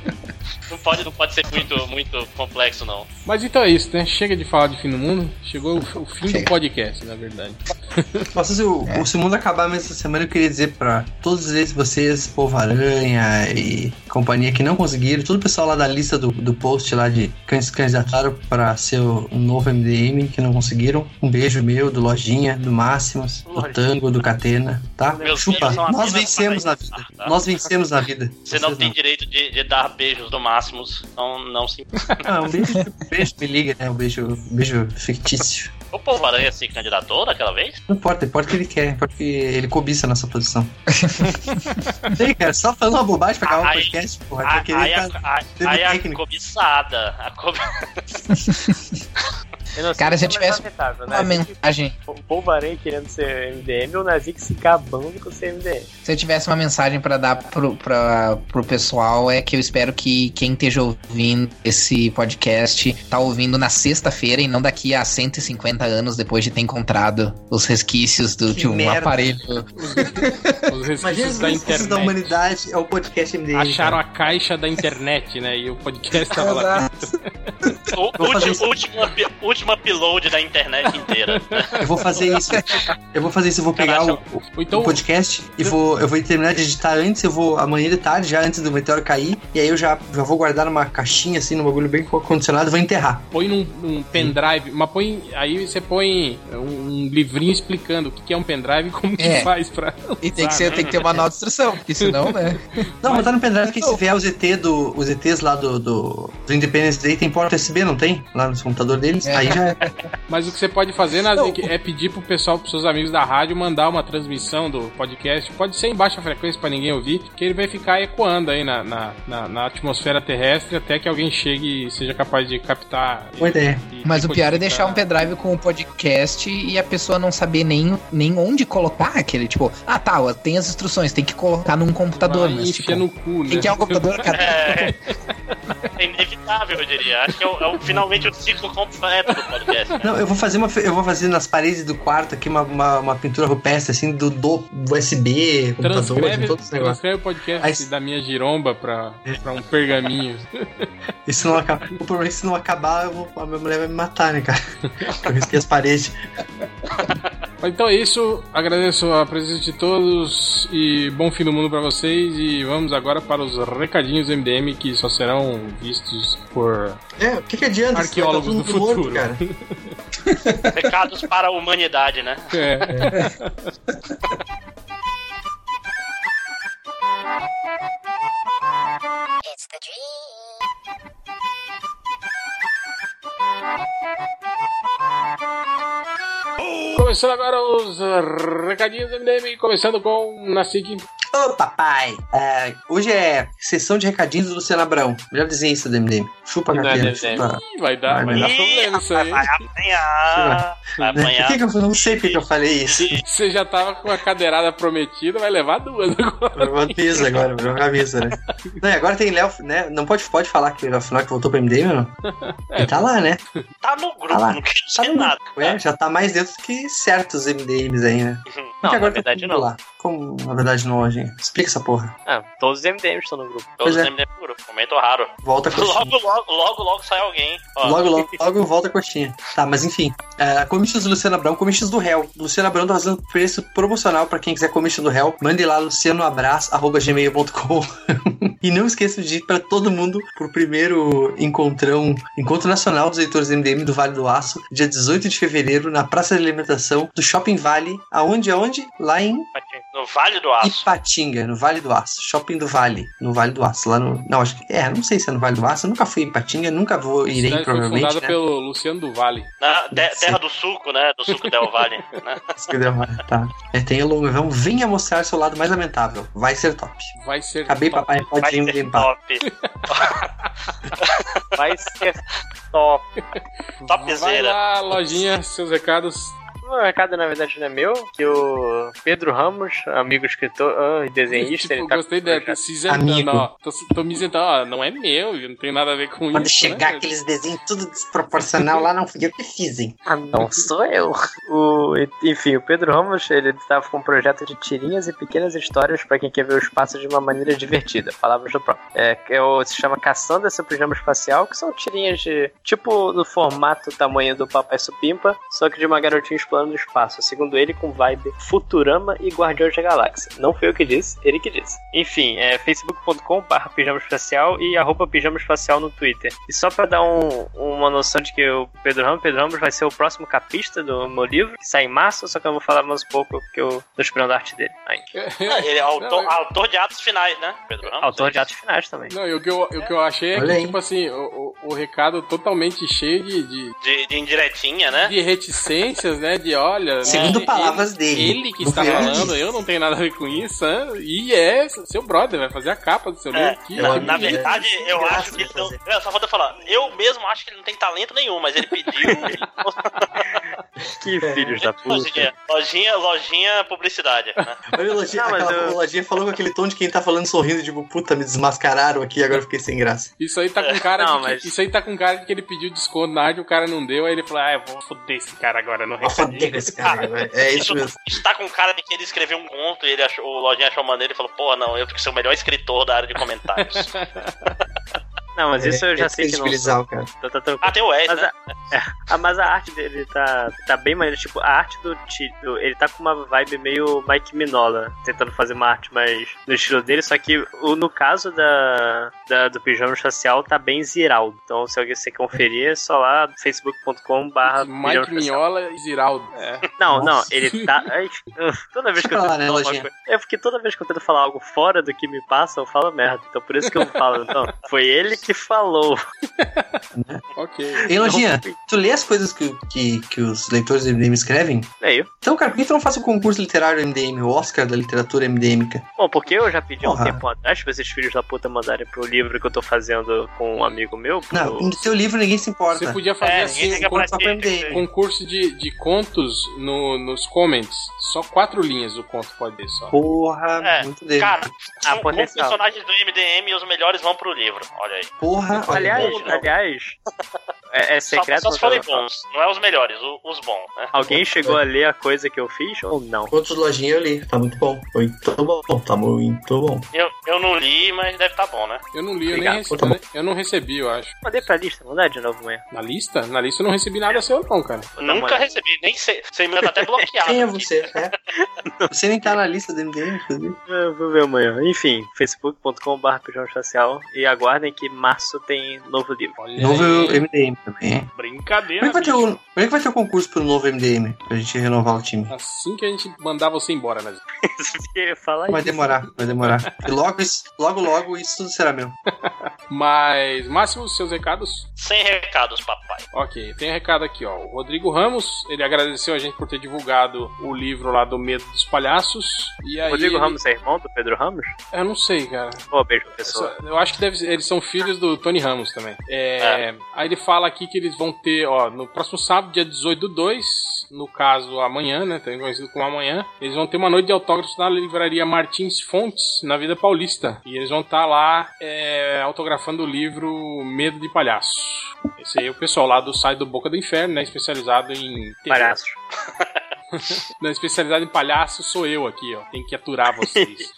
Não pode, não pode ser muito, muito complexo, não. Mas então é isso, né? Chega de falar de fim do mundo. Chegou o, o fim do Chega. podcast, na verdade. <laughs> Nossa, se o, É. se o mundo acabar mesmo essa semana, eu queria dizer pra todos eles, vocês, Povo Aranha e companhia que não conseguiram, todo o pessoal lá da lista do, do post lá de que se candidataram pra ser o, um novo MDM, que não conseguiram. Um beijo meu, do Lojinha, do Máximas, do. Tango, do Catena, tá? Meus Chupa, nós vencemos na vida. tá? Nós vencemos na vida. Você não Vocês tem direito de, de dar beijos Máximos, então não se. <laughs> Ah, um beijo, um beijo me liga, né? Um beijo, um beijo fictício. O Povo Aranha se candidatou daquela vez? Não importa, importa que ele quer, importa que ele cobiça a nossa posição. <laughs> Ei, cara, só falando uma bobagem pra acabar o podcast, porra. Aí, a, ficar- a- aí cobiçada. A cobi... <laughs> Eu Cara, se eu é mais tivesse Uma Nazik- mensagem. O querendo ser MDM ou o Nazik se gabando com ser MDM. Se eu tivesse uma mensagem pra dar pro, pra, pro pessoal, é que eu espero que quem esteja ouvindo esse podcast tá ouvindo na sexta-feira e não daqui a 150 anos depois de ter encontrado os resquícios do, Que de um merda. aparelho. Os resquícios os da internet. da humanidade é o podcast MDM. Acharam cara. a caixa da internet, né? E o podcast tava lá. <laughs> Último, último, up- último upload da internet inteira. <laughs> Eu vou fazer isso. Eu vou fazer isso, eu vou pegar o, o- então, o podcast e vou, eu vou terminar de editar antes, eu vou amanhã de tarde, já antes do meteoro cair, e aí eu já, já vou guardar numa caixinha, assim, num bagulho bem condicionado e vou enterrar. põe num, num pendrive, mas põe. Aí você põe um, um livrinho explicando o que que é um pendrive e como que É. faz pra. E tem que, ser, né? tem que ter uma nota de instrução, porque senão, né? <laughs> Não, botar no pendrive que se vier os ET do, os ETs lá do, do, do Independence Day, tem porta USB, não tem? Lá no computador deles. É. Aí. <laughs> Mas o que você pode fazer, Nazik, é pedir pro pessoal, pros seus amigos da rádio, mandar uma transmissão do podcast. Pode ser em baixa frequência pra ninguém ouvir, que ele vai ficar ecoando aí na, na, na, na atmosfera terrestre até que alguém chegue e seja capaz de captar. Boa ideia. e- Mas e o pior é deixar um pendrive com o podcast e a pessoa não saber nem, nem onde colocar aquele, tipo, ah tá, tem as instruções, tem que colocar num computador, mas tipo, no cu, né? quem quer um computador, cara? <laughs> É, é inevitável, eu diria. Acho que é, o- é o- finalmente o ciclo completo do podcast. né? Não, eu vou fazer uma. Eu vou fazer nas paredes do quarto aqui uma, uma, uma pintura rupestre, assim, do, do USB, computador, de Transcreve, todos os negócios. transcreve o podcast Aí- da minha giromba pra, pra um pergaminho. <laughs> Se não acabar, o problema é que se não acabar, eu vou- a minha mulher vai me matar, né, cara? <laughs> Eu risquei as paredes. Então é isso, agradeço a presença de todos e bom fim do mundo pra vocês. E vamos agora para os recadinhos do MDM que só serão vistos por. É, o que, que adianta? Arqueólogos Tá do futuro. cara. <laughs> Recados para a humanidade, né? É, <laughs> Começando agora os recadinhos do MDM, começando com Nasik. Ô, papai! É, hoje é sessão de recadinhos do Luciano Abrão. Já dizia isso do MDM. Chupa, Não é. MDM. Chupa. Ih, vai dar, vai dar Ih, problema isso aí. Vai apanhar. Vai Por apanhar. que, que eu não sei porque que eu falei isso? Você já tava com a cadeirada prometida, vai levar duas agora. Uma mesa agora, virou uma mesa, né? Não, e agora tem Léo, né? Não pode, pode falar que afinal que voltou pro MDM não? Ele <laughs> tá lá, né? Tá no grupo, Tá lá. não quer Tá dizer no- nada. Ué, já tá mais dentro que certos MDMs aí, né? Não, Porque na agora verdade tá não. Lá. Como na verdade não, gente? Explica essa porra. Ah, todos os MDMs estão no grupo. Todos Pois é. os MDM no grupo. Momento raro. Volta a <laughs> coxinha. Logo, logo, logo, logo sai alguém. Ó, Logo, logo, logo volta a coxinha. Tá, mas enfim. É, commissions do Luciano Abrão, commissions do réu. Luciano Abrão tá fazendo preço promocional pra quem quiser commission do réu. Mande lá lucianoabraço.gmail.com <laughs> E não esqueça de ir pra todo mundo pro primeiro encontrão, Encontro Nacional dos Leitores MDM do Vale do Aço, dia 18 de fevereiro, na Praça de Alimentação do Shopping Vale. Aonde, aonde? Lá em No Vale do Aço. Ipatinga, no Vale do Aço. Shopping do Vale, no Vale do Aço. Lá no. Não, acho que. É, não sei se é no Vale do Aço. Eu nunca fui em Ipatinga, nunca vou, irei, cidade foi provavelmente. fundada né? pelo Luciano do Vale. Na ser. terra do suco, né? Do suco Del Vale. <laughs> né? Que deu uma- Tá. É, tem o longo. Vamos, venha mostrar seu lado mais lamentável. Vai ser top. Vai ser. Acabei, top. papai. Pode Vai ir me ser limpar. top. <laughs> Vai ser top. Vai Topzera. lá, lojinha, seus recados. O recado, na verdade, não é meu, que o Pedro Ramos, amigo escritor ah, e desenhista, <laughs> Tipo, ele tá gostei dela, tô se isentando, Amigo. ó. Tô, tô me isentando, ó. Não é meu, não tem nada a ver com Quando isso. chegar né? aqueles desenhos tudo desproporcional lá, não fui eu que fiz, hein? Ah, não sou eu. O, enfim, o Pedro Ramos, ele estava com um projeto de tirinhas e pequenas histórias para quem quer ver o espaço de uma maneira divertida. Palavras do próprio. É, é o- se chama Caçando esse Pijama Espacial, que são tirinhas de tipo do formato tamanho do Papai Supimpa, só que de uma garotinha explorando plano do espaço, segundo ele, com vibe Futurama e Guardiões da Galáxia. Não foi eu que disse, ele que disse. Enfim, é facebook.com barra pijama espacial e arroba pijama espacial no Twitter. E só pra dar um, uma noção de que o Pedro Ramos, Pedro Ramos vai ser o próximo capista do meu livro, que sai em março, só que eu vou falar mais um pouco, porque eu tô esperando a arte dele ainda. <laughs> Ah, ele é autor, Não, autor de atos finais, né? Pedro Ramos? Autor de atos finais também. Não, e o que eu, o que eu achei é que, tipo assim, o, o, o recado totalmente cheio de, de, De, de indiretinha, né? de reticências, né? De olha. Segundo né, palavras ele, dele. Ele que está falando, disse. eu não tenho nada a ver com isso, né? E é seu brother, vai fazer a capa do seu É, livro. Que, na, na é, verdade, eu acho que ele não. É, só falta falar. Eu mesmo acho que ele não tem talento nenhum, mas ele pediu. <laughs> Que filhos da puta. lojinha, lojinha, lojinha publicidade. Né? Olha Lojinha, Não, mas aquela- eu- Lojinha falou com aquele tom de quem tá falando sorrindo, tipo, puta, me desmascararam aqui, agora eu fiquei sem graça. Isso aí tá com cara Não, de que, mas- isso aí tá com cara de que ele pediu desconto na arte, o cara não deu, aí ele falou: "Ah, eu vou foder esse cara agora no Ó, foder recadinho". com esse cara, velho. É isso Isso, mesmo. isso tá com cara de que ele escreveu um conto e ele achou, o Lojinha achou maneiro e falou: Porra, não, eu tenho que ser o melhor escritor da área de comentários. <laughs> Não, mas isso eu já É, sei que não sou. o cara. Então tá tranquilo. ah, tem o Wes, Mas né? a, é, ah, mas a arte dele tá, tá bem maneira. Tipo, a arte do Tito, ele tá com uma vibe meio Mike Minola, tentando fazer uma arte mais no estilo dele, só que o, no caso da, da- do pijama espacial tá bem Ziraldo. Então, se alguém você conferir, é só lá facebook.com barra Mike Minhola e Ziraldo. É. Não, não, Nossa. ele tá. <laughs> toda vez que eu tento né, falar Lojinha? coisa. É porque toda vez que eu tento falar algo fora do que me passa, eu falo merda. Então por isso que eu falo. Então, foi ele que falou. <laughs> Ok. Ei, Lojinha, tu lê as coisas que, que, que os leitores do MDM escrevem? Leio. Então, cara, por que tu não faz o concurso literário MDM, o Oscar da literatura MDMica? Bom, porque eu já pedi há um tempo atrás pra esses filhos da puta mandarem pro livro que eu tô fazendo com um amigo meu. pro- Não, no teu livro ninguém se importa. Você podia fazer É, assim, um conto pra. MDM. concurso de, de contos no, nos comments. Só quatro linhas o conto pode ter só. Porra, É, muito dele. Cara, Ah, potencial. personagens do MDM, os melhores vão pro livro. Olha aí. Porra. Aliás, aliás, é, é Só, secreto. só mas se forem bons. Não é os melhores, o- os bons, né? Alguém chegou a ler a coisa que eu fiz ou não? Outros lojinha eu li, tá muito bom. Muito bom, tá muito bom. Eu, eu não li, mas deve estar bom, né? Eu não li, eu nem recebi, Tá eu não recebi, eu acho. Mandei pra lista, mandar de novo amanhã. Na lista? Na lista eu não recebi nada seu não, cara. Nunca recebi, nem sei. Seu e-mail tá até bloqueado. Quem é você? É? Você nem tá na lista do MDM, inclusive. Eu vou ver amanhã. Enfim, facebook.com.br. E aguardem que março tem novo livro. Olha Novo aí. MDM também. hein? Como Brincadeira. é, que vai ter o, como é que vai ter o concurso pro novo MDM? Pra gente renovar o time. Assim que a gente mandar você embora, né? <laughs> Fala Vai isso. demorar, vai demorar. E logo, isso- logo, logo isso tudo será meu. <laughs> Mas, Máximo, seus recados? Sem recados, papai. Ok, tem um recado aqui, ó. O Rodrigo Ramos, ele agradeceu a gente por ter divulgado o livro lá do Medo dos Palhaços. E aí. Rodrigo ele- Ramos é irmão do Pedro Ramos? Eu não sei, cara. Ô, beijo, pessoa. Só- Eu acho que deve, ser- eles são filhos do Tony Ramos também. É, Aí ele fala aqui que eles vão ter, ó, no próximo sábado, dia 18 do 2, no caso amanhã, né? Também conhecido como amanhã, eles vão ter uma noite de autógrafos na livraria Martins Fontes, na Vida Paulista. E eles vão estar lá é, autografando o livro Medo de Palhaço. Esse aí é o pessoal lá do site do Boca do Inferno, né? Especializado em. terror. <laughs> <laughs> Palhaços. Não, especializado em palhaço sou eu aqui, ó. Tem que aturar vocês.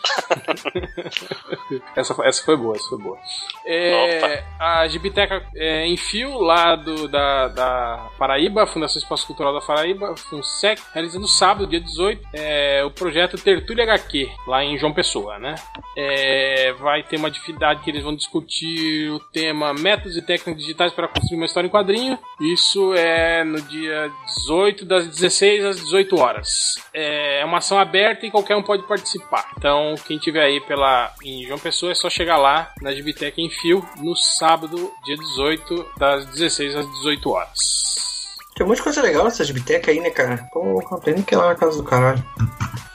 <laughs> essa, foi- essa foi boa, essa foi boa. É, a Gibiteca é, em fio, lá do, da, da Paraíba, Fundação Espaço Cultural da Paraíba, FUNSEC, realizando sábado, dia 18, é, o projeto Tertúlia HQ, lá em João Pessoa, né? É, vai ter uma atividade que eles vão discutir o tema métodos e técnicas digitais para construir uma história em quadrinho. Isso é no dia 18, das 16 às 18 horas. É uma ação aberta e qualquer um pode participar. Então, quem tiver aí pela em João Pessoa é só chegar lá na Gibiteca em Fio no sábado, dia 18, das 16 às 18 horas. Tem um monte de coisa legal nessa biblioteca aí, né, cara? Porra, tem que ir lá na casa do caralho.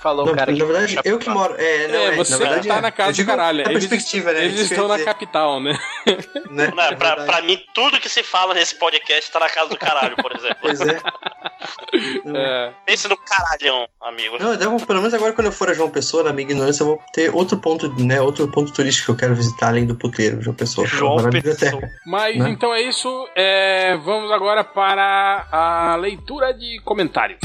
Falou, Não, cara. na verdade, eu que moro. É, não, é, é, você na verdade, tá é. na casa Eu do caralho. A Eles, perspectiva, né? eles estão na capital, né? né? Não, É pra, pra mim, tudo que se fala nesse podcast tá na casa do caralho, por exemplo. Pois é. <laughs> É, Pense no caralhão, amigo. Não, pelo menos agora quando eu for a João Pessoa, na minha ignorância, eu vou ter outro ponto, né? Outro ponto turístico que eu quero visitar além do puteiro, João Pessoa. João Pessoa. Mas Né? então é isso. É, vamos agora para a leitura de comentários.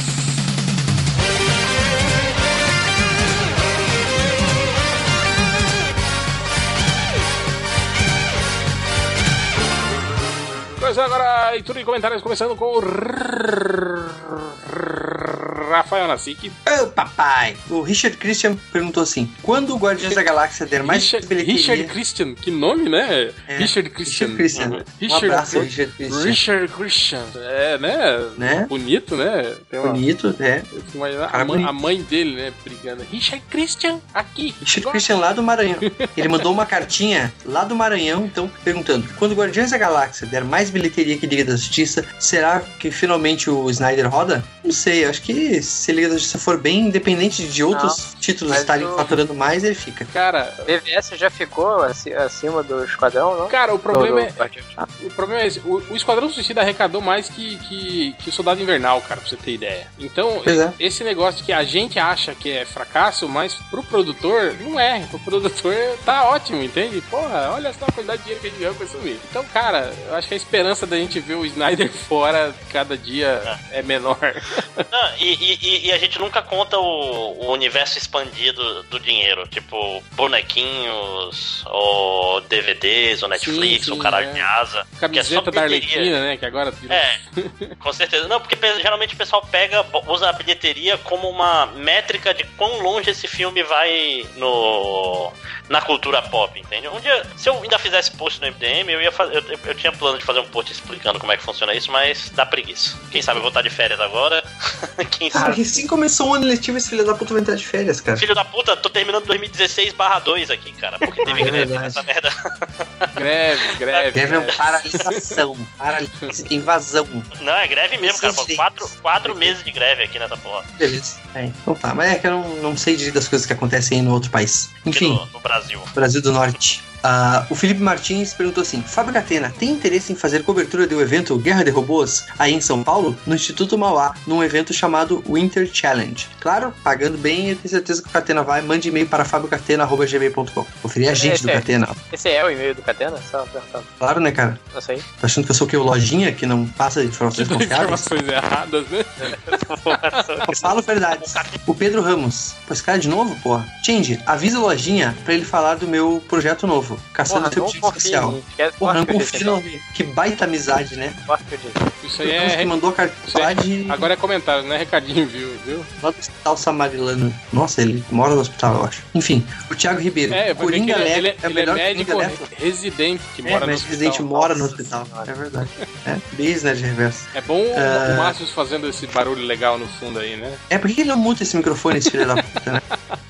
começar agora a leitura e comentários, começando com o. Rafael Nassik. Ô, papai! O Richard Christian perguntou assim: quando o Guardiões da Galáxia der mais Richard, bilheteria... Richard Christian, que nome, né? É, Richard Christian. Richard Christian. Uhum. Um abraço, Richard Christian. Richard Christian. É, né? Né? Bonito, né? Uma- Bonito, é. imaginando a, mãe, a mãe dele, né? Brigando. Richard Christian, aqui. Richard Christian lá do Maranhão. Ele mandou uma cartinha lá do Maranhão, então, perguntando: quando o Guardiões da Galáxia der mais bilheteria que Liga da Justiça, será que finalmente o Snyder roda? Não sei, acho que se Liga da Justiça for bem, independente de outros títulos mas estarem o- faturando mais, ele fica. Cara, BVS já ficou aci- acima do Esquadrão, não? cara, o problema Do- é. do Guardiões. O problema é esse, o, o Esquadrão Suicida arrecadou mais que, que, que o Soldado Invernal, cara, pra você ter ideia. Então, é. esse negócio que a gente acha que é fracasso, mas pro produtor, não é. Pro produtor tá ótimo, entende? Porra, olha só a quantidade de dinheiro que a gente ganhou com esse filme. Então, cara, eu acho que a esperança da gente ver o Snyder <laughs> fora cada dia é menor. Não, e, e- e- e a gente nunca conta o, o universo expandido do dinheiro. Tipo, bonequinhos, ou DVDs, ou Netflix, sim, ou caralho é. de asa. que é só Camiseta da bilheteria. Arlequina, né? Que agora. É, com certeza. Não, porque geralmente o pessoal pega, usa a bilheteria como uma métrica de quão longe esse filme vai no na cultura pop, entende? Um dia, se eu ainda fizesse post no MDM, eu ia fazer, eu, eu tinha plano de fazer um post explicando como é que funciona isso, mas dá preguiça. Quem sabe eu vou estar de férias agora? <laughs> Quem Cara, recém começou o ano letivo, esse filho da puta vai entrar de férias, cara. Filho da puta, tô terminando 2016 2 aqui, cara. Porque teve É greve verdade. nessa merda. Greve, greve. Deve é paralisação, paralisa, invasão. Não, é greve mesmo, cara. Pô, quatro, quatro meses de greve aqui nessa porra. Beleza. É, então tá, mas é que eu não, não sei direito das coisas que acontecem aí no outro país. Aqui Enfim, no, no Brasil. Brasil do Norte. Ah, o Felipe Martins perguntou assim: Fábio Catena, tem interesse em fazer cobertura do evento Guerra de Robôs aí em São Paulo? No Instituto Mauá, num evento chamado Winter Challenge. Claro, pagando bem, eu tenho certeza que o Catena vai. Mande e-mail para fabiocatena.gmail.com. Conferir a gente do É. Catena. Esse é o e-mail do Catena? Só perguntando. Claro, né, cara? Não sei. Tá achando que eu sou o que? O Lojinha que não passa informações confiáveis? informações erradas, né? Eu falo verdades. O Pedro Ramos. Esse cara de novo, porra. Change, avisa o Lojinha pra ele falar do meu projeto novo, Caçando Porra, Teu não Tipo. Esquece, Porra, não confio não. Que baita amizade, né? disse. Isso aí Ramos que é. mandou carta de Agora é comentário, não é recadinho, viu? viu? lá do Hospital Samarilano. Nossa, ele mora no hospital, eu acho. Enfim, o Thiago Ribeiro. É, Coringa ele, Leve ele, é o ele é melhor médico Coringa Leve. residente que É, mora no mas hospital. residente mora no hospital. É verdade. É, business de reverso. É bom o- Ah. o Márcio fazendo esse barulho legal no fundo aí, né? É, por que ele não muta esse microfone, esse filho da puta, né? <laughs>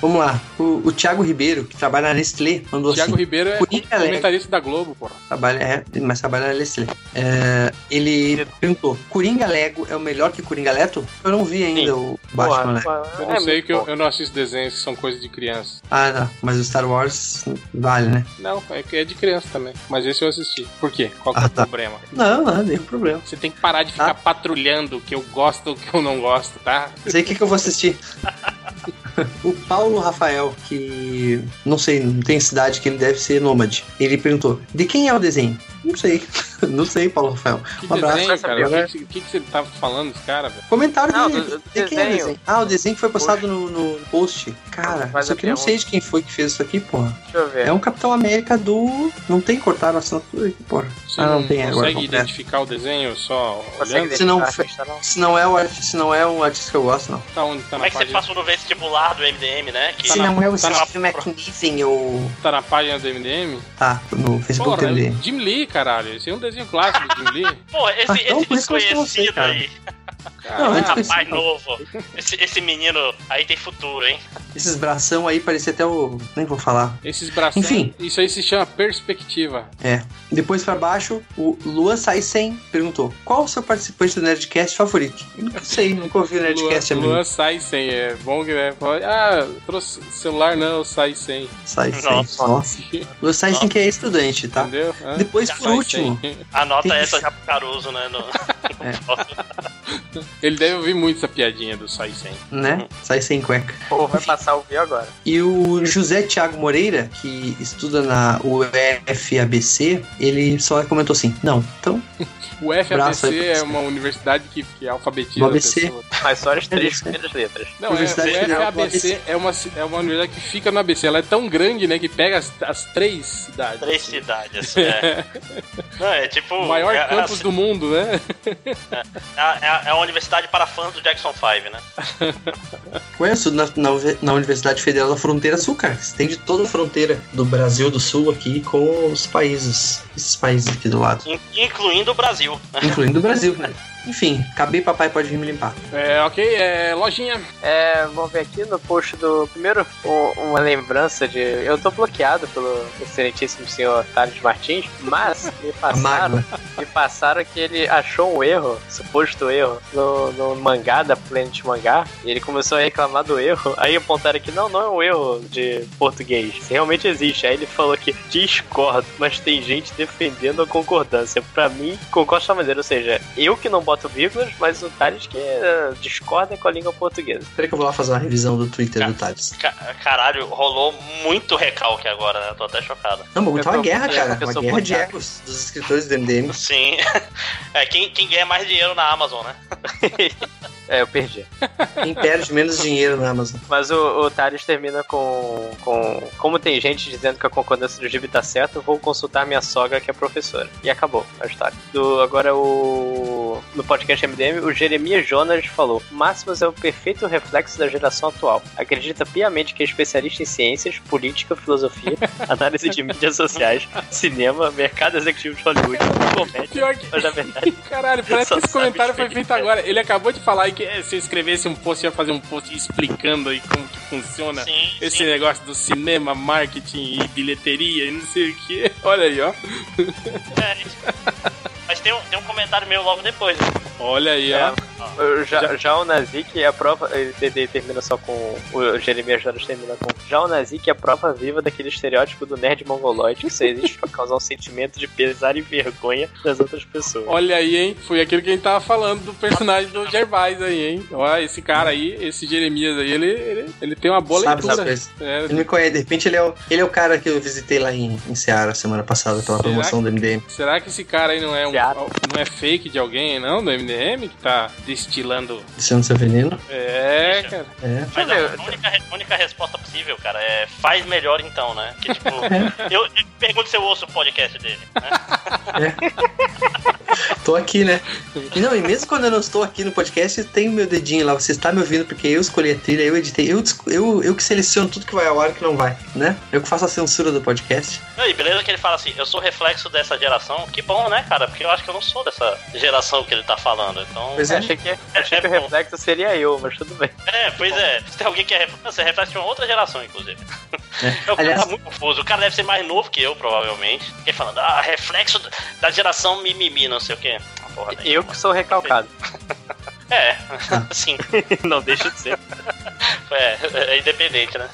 Vamos lá. O, o Thiago Ribeiro, que trabalha na Nestlé, mandou Thiago assim. Ribeiro é Leve. comentarista da Globo, porra. Trabalha, é, mas trabalha na Nestlé. É, ele perguntou: Coringa Lego é o melhor que Coringa Leto? Eu não vi ainda o Batman Lego. Eu é não sei muito que eu, eu não assisto desenhos que são coisas de criança. Ah, tá. Mas o Star Wars vale, né? Não, é que é de criança também. Mas esse eu assisti. Por quê? Qual que é Ah, o tá. problema? Não, não, nenhum problema. Você tem que parar de ficar Ah. patrulhando o que eu gosto e o que eu não gosto, tá? Sei o que, que eu vou assistir. <laughs> o Paulo Rafael, que não sei, não tem cidade que ele deve ser nômade. Ele perguntou: de quem é o desenho? Não sei. <laughs> não sei, Paulo Rafael. Que Um abraço. desenho, cara? O que, que, que você tá falando desse cara, velho? Comentário Não, dele. do- do de quem é o desenho. Ah, o desenho que foi postado no, no post. Cara, Faz isso aqui eu não sei de quem foi que fez isso aqui, porra. Deixa eu ver. É um Capitão América do. Não tem cortado a assinatura aqui, porra. Você Ah, não, não tem agora. consegue identificar o desenho só Consegue olhando? Se não? Se não é o artista, se não é um artista que eu gosto, não. Tá onde? Tá Como na é que você página, passou no vestibular do MDM, né? Que se na- não é o tá na- Steve McNiven, eu. tá na página do MDM? Tá, no Facebook Porra, dele. Jim Lee, caralho. Esse é um desenho clássico do Jim Lee. Pô, esse, Ah, então, esse desconhecido cara. aí, <laughs> Não, rapaz novo, esse, esse menino aí tem futuro, hein? Esses bração aí parecia até o. Nem vou falar. Esses braços. Enfim. Isso aí se chama perspectiva. É. Depois pra baixo, o Luan Saisen perguntou: Qual o seu participante do Nerdcast favorito? Não sei, nunca ouvi o Nerdcast, Luan, sai sem. É bom que né? Ah, trouxe celular não, sai sem. Saisen. Nossa. Nossa. Luan Saisen que é estudante, tá? Entendeu? Depois, último. Anota Tem essa isso. já pro Caruso, né? No... <laughs> <laughs> <laughs> Ele deve ouvir muito essa piadinha do sai sem. né? Sai sem cueca. Pô, vai passar o vídeo agora. E o José Thiago Moreira, que estuda na UFABC, ele só comentou assim: Não, então, <laughs> O FABC é uma universidade que, que alfabetiza O a ABC. Mas só as três primeiras letras. Não, é, o. FABC é uma, é uma universidade que fica no ABC. Ela é tão grande, né, que pega as, as três cidades. Três assim. cidades, é. <laughs> Não, é tipo. O maior é, campus é, do mundo, né? a, é a- é a universidade para fãs do Jackson 5, né? Ué, eu estudo na, na, na Universidade Federal da Fronteira Sul, cara. Você tem de toda a fronteira do Brasil do Sul aqui com os países, esses países aqui do lado. In- Incluindo o Brasil. Incluindo o Brasil, né? <laughs> Enfim, acabei, papai pode vir me limpar. É, ok, é, lojinha. É, vamos ver aqui no post do. Primeiro, um- uma lembrança de. Eu tô bloqueado pelo excelentíssimo senhor Thales Martins, mas <laughs> me passaram, me passaram que ele achou um erro, suposto erro, no, no mangá da Planet Mangá. E ele começou a reclamar do erro. Aí apontaram que não, não é um erro de português. Realmente existe. Aí ele falou que discordo, mas tem gente defendendo a concordância. Pra mim, concordo de maneira. Ou seja, eu que não boto vírgulas, mas o Thales que eh, discorda com a língua portuguesa. Peraí que eu vou lá fazer uma revisão do Twitter do Thales. Ca- Caralho, rolou muito recalque agora, né? Tô até chocado. Não, mas tá uma guerra, cara. Uma guerra de egos dos escritores do MDM. <laughs> Sim. É, quem, quem ganha mais dinheiro na Amazon, né? <laughs> É, eu perdi. Quem perde menos dinheiro na Amazon. Mas o, o Thales termina com, com. Como tem gente dizendo que a concordância do Gibi tá certa, vou consultar minha sogra, que é professora. E acabou a história. Do, agora o. No podcast MDM, o Jeremias Jonas falou: Máximos é o perfeito reflexo da geração atual. Acredita piamente que é especialista em ciências, política, filosofia, <laughs> análise de mídias sociais, cinema, mercado executivo de Hollywood, comédia. Pior que. Mas na verdade, <laughs> Caralho, parece que esse comentário foi feito agora. Ele acabou de falar aí que eh, se eu escrevesse um post, ia fazer um post explicando aí como que funciona Sim, esse sim. negócio do cinema, marketing e bilheteria e não sei o que. <laughs> Olha aí, ó. É. Mas tem um, tem um comentário meu logo depois. né? Olha aí, É. ó. Já, já o Nazik é a prova. Ele, termina só com. O Jeremias Jonas termina com. Já o Nazik é a prova viva daquele estereótipo do nerd mongoloide que só existe pra causar um sentimento de pesar e vergonha das outras pessoas. Olha aí, hein? Foi aquilo que a gente tava falando do personagem do Gervais aí, hein? Olha, esse cara aí, esse Jeremias aí, ele, ele, ele tem uma boa Sabe leitura. coisas. É, Ele me conhece. De repente ele é o, ele é o cara que eu visitei lá em, em Seara semana passada pela Será promoção do MDM. será que esse cara aí não é um. Não é fake de alguém, não? Do MDM? Que tá destilando. Dizendo seu veneno. É, Deixa. cara. É. Mas a única, re- única resposta possível, cara, é faz melhor então, né? Que tipo, <laughs> eu, eu pergunto se eu ouço o podcast dele. Né? Tô aqui, né? E não, e mesmo quando eu não estou aqui no podcast, tem o meu dedinho lá. Você está me ouvindo porque eu escolhi a trilha, eu editei, eu, eu, eu que seleciono tudo que vai ao ar e que não vai, né? Eu que faço a censura do podcast. E beleza que ele fala assim, eu sou reflexo dessa geração. Que bom, né, cara? Porque eu acho que eu não sou dessa geração que ele tá falando. Então. Pois é. Achei que, achei que o bom. reflexo seria eu, mas tudo bem. É, pois é. Se tem alguém que é reflexo, é reflexo de uma outra geração, inclusive. É, o <laughs> cara Aliás- tá muito confuso. O cara deve ser mais novo que eu, provavelmente. Ele falando, ah, reflexo da geração mimimi, não sei o quê. Ah, porra, né? Eu que sou recalcado. <laughs> É, <laughs> sim. não deixa de ser. É, é independente, né?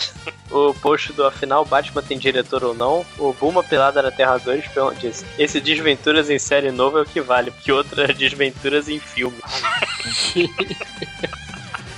O post do Afinal Batman tem diretor ou não, o Bulma Pelada na Terra 2 pergun- diz: Esse Desventuras em série nova é o que vale, porque outra é <laughs> Desventuras em filme. <laughs>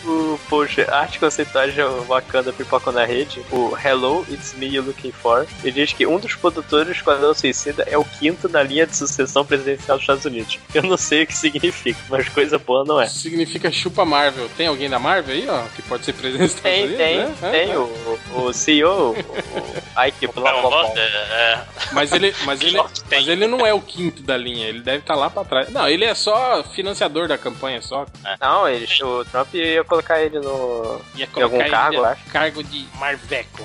O post Arte Conceituais de Wakanda Pipoca na Rede, o Hello, It's Me You Looking For, ele diz que um dos produtores do Esquadrão Suicida é o quinto na linha de sucessão presidencial dos Estados Unidos. Eu não sei o que significa, mas coisa boa não é. Significa chupa Marvel. Tem alguém da Marvel aí, ó? Que pode ser presidente dos Estados Tem, Unidos, tem, né? É, tem é. o, o CEO, o <laughs> Ike blá Não, blá blá. gosto, é, Mas ele, mas, <laughs> ele, mas ele não é o quinto da linha, ele deve estar lá pra trás. Não, ele é só financiador da campanha, só. Não, ele, o Trump ia colocar ele no. Ia Em algum cargo, acho. cargo de Marveco.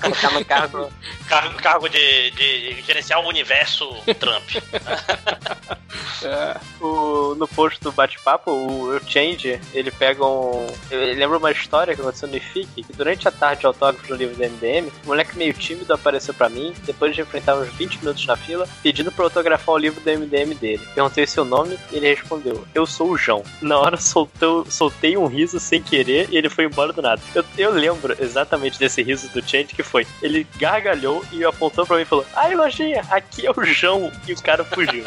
colocar no cargo. <laughs> cargo, cargo de, de gerenciar o universo Trump. É, <laughs> O, no post do bate-papo, o, o Change, ele pega um. Ele lembra uma história que aconteceu no IFIC, que durante a tarde de autógrafo do livro do MDM, um moleque meio tímido apareceu pra mim, depois de enfrentar uns 20 minutos na fila, pedindo pra eu autografar o livro do MDM dele. Perguntei seu nome e ele respondeu: Eu sou o João. Na hora soltou, soltei um riso sem querer e ele foi embora do nada. Eu, eu lembro exatamente desse riso do Change que foi: ele gargalhou e apontou pra mim e falou: Ai, lojinha, aqui é o João. E o cara fugiu.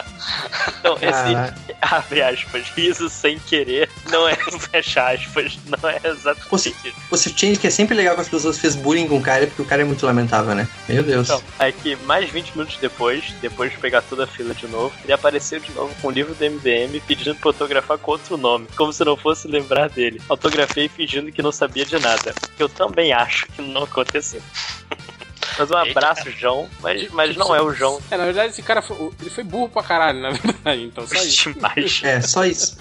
Então, esse abre aspas, riso sem querer, não é <laughs> fecha aspas, não é exatamente Você- Sir Change, que é sempre legal que as pessoas fez bullying com o cara, porque o cara é muito lamentável, né? Meu Deus. Então, é que mais 20 minutos depois, depois de pegar toda a fila de novo, ele apareceu de novo com o livro do MDM pedindo pra autografar com outro nome, como se não fosse lembrar dele. Autografei fingindo que não sabia de nada. Eu também acho que não aconteceu. Mas um abraço, João. Mas, mas não é o João É, na verdade, esse cara foi, ele foi burro pra caralho, na verdade. Então, só isso. demais. É, só isso.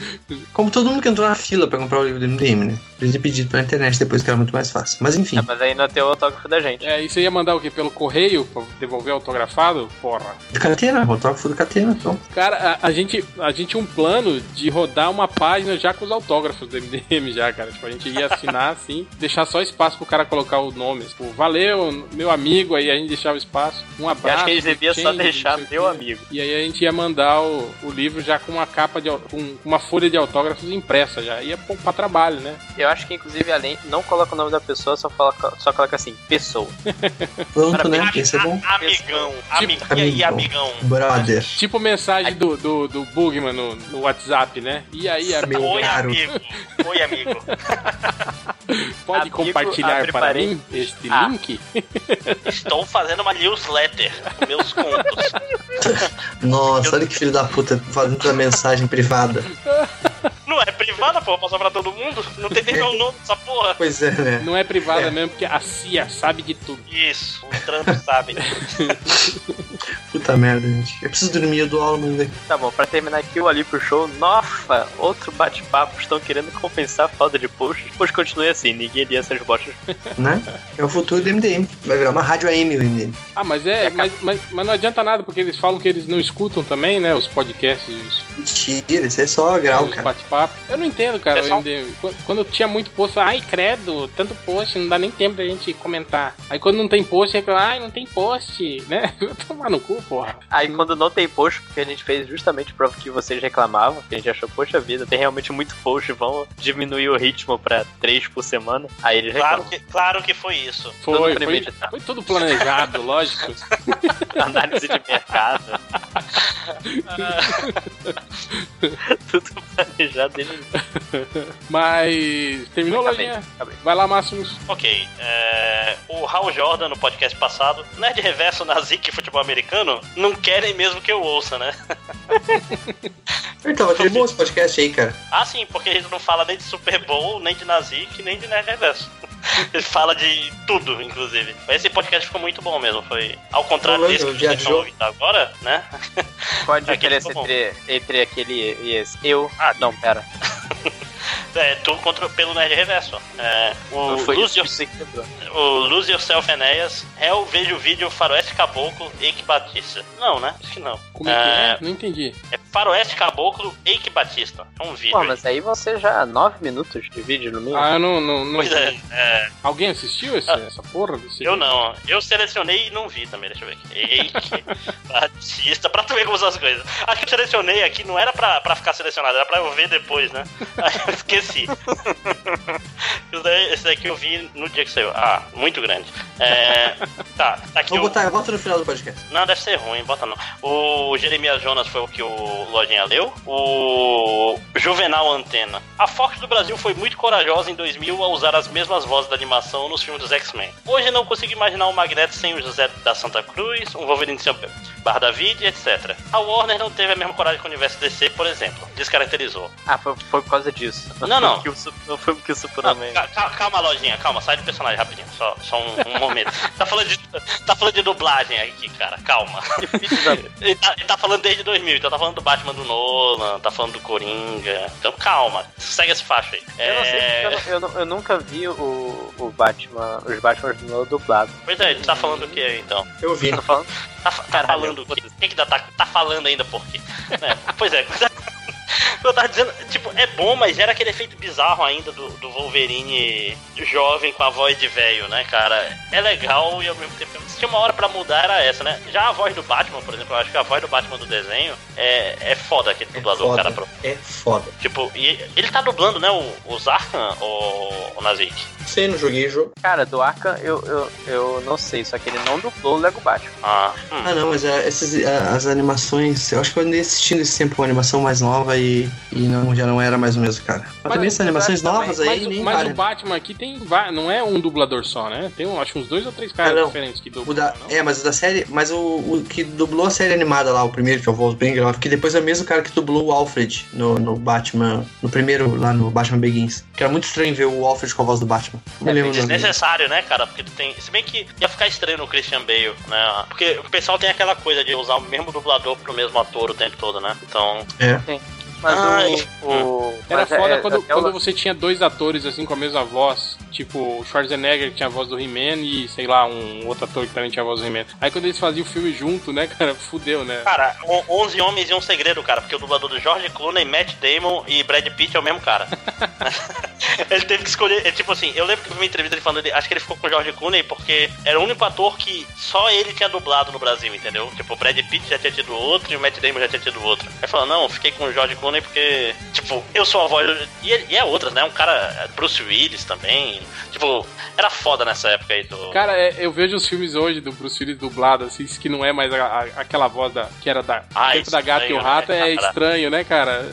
Como todo mundo que entrou na fila pra comprar o livro do MDM, né? Podia ter pedido pela internet depois que era muito mais fácil. Mas enfim. É, mas não tem o autógrafo da gente. É, e você ia mandar o quê? Pelo correio? Pra devolver autografado? Porra. Do Catena, o autógrafo do Catena, então. Cara, a, a gente, a gente tinha um plano de rodar uma página já com os autógrafos do MDM já, cara. Tipo, a gente ia assinar <laughs> assim, deixar só espaço pro cara colocar o nome. Tipo, valeu, meu amigo, aí a gente deixava espaço. Um Eu abraço. acho que eles deviam só change, deixar meu amigo. E aí a gente ia mandar o, o livro já com uma capa de com uma folha de autógrafos impressa já. Ia pra trabalho, né? Eu acho que, inclusive, além, não coloca o nome da pessoa, só coloca, só coloca assim, pessoa. <laughs> Pronto, né? Esse é bom. Amigão, amiguinha e amigão. Brother. Tipo mensagem do, do, do Bugman no, no WhatsApp, né? E aí, amigo, Oi, caro. amigo. Oi, amigo. <laughs> pode Amigo, compartilhar para mim este Ah. link? Estou fazendo uma newsletter. Meus contos. <laughs> Nossa, olha que filho da puta fazendo a mensagem privada. <laughs> Não é privada, pô. Passar pra todo mundo. Não tem nem meu <laughs> nome dessa porra. Pois é, né? Não é privada É. mesmo, porque a CIA sabe de tudo. Isso. O Trump sabe. <laughs> Puta merda, gente. Eu preciso dormir, eu dou aula amanhã. Tá bom, pra terminar aqui o Ali pro show, nossa, outro bate-papo, estão querendo compensar a falta de posts, pois continue assim, ninguém lia essas bostas. <laughs> Né? É o futuro do MDM. Vai virar uma rádio AM o MDM. Ah, mas é, mas, mas, mas não adianta nada, porque eles falam que eles não escutam também, né? Os podcasts, Mentira, isso é só grau, cara. bate-papo. Eu não entendo, cara, É o. Quando, tinha muito post, ai, credo, tanto post, não dá nem tempo da gente comentar. Aí quando não tem post, reclama, ai, não tem post, né? <laughs> Tomar no cu, porra. Aí quando não tem post, porque a gente fez justamente pra que vocês reclamavam, que a gente achou, poxa vida, tem realmente muito post, vamos diminuir o ritmo pra três por semana, aí eles Claro que, claro que foi isso. Foi, foi, premeditado. foi tudo planejado, <laughs> lógico. <laughs> Análise de mercado. <laughs> Tudo planejado desde Mas terminou, Lojinha? Vai lá, Máximos. Ok, é, o Hal Jordan no podcast passado, Nerd Reverso na Zik Futebol Americano, não querem mesmo que eu ouça, né? <laughs> Então, vai ter bom esse podcast aí, cara. Ah, sim, porque ele não fala nem de Super Bowl, nem de Nazik, nem de Nerd Reverso. Ele fala de tudo, inclusive. Mas esse podcast ficou muito bom mesmo. Foi ao contrário Falando, desse que vocês estão ouvindo agora, né? Qual a Aquele diferença entre, entre aquele e esse? Eu? Ah, não, pera. <laughs> É, tu contra, pelo Nerd Reverso. É, o, Foi Lose isso Your- o Lose Yourself Enéas, Hell, veja o vídeo Faroeste Caboclo, Eike Batista. Não, né? Acho que não. Como é que é? Não entendi. É Faroeste Caboclo, Eike Batista. É um vídeo. Pô, mas aí você já. Nove minutos de vídeo no mínimo. Ah, não. não, não Pois é, é, Alguém assistiu esse, Ah. essa porra desse eu não. Eu selecionei e não vi também, deixa eu ver aqui. Eike <laughs> Batista, pra tu ver como são as coisas. Acho que eu selecionei aqui, não era pra, pra ficar selecionado, era pra eu ver depois, né? Aí <laughs> eu esqueci. <laughs> Esse daqui eu vi no dia que saiu. Ah, muito grande. É, tá, tá aqui Vou o... botar, bota no final do podcast. Não, deve ser ruim, bota não. O Jeremias Jonas foi o que o Lojinha leu. O Juvenal Antena. A Fox do Brasil foi muito corajosa em 2000 a usar as mesmas vozes da animação nos filmes dos X-Men. Hoje não consigo imaginar um Magneto sem o José da Santa Cruz, um Wolverine sem o Bar David, etc. A Warner não teve a mesma coragem com o universo DC, por exemplo. Descaracterizou. Ah, foi, foi por causa disso. Não, não. Não foi porque o Superman. ca- ca- calma, Lojinha, calma, sai do personagem rapidinho. Só, só um, um momento. <laughs> Tá falando, de, tá falando de dublagem aqui, cara, calma. Que <laughs> Ele tá, ele tá falando desde 2000, então tá falando do Batman do Nolan, tá falando do Coringa. Então calma, segue esse facho aí. Eu não sei É, eu, não- eu, eu nunca vi o, o Batman, os Batman do Nolan dublado. Pois é, ele tá falando o que aí então? Eu vi. Tá falando? Tá, tá falando? O que, que tá, tá falando ainda por quê? É, pois é, eu tava dizendo, tipo, é bom, mas gera aquele efeito bizarro ainda do, do Wolverine jovem com a voz de velho, né, cara? É legal e ao mesmo tempo. Se tinha uma hora pra mudar, era essa, né? Já a voz do Batman, por exemplo, eu acho que a voz do Batman do desenho é, é foda aquele É dublador, foda. cara. Pro- É foda. Tipo, e ele tá dublando, né, o, o Zarkan ou o Nazik? Sei, não joguei o jogo. Cara, do Arkham eu, eu, eu não sei, só que ele não dublou o Lego Batman. Ah, hum. Ah, não, mas é, essas, é, as animações. Eu acho que eu andei assistindo esse tempo uma animação mais nova e e, não, já não era mais o mesmo cara. Mas, também essas animações novas aí, Mas, nem mas vale. o Batman aqui tem. Não é um dublador só, né? Tem, acho, uns dois ou três caras Ah, diferentes que dublam. da, é, mas o da série. Mas o, o que dublou a série animada lá, o primeiro, que é o lá, porque depois é o mesmo cara que dublou o Alfred no, no Batman. No primeiro, lá no Batman Begins. Que era muito estranho ver o Alfred com a voz do Batman. Não nome dele. Desnecessário, né, cara? Porque tu tem. Se bem que ia ficar estranho no Christian Bale, né? Porque o pessoal tem aquela coisa de usar o mesmo dublador pro mesmo ator o tempo todo, né? Então. É. Mas Ai, o, o- Era mas é- foda é- quando, até quando o- você tinha dois atores assim com a mesma voz. Tipo, o Schwarzenegger que tinha a voz do He-Man e, sei lá, um outro ator que também tinha a voz do He-Man. Aí quando eles faziam o filme junto, né, <laughs> cara, fudeu, né? Cara, on- 11 Homens e um Segredo, cara, porque o dublador do George Clooney, Matt Damon e Brad Pitt é o mesmo cara. <laughs> <laughs> ele teve que escolher, é, tipo assim, eu lembro que eu vi uma entrevista ele falando, ele, acho que ele ficou com o George Clooney porque era o único ator que só ele tinha dublado no Brasil, entendeu? Tipo, o Brad Pitt já tinha tido outro e o Matt Damon já tinha tido outro. Aí falou, não, fiquei com o George Clooney porque, tipo, eu sou a voz. do- E, ele- e é outras, né? Um cara, Bruce Willis também. Tipo, era foda nessa época aí do. Cara, é, eu vejo os filmes hoje do Bruce Willis dublado, assim, que não é mais a- a- aquela voz da, que era da Ah, Tempo da Gata e o estranho, Rato, né, é <laughs> estranho, né, cara?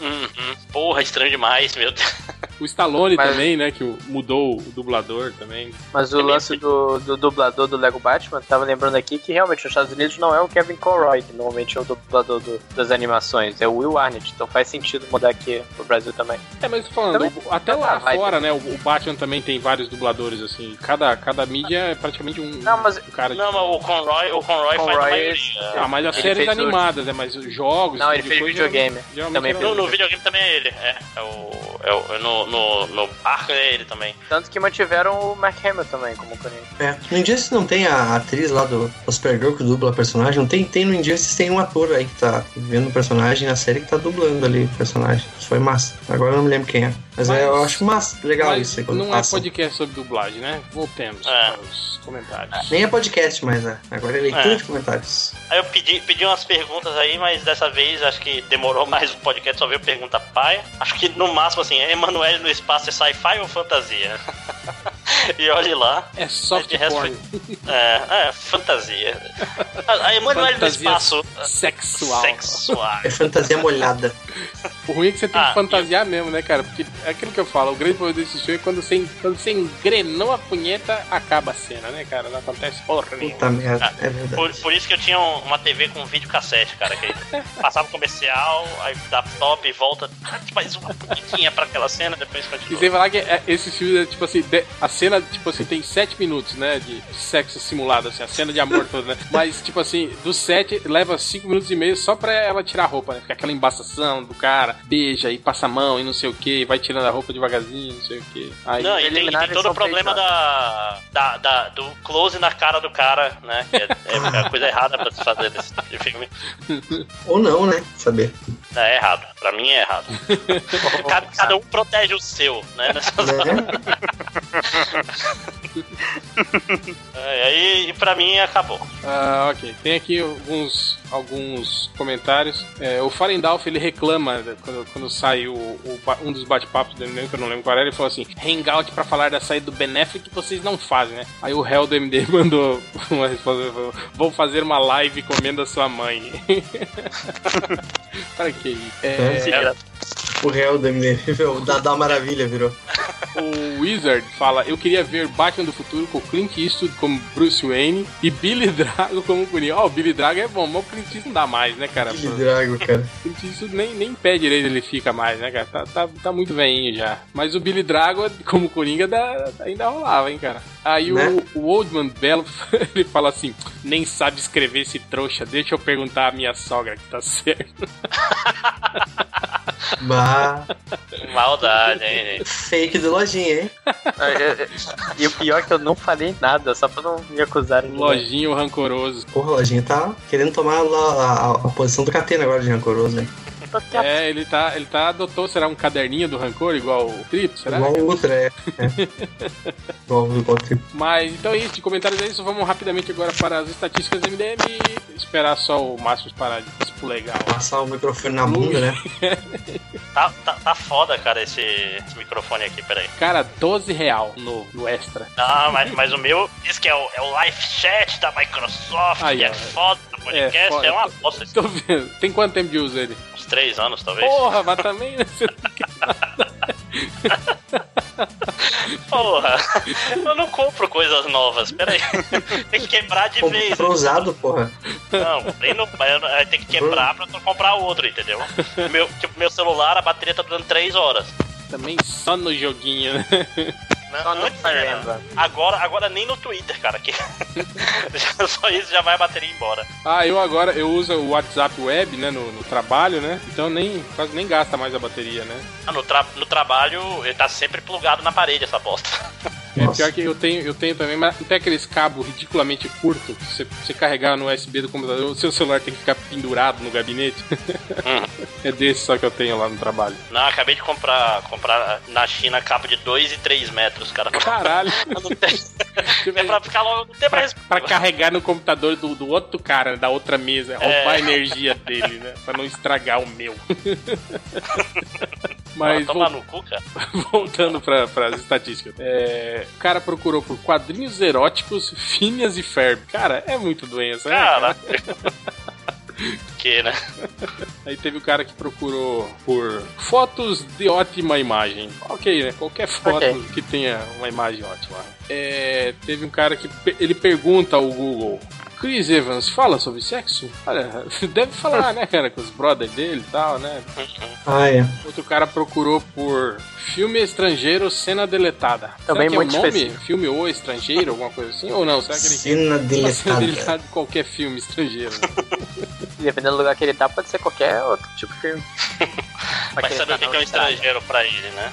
Uhum. Porra, estranho demais, meu Deus. <laughs> O Stallone Mas- também, né, que mudou o dublador também. Mas o lance do, do dublador do Lego Batman, tava lembrando aqui que realmente nos Estados Unidos não é o Kevin Conroy, que normalmente é o dublador do- das animações, é o Will Arnett, então faz sentido mudar aqui pro Brasil também. É, mas falando, Também- o- até lá Ah, vai fora, né, o, o Batman também tem vários dubladores, assim, cada, cada mídia é praticamente um, Não, mas- um cara de... Não, mas o Conroy, o Conroy, faz a Conroy, maioria. Ah, mas as Ele séries o- animadas, né, mas os jogos... Não, ele tipo fez coisa, videogame. geralmente Também fez No, no videogame também é ele, é. É o. É o no, no, no Arkham é ele também. Tanto que mantiveram o Mark Hamill também como Coringa. É. No Injustice não tem a atriz lá do, do Supergirl que dubla a personagem? Não tem? Tem no Injustice, tem um ator aí que tá vendo o personagem na série que tá dublando ali o personagem. Isso foi massa. Agora eu não me lembro quem é. Mas, Mas- é, eu acho massa, legal Mas isso aí não passa. é podcast sobre dublagem, né? Voltemos É. para os comentários. Nem é podcast, mas é. Agora é leitura É. de comentários. Aí eu pedi, pedi umas perguntas aí, mas dessa vez acho que demorou <laughs> mais o podcast, só veio pergunta paia. Acho que no máximo assim, é Emanuele no espaço é sci-fi ou fantasia? <laughs> <laughs> e olhe lá. É soft De resto, porn. É, é fantasia. A a Emanuele Fantasia espaço. sexual. Sexual. É fantasia molhada. <laughs> O ruim é que você tem Ah, que fantasiar mesmo, né, cara? Porque é aquilo que eu falo, o grande problema desse filme é quando você, quando você engrenou a punheta, acaba a cena, né, cara? Não acontece porra nenhuma. Puta merda, é verdade. Por, por isso que eu tinha um- uma TV com vídeo cassete, cara. Que passava o comercial, aí dá top e volta. <laughs> Mais uma bonitinha pra aquela cena, depois E continua. sem falar que é, esse filme é tipo assim, de- a cena, tipo assim, tem sete minutos, né? De sexo simulado, assim, a cena de amor toda, né? <laughs> Mas, tipo assim, do sete leva cinco minutos e meio só pra ela tirar a roupa, né? Fica aquela embaçação do cara, beija e passa a mão e não sei o que, vai tirando a roupa devagarzinho, não sei o que. Aí, Não, e tem, tem todo o problema da, da, da- do close na cara do cara, né? Que é, é a coisa errada pra se fazer nesse tipo filme. <laughs> Ou não, né? Saber. É errado. Pra mim é errado. <laughs> cada, cada um protege o seu, né? Nessas <laughs> Né? <laughs> <laughs> É, aí, e pra mim acabou. Ah, ok. Tem aqui alguns, alguns comentários. É, o Farendalf, ele reclama né, quando, quando sai o, o um dos bate-papos dele, mesmo, que eu não lembro qual era, ele falou assim, hangout pra falar da saída do Benéfico que vocês não fazem, né? Aí o Hell do MD <laughs> mandou uma resposta, falou, vou fazer uma live comendo a sua mãe. <laughs> Para que isso? É, É, O réu do MDM, o <laughs> Maravilha virou. o Wizard fala, eu queria ver Batman do Futuro com Clint Eastwood como Bruce Wayne e Billy <laughs> Drago como Coringa. Ó, o Billy Drago é bom, mas o Clint Eastwood não dá mais, né, cara? Que drago, cara. <laughs> Clint Eastwood nem, nem pé direito ele fica mais, né, cara? Tá, tá, tá muito veinho já. Mas o Billy Drago, como Coringa, dá, ainda rolava, hein, cara? Aí Né? o, o Oldman Bell, <laughs> ele fala assim, nem sabe escrever esse trouxa, deixa eu perguntar à minha sogra que tá certo. <laughs> Bah, maldade, hein, fake do lojinha, hein? Ah, eu- eu- E o pior é que eu não falei nada, só pra não me acusarem Lojinho rancoroso. Porra, o lojinha tá querendo tomar a, a- a posição do Catena agora de rancoroso, né? É, ele tá, ele tá adotou, será um caderninho do rancor, igual o Trip, será? Igual o Ultra, é. igual, igual o Trip. Mas então é isso, de comentários é isso. Vamos rapidamente agora para as estatísticas do MDM e esperar só o Márcio parar de tipo legal. Passar o microfone na bunda, né? <laughs> Tá, tá, tá foda, cara, esse, esse microfone aqui, peraí. Cara, 12 real no, no extra. Ah, mas, mas o meu diz que é o, é o live chat da Microsoft, Aí, que é ó. foda podcast É, foda. é, uma bosta. Tô vendo. Tem quanto tempo de uso ele? Uns três anos, talvez. Porra, mas também. né, você não quer- <laughs> Porra, eu não compro coisas novas, peraí. Tem que quebrar de vez. Comprou usado, porra. Não, comprei no, tem que quebrar pra eu comprar outro, entendeu? Meu, tipo, meu celular, a bateria tá durando 3 horas. Também só no joguinho, né? Né? Só no caramba. Agora, agora nem no Twitter, cara. Que... <laughs> Só isso já vai a bateria embora. Ah, eu agora eu uso o WhatsApp web, né, no, no trabalho, né? Então nem quase nem gasta mais a bateria, né? Ah, No, tra- no trabalho, ele tá sempre plugado na parede, essa bosta. <laughs> É pior que eu tenho, eu tenho também, mas não tem aqueles cabos ridiculamente curtos que você, você carregar no USB do computador, o seu celular tem que ficar pendurado no gabinete. <laughs> é desse só que eu tenho lá no trabalho. Não, acabei de comprar, comprar na China cabo de 2 e 3 metros, cara. Caralho! <laughs> Não tem... É pra ficar logo, não tem mais. pra carregar no computador do, do outro cara, da outra mesa, roubar É. a energia dele, né? Pra não estragar o meu. <laughs> Mas Toma vol- no cu, cara. <laughs> voltando pra, pras estatísticas. É, o cara procurou por quadrinhos eróticos, Phineas e Ferb. Cara, é muito doença, né? Cara. <laughs> que, né? Aí teve o cara que procurou por fotos de ótima imagem. Ok, né? Qualquer foto Ok. que tenha uma imagem ótima. É, teve um cara que ele pergunta ao Google. Chris Evans fala sobre sexo? Olha, <laughs> deve falar, né, cara, com os brothers dele e tal, né? Ah, é. Outro cara procurou por filme estrangeiro, cena deletada. Também Será que muito é o nome? específico. Filme ou estrangeiro, alguma coisa assim? Ou não? Será que ele quer Cena <laughs> uma cena deletada. deletada de qualquer filme estrangeiro? <laughs> Dependendo do lugar que ele tá, pode ser qualquer outro tipo de filme. Vai saber o que que é um estrangeiro pra ele, né?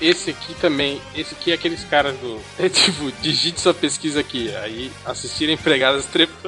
Esse aqui também, esse aqui é aqueles caras do. É tipo, digite sua pesquisa aqui. Aí assistir empregadas trepando.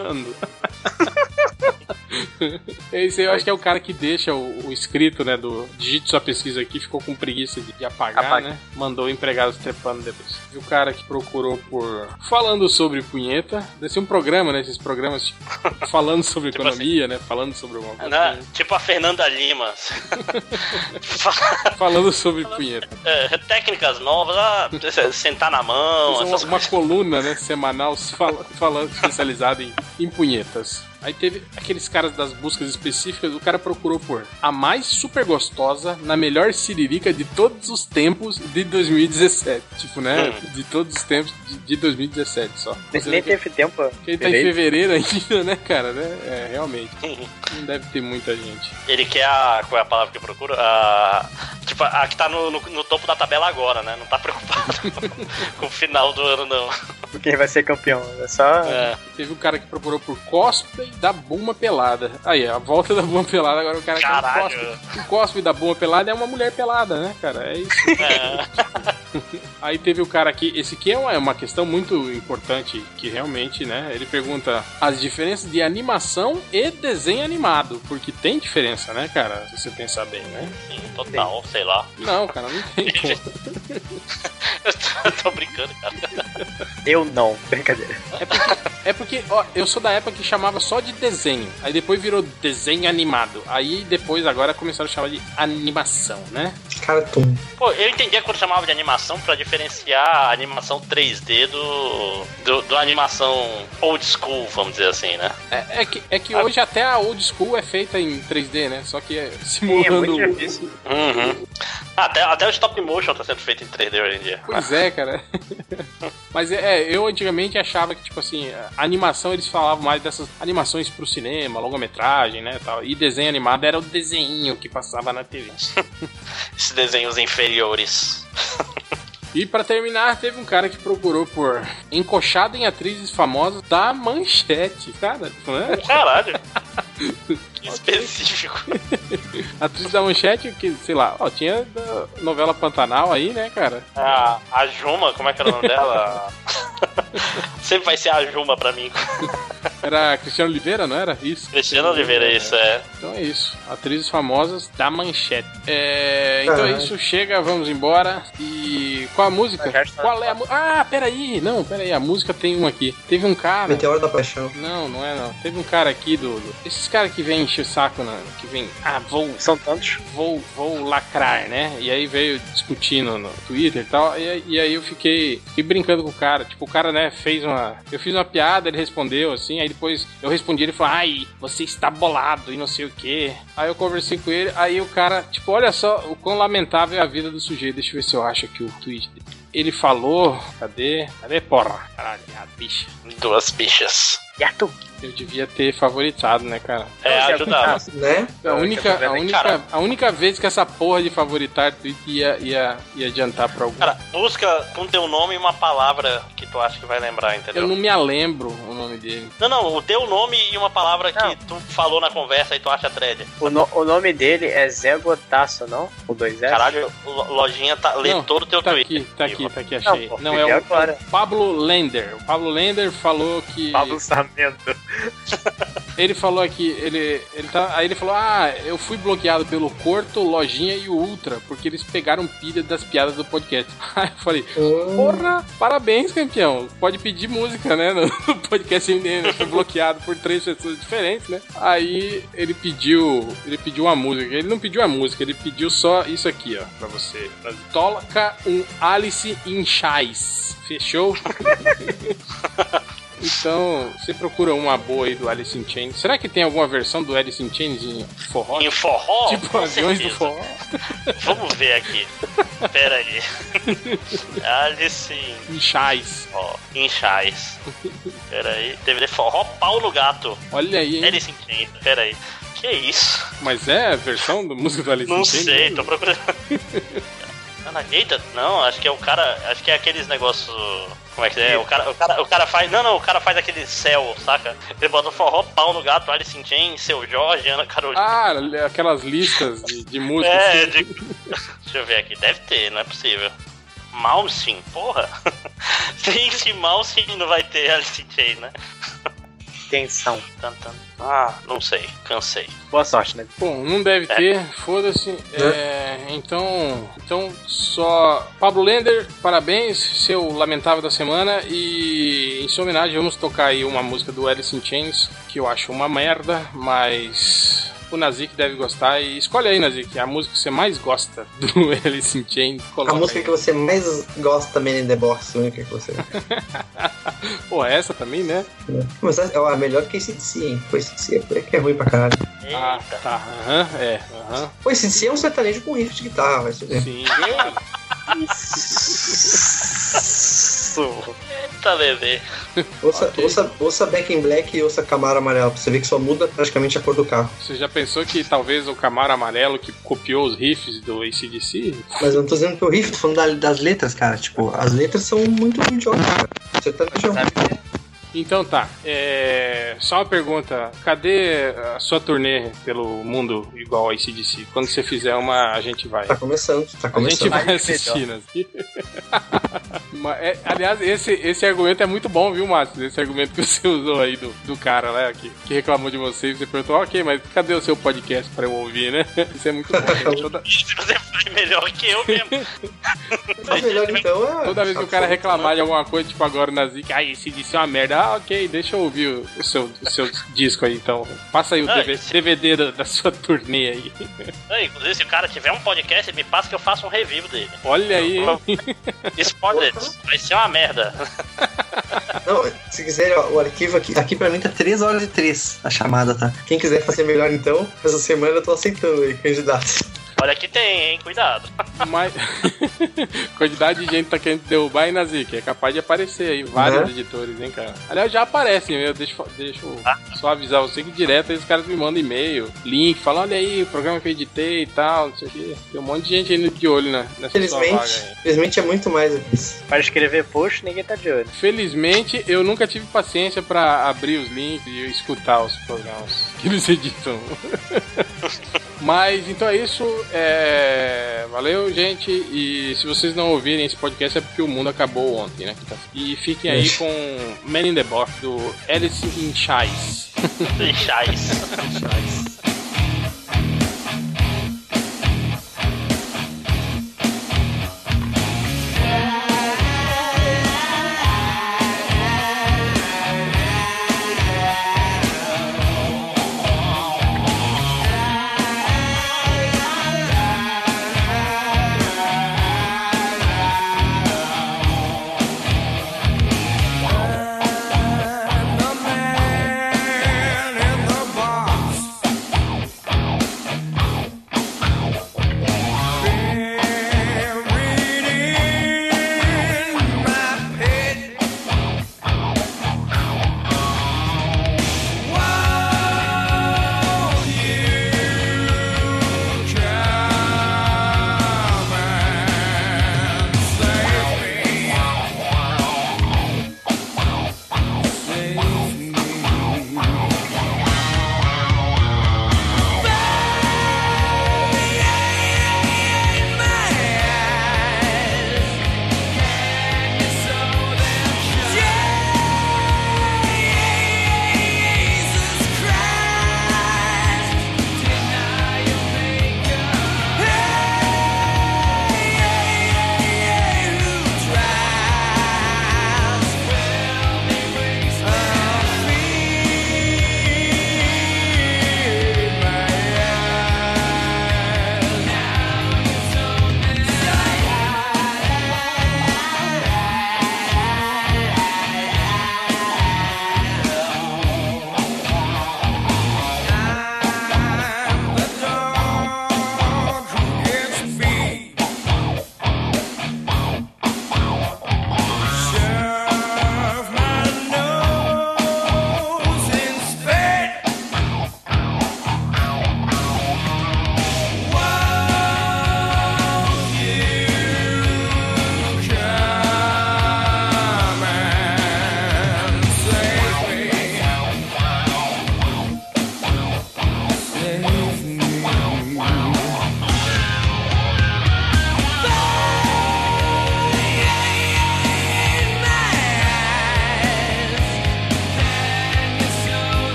Esse <laughs> aí eu acho que é o cara que deixa o, o escrito, né? Do digite sua pesquisa aqui, ficou com preguiça de, de apagar, Apaga. né? Mandou empregados trepando depois. E o cara que procurou por. Falando sobre punheta. Deve ser um programa, né? Esses programas tipo, <laughs> falando sobre Tipo economia, né? Falando sobre alguma coisa. Né? Tipo a Fernanda Lima. <laughs> Falando sobre punheta. É, técnicas novas, ah, sentar na mão, uma, uma coluna, né, semanal fala- falando especializada em, em punhetas. Aí teve aqueles caras das buscas específicas, o cara procurou por a mais super gostosa na melhor siririca de todos os tempos de 2017. Tipo, né? De todos os tempos de, de 2017 só. Nem, que, teve tempo. que ele tá em fevereiro ainda, né, cara? Né? É, realmente. Não deve ter muita gente. Ele quer a. Qual é a palavra que eu procuro? A, tipo, a que tá no, no, no topo da tabela agora, né? Não tá preocupado <laughs> com o final do ano, não. Quem vai ser campeão? É só. É. Teve um cara que procurou por cosplay da Buma Pelada. Aí, a volta da Buma Pelada, agora o cara quer um Caralho. cosplay. O cosplay da Buma Pelada é uma mulher pelada, né, cara? É isso. É. <laughs> Aí teve o cara aqui, esse aqui é uma, é uma questão muito importante, que realmente, né, ele pergunta as diferenças de animação e desenho animado, porque tem diferença, né, cara, se você pensar bem, né? Sim, total, sei lá. Não, cara, não tem <laughs> como. Eu tô, eu tô brincando, cara. Eu não. Brincadeira. É porque, é porque, ó, eu sou da época que chamava só de desenho, aí depois virou desenho animado, aí depois agora começaram a chamar de animação, né? Cartoon. Pô, eu entendia quando chamava de animação pra diferenciar a animação 3D do, do, do animação old school, vamos dizer assim, né? É, é que, é que hoje até a old school é feita em 3D, né? Só que é Sim, é simulando. muito difícil. Uhum. Até, até o stop motion tá sendo feito em 3D hoje em dia. Pois é, cara. <laughs> Mas é, eu antigamente achava que, tipo assim, animação eles falavam mais dessas animações pro cinema, longa-metragem, né? Tal. E desenho animado era o desenho que passava na TV. <laughs> Esses desenhos inferiores. <laughs> E pra terminar, teve um cara que procurou por encoxado em atrizes famosas da manchete, cara. Né? Caralho. Específico. <laughs> Atriz da manchete, que, sei lá, ó, tinha da novela Pantanal aí, né, cara? A, a Juma, como é que era o nome dela? <laughs> Sempre vai ser a Juma pra mim. <laughs> Era Cristiano Oliveira, não era? Isso. Cristiano Oliveira, isso é. Então é isso. Atrizes famosas da manchete. É, então é isso, chega, vamos embora. E qual a música? Qual é a música? Ah, peraí, não, peraí, a música tem uma aqui. Teve um cara. Meteoro da Paixão. Não, não é não. Teve um cara aqui do. do- Esses caras que vêm encher o saco, né? Que vem. Ah, vou. São tantos. Vou, vou lacrar, né? E aí veio discutindo no Twitter e tal. E, aí- e aí eu fiquei, fiquei brincando com o cara. Tipo, o cara, né, fez uma. Eu fiz uma piada, ele respondeu assim. Aí depois eu respondi, ele falou, ai, você está bolado e não sei o que. Aí eu conversei com ele, aí o cara, tipo, olha só o quão lamentável é a vida do sujeito. Deixa eu ver se eu acho aqui o tweet dele. Ele falou, cadê? Cadê, porra? Caralho, a bicha. Duas bichas. Gato. Eu devia ter favoritado, né, cara? É, ajudava. Né? A única, tá a, vendo, única, a única vez que essa porra de favoritar ia, ia, ia adiantar pra algum. Cara, busca com teu nome e uma palavra que tu acha que vai lembrar, entendeu? eu não me lembro o nome dele. Não, não, o teu nome e uma palavra Não. que tu falou na conversa e tu acha thread. O, no- o nome dele é Zé Gotaço, não? O 2 S? Caralho, o Lojinha tá, lê Não, todo o teu tá tweet. aqui, tá aqui, tá aqui, Não, achei. pô, Não, é o, o Pablo Lender. O Pablo Lender falou que. Pablo Sarmento. <laughs> Ele falou aqui, ele, ele tá, aí ele falou: Ah, eu fui bloqueado pelo Corto, Lojinha e o Ultra, porque eles pegaram pilha das piadas do podcast. <laughs> Aí eu falei: Porra, parabéns, campeão. Pode pedir música, né? No podcast MDM. Eu fui bloqueado por três pessoas diferentes, né? Aí ele pediu. Ele pediu uma música. Ele não pediu a música, ele pediu só isso aqui, ó, pra você. Toca um Alice in Chains. Fechou? <laughs> Então, você procura uma boa aí do Alice in Chains. Será que tem alguma versão do Alice in Chains em forró? Em forró? tipo aviões do certeza. forró? Vamos ver aqui. Pera aí. Alice Em Chais. ó, em Chais. Pera aí. DVD forró pau no gato. Olha aí, hein? Alice in Chains. Pera aí. Que isso? Mas é a versão da música do Alice Não in Chains? sei, tô procurando. <laughs> Na- Eita, não, acho que é o cara. Acho que é aqueles negócios. Como é que é? O cara, o, cara, o cara faz. Não, não, o cara faz aquele céu, saca? Ele bota forró pau no gato, Alice in Chains, seu Jorge, Ana Carolina. Ah, aquelas listas de, de <laughs> músicas. É, de... <laughs> Deixa eu ver aqui, deve ter, não é possível. Malmsteen, porra. Tem que Malmsteen não vai ter Alice in Chains, né? Tensão. Tan, tan. Ah, não sei, cansei. Boa sorte, né? Bom, não deve ter, foda-se. É, então, então, só. Pablo Lender, parabéns, seu lamentável da semana. E em sua homenagem, vamos tocar aí uma música do Alice in Chains, que eu acho uma merda, mas o Nazik deve gostar. E escolhe aí, Nazik, a música que você mais gosta do <laughs> Alice in Chains. A música aí. que você mais gosta também in the box, a única que você. <laughs> Pô, essa também, né? Mas é a melhor que esse DC, hein? Pô, esse DC é que é ruim pra caralho. Ah, tá. Aham, é. Aham. Pô, esse DC é um sertanejo com riff de guitarra, vai se ver. <laughs> Eita, bebê. Ouça, Ok. ouça, ouça Back in Black e ouça Camaro Amarelo, pra você ver que só muda praticamente a cor do carro. Você já pensou que talvez o Camaro Amarelo que copiou os riffs do ACDC? Mas eu não tô dizendo que o riff, tô falando da- das letras, cara. Tipo, as letras são muito idiotas, cara. Sertanejo. Então tá, é... só uma pergunta: cadê a sua turnê pelo mundo igual a ACDC? Quando você fizer uma, a gente vai. Tá começando, tá A gente começando. vai assistir, né? <laughs> Mas, é, aliás, esse, esse argumento é muito bom, viu, Márcio? Esse argumento que você usou aí do, do cara né, que, que reclamou de você e você perguntou, ok, mas cadê o seu podcast pra eu ouvir, né? <laughs> Isso é muito bom. né? <laughs> Toda, você faz melhor que eu mesmo. Mas melhor então é. toda vez que o cara reclamar de alguma coisa, tipo agora na Zik, ah, esse disse é uma merda, ah, ok, deixa eu ouvir o, o seu, o seu disco aí, então. Passa aí o Ah, DV- esse- DVD da, da sua turnê aí. <laughs> É, Inclusive, se o cara tiver um podcast, me passa que eu faço um review dele. Olha aí, hein? Spoilers, vai ser uma merda. <laughs> Não, se quiser, ó, o arquivo aqui, aqui pra mim tá 3 horas e 3 a chamada, tá? Quem quiser fazer melhor então, essa semana eu tô aceitando aí, candidato. Olha que tem, hein? Cuidado. Mas. <laughs> Quantidade de gente tá querendo derrubar aí na. É capaz de aparecer aí vários Né? editores, hein, cara. Aliás, já aparecem, eu deixa, deixa eu Ah. só avisar você que direto aí os caras me mandam e-mail, link, falam, olha aí, o programa que eu editei e tal, não sei o quê. Tem um monte de gente aí de olho né, nessa Felizmente, aí. felizmente é muito mais isso. Para escrever post, ninguém tá de olho. Felizmente, eu nunca tive paciência pra abrir os links e escutar os programas que eles <laughs> editam. <laughs> Mas então é isso. É... Valeu, gente. E se vocês não ouvirem esse podcast é porque o mundo acabou ontem, né? E fiquem aí com Man in the Box do Alice in Chains. <laughs> Deixais. I'm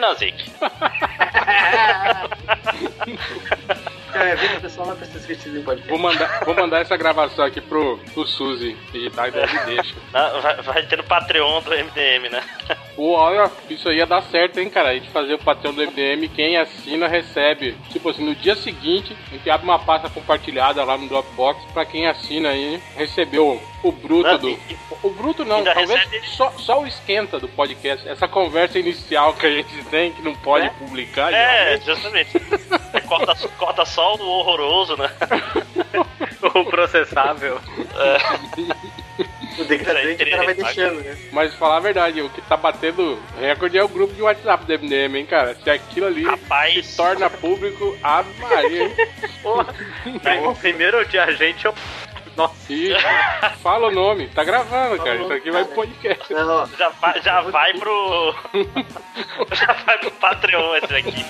Nazik. É, o pessoal podcast. Vou mandar, vou mandar essa gravação aqui pro, pro Suzy editar e daí ele <laughs> deixa. Vai, vai ter no Patreon do MDM, né? Pô, olha, isso aí ia dar certo, hein, cara? A gente fazer o Patreon do MDM, quem assina recebe. Tipo assim, no dia seguinte, a gente abre uma pasta compartilhada lá no Dropbox pra quem assina aí recebeu o bruto do. e- O bruto não, talvez só, só o esquenta do podcast. Essa conversa inicial que a gente tem, que não pode publicar, É, geralmente. justamente. É, corta, corta só o horroroso, né? <laughs> O processável. <laughs> O decadente o cara vai deixando, né? Mas falar a verdade, o que tá batendo recorde é o grupo de WhatsApp do MDM, hein, cara? Se aquilo ali Rapaz. se torna público, ave Maria, hein? <laughs> Porra. O primeiro de a gente é o. Nossa. E fala o nome, tá gravando, cara. Isso aqui vai pro podcast. Não, ó, Já vai, já vai pro. <laughs> <laughs> já vai pro Patreon esse aqui.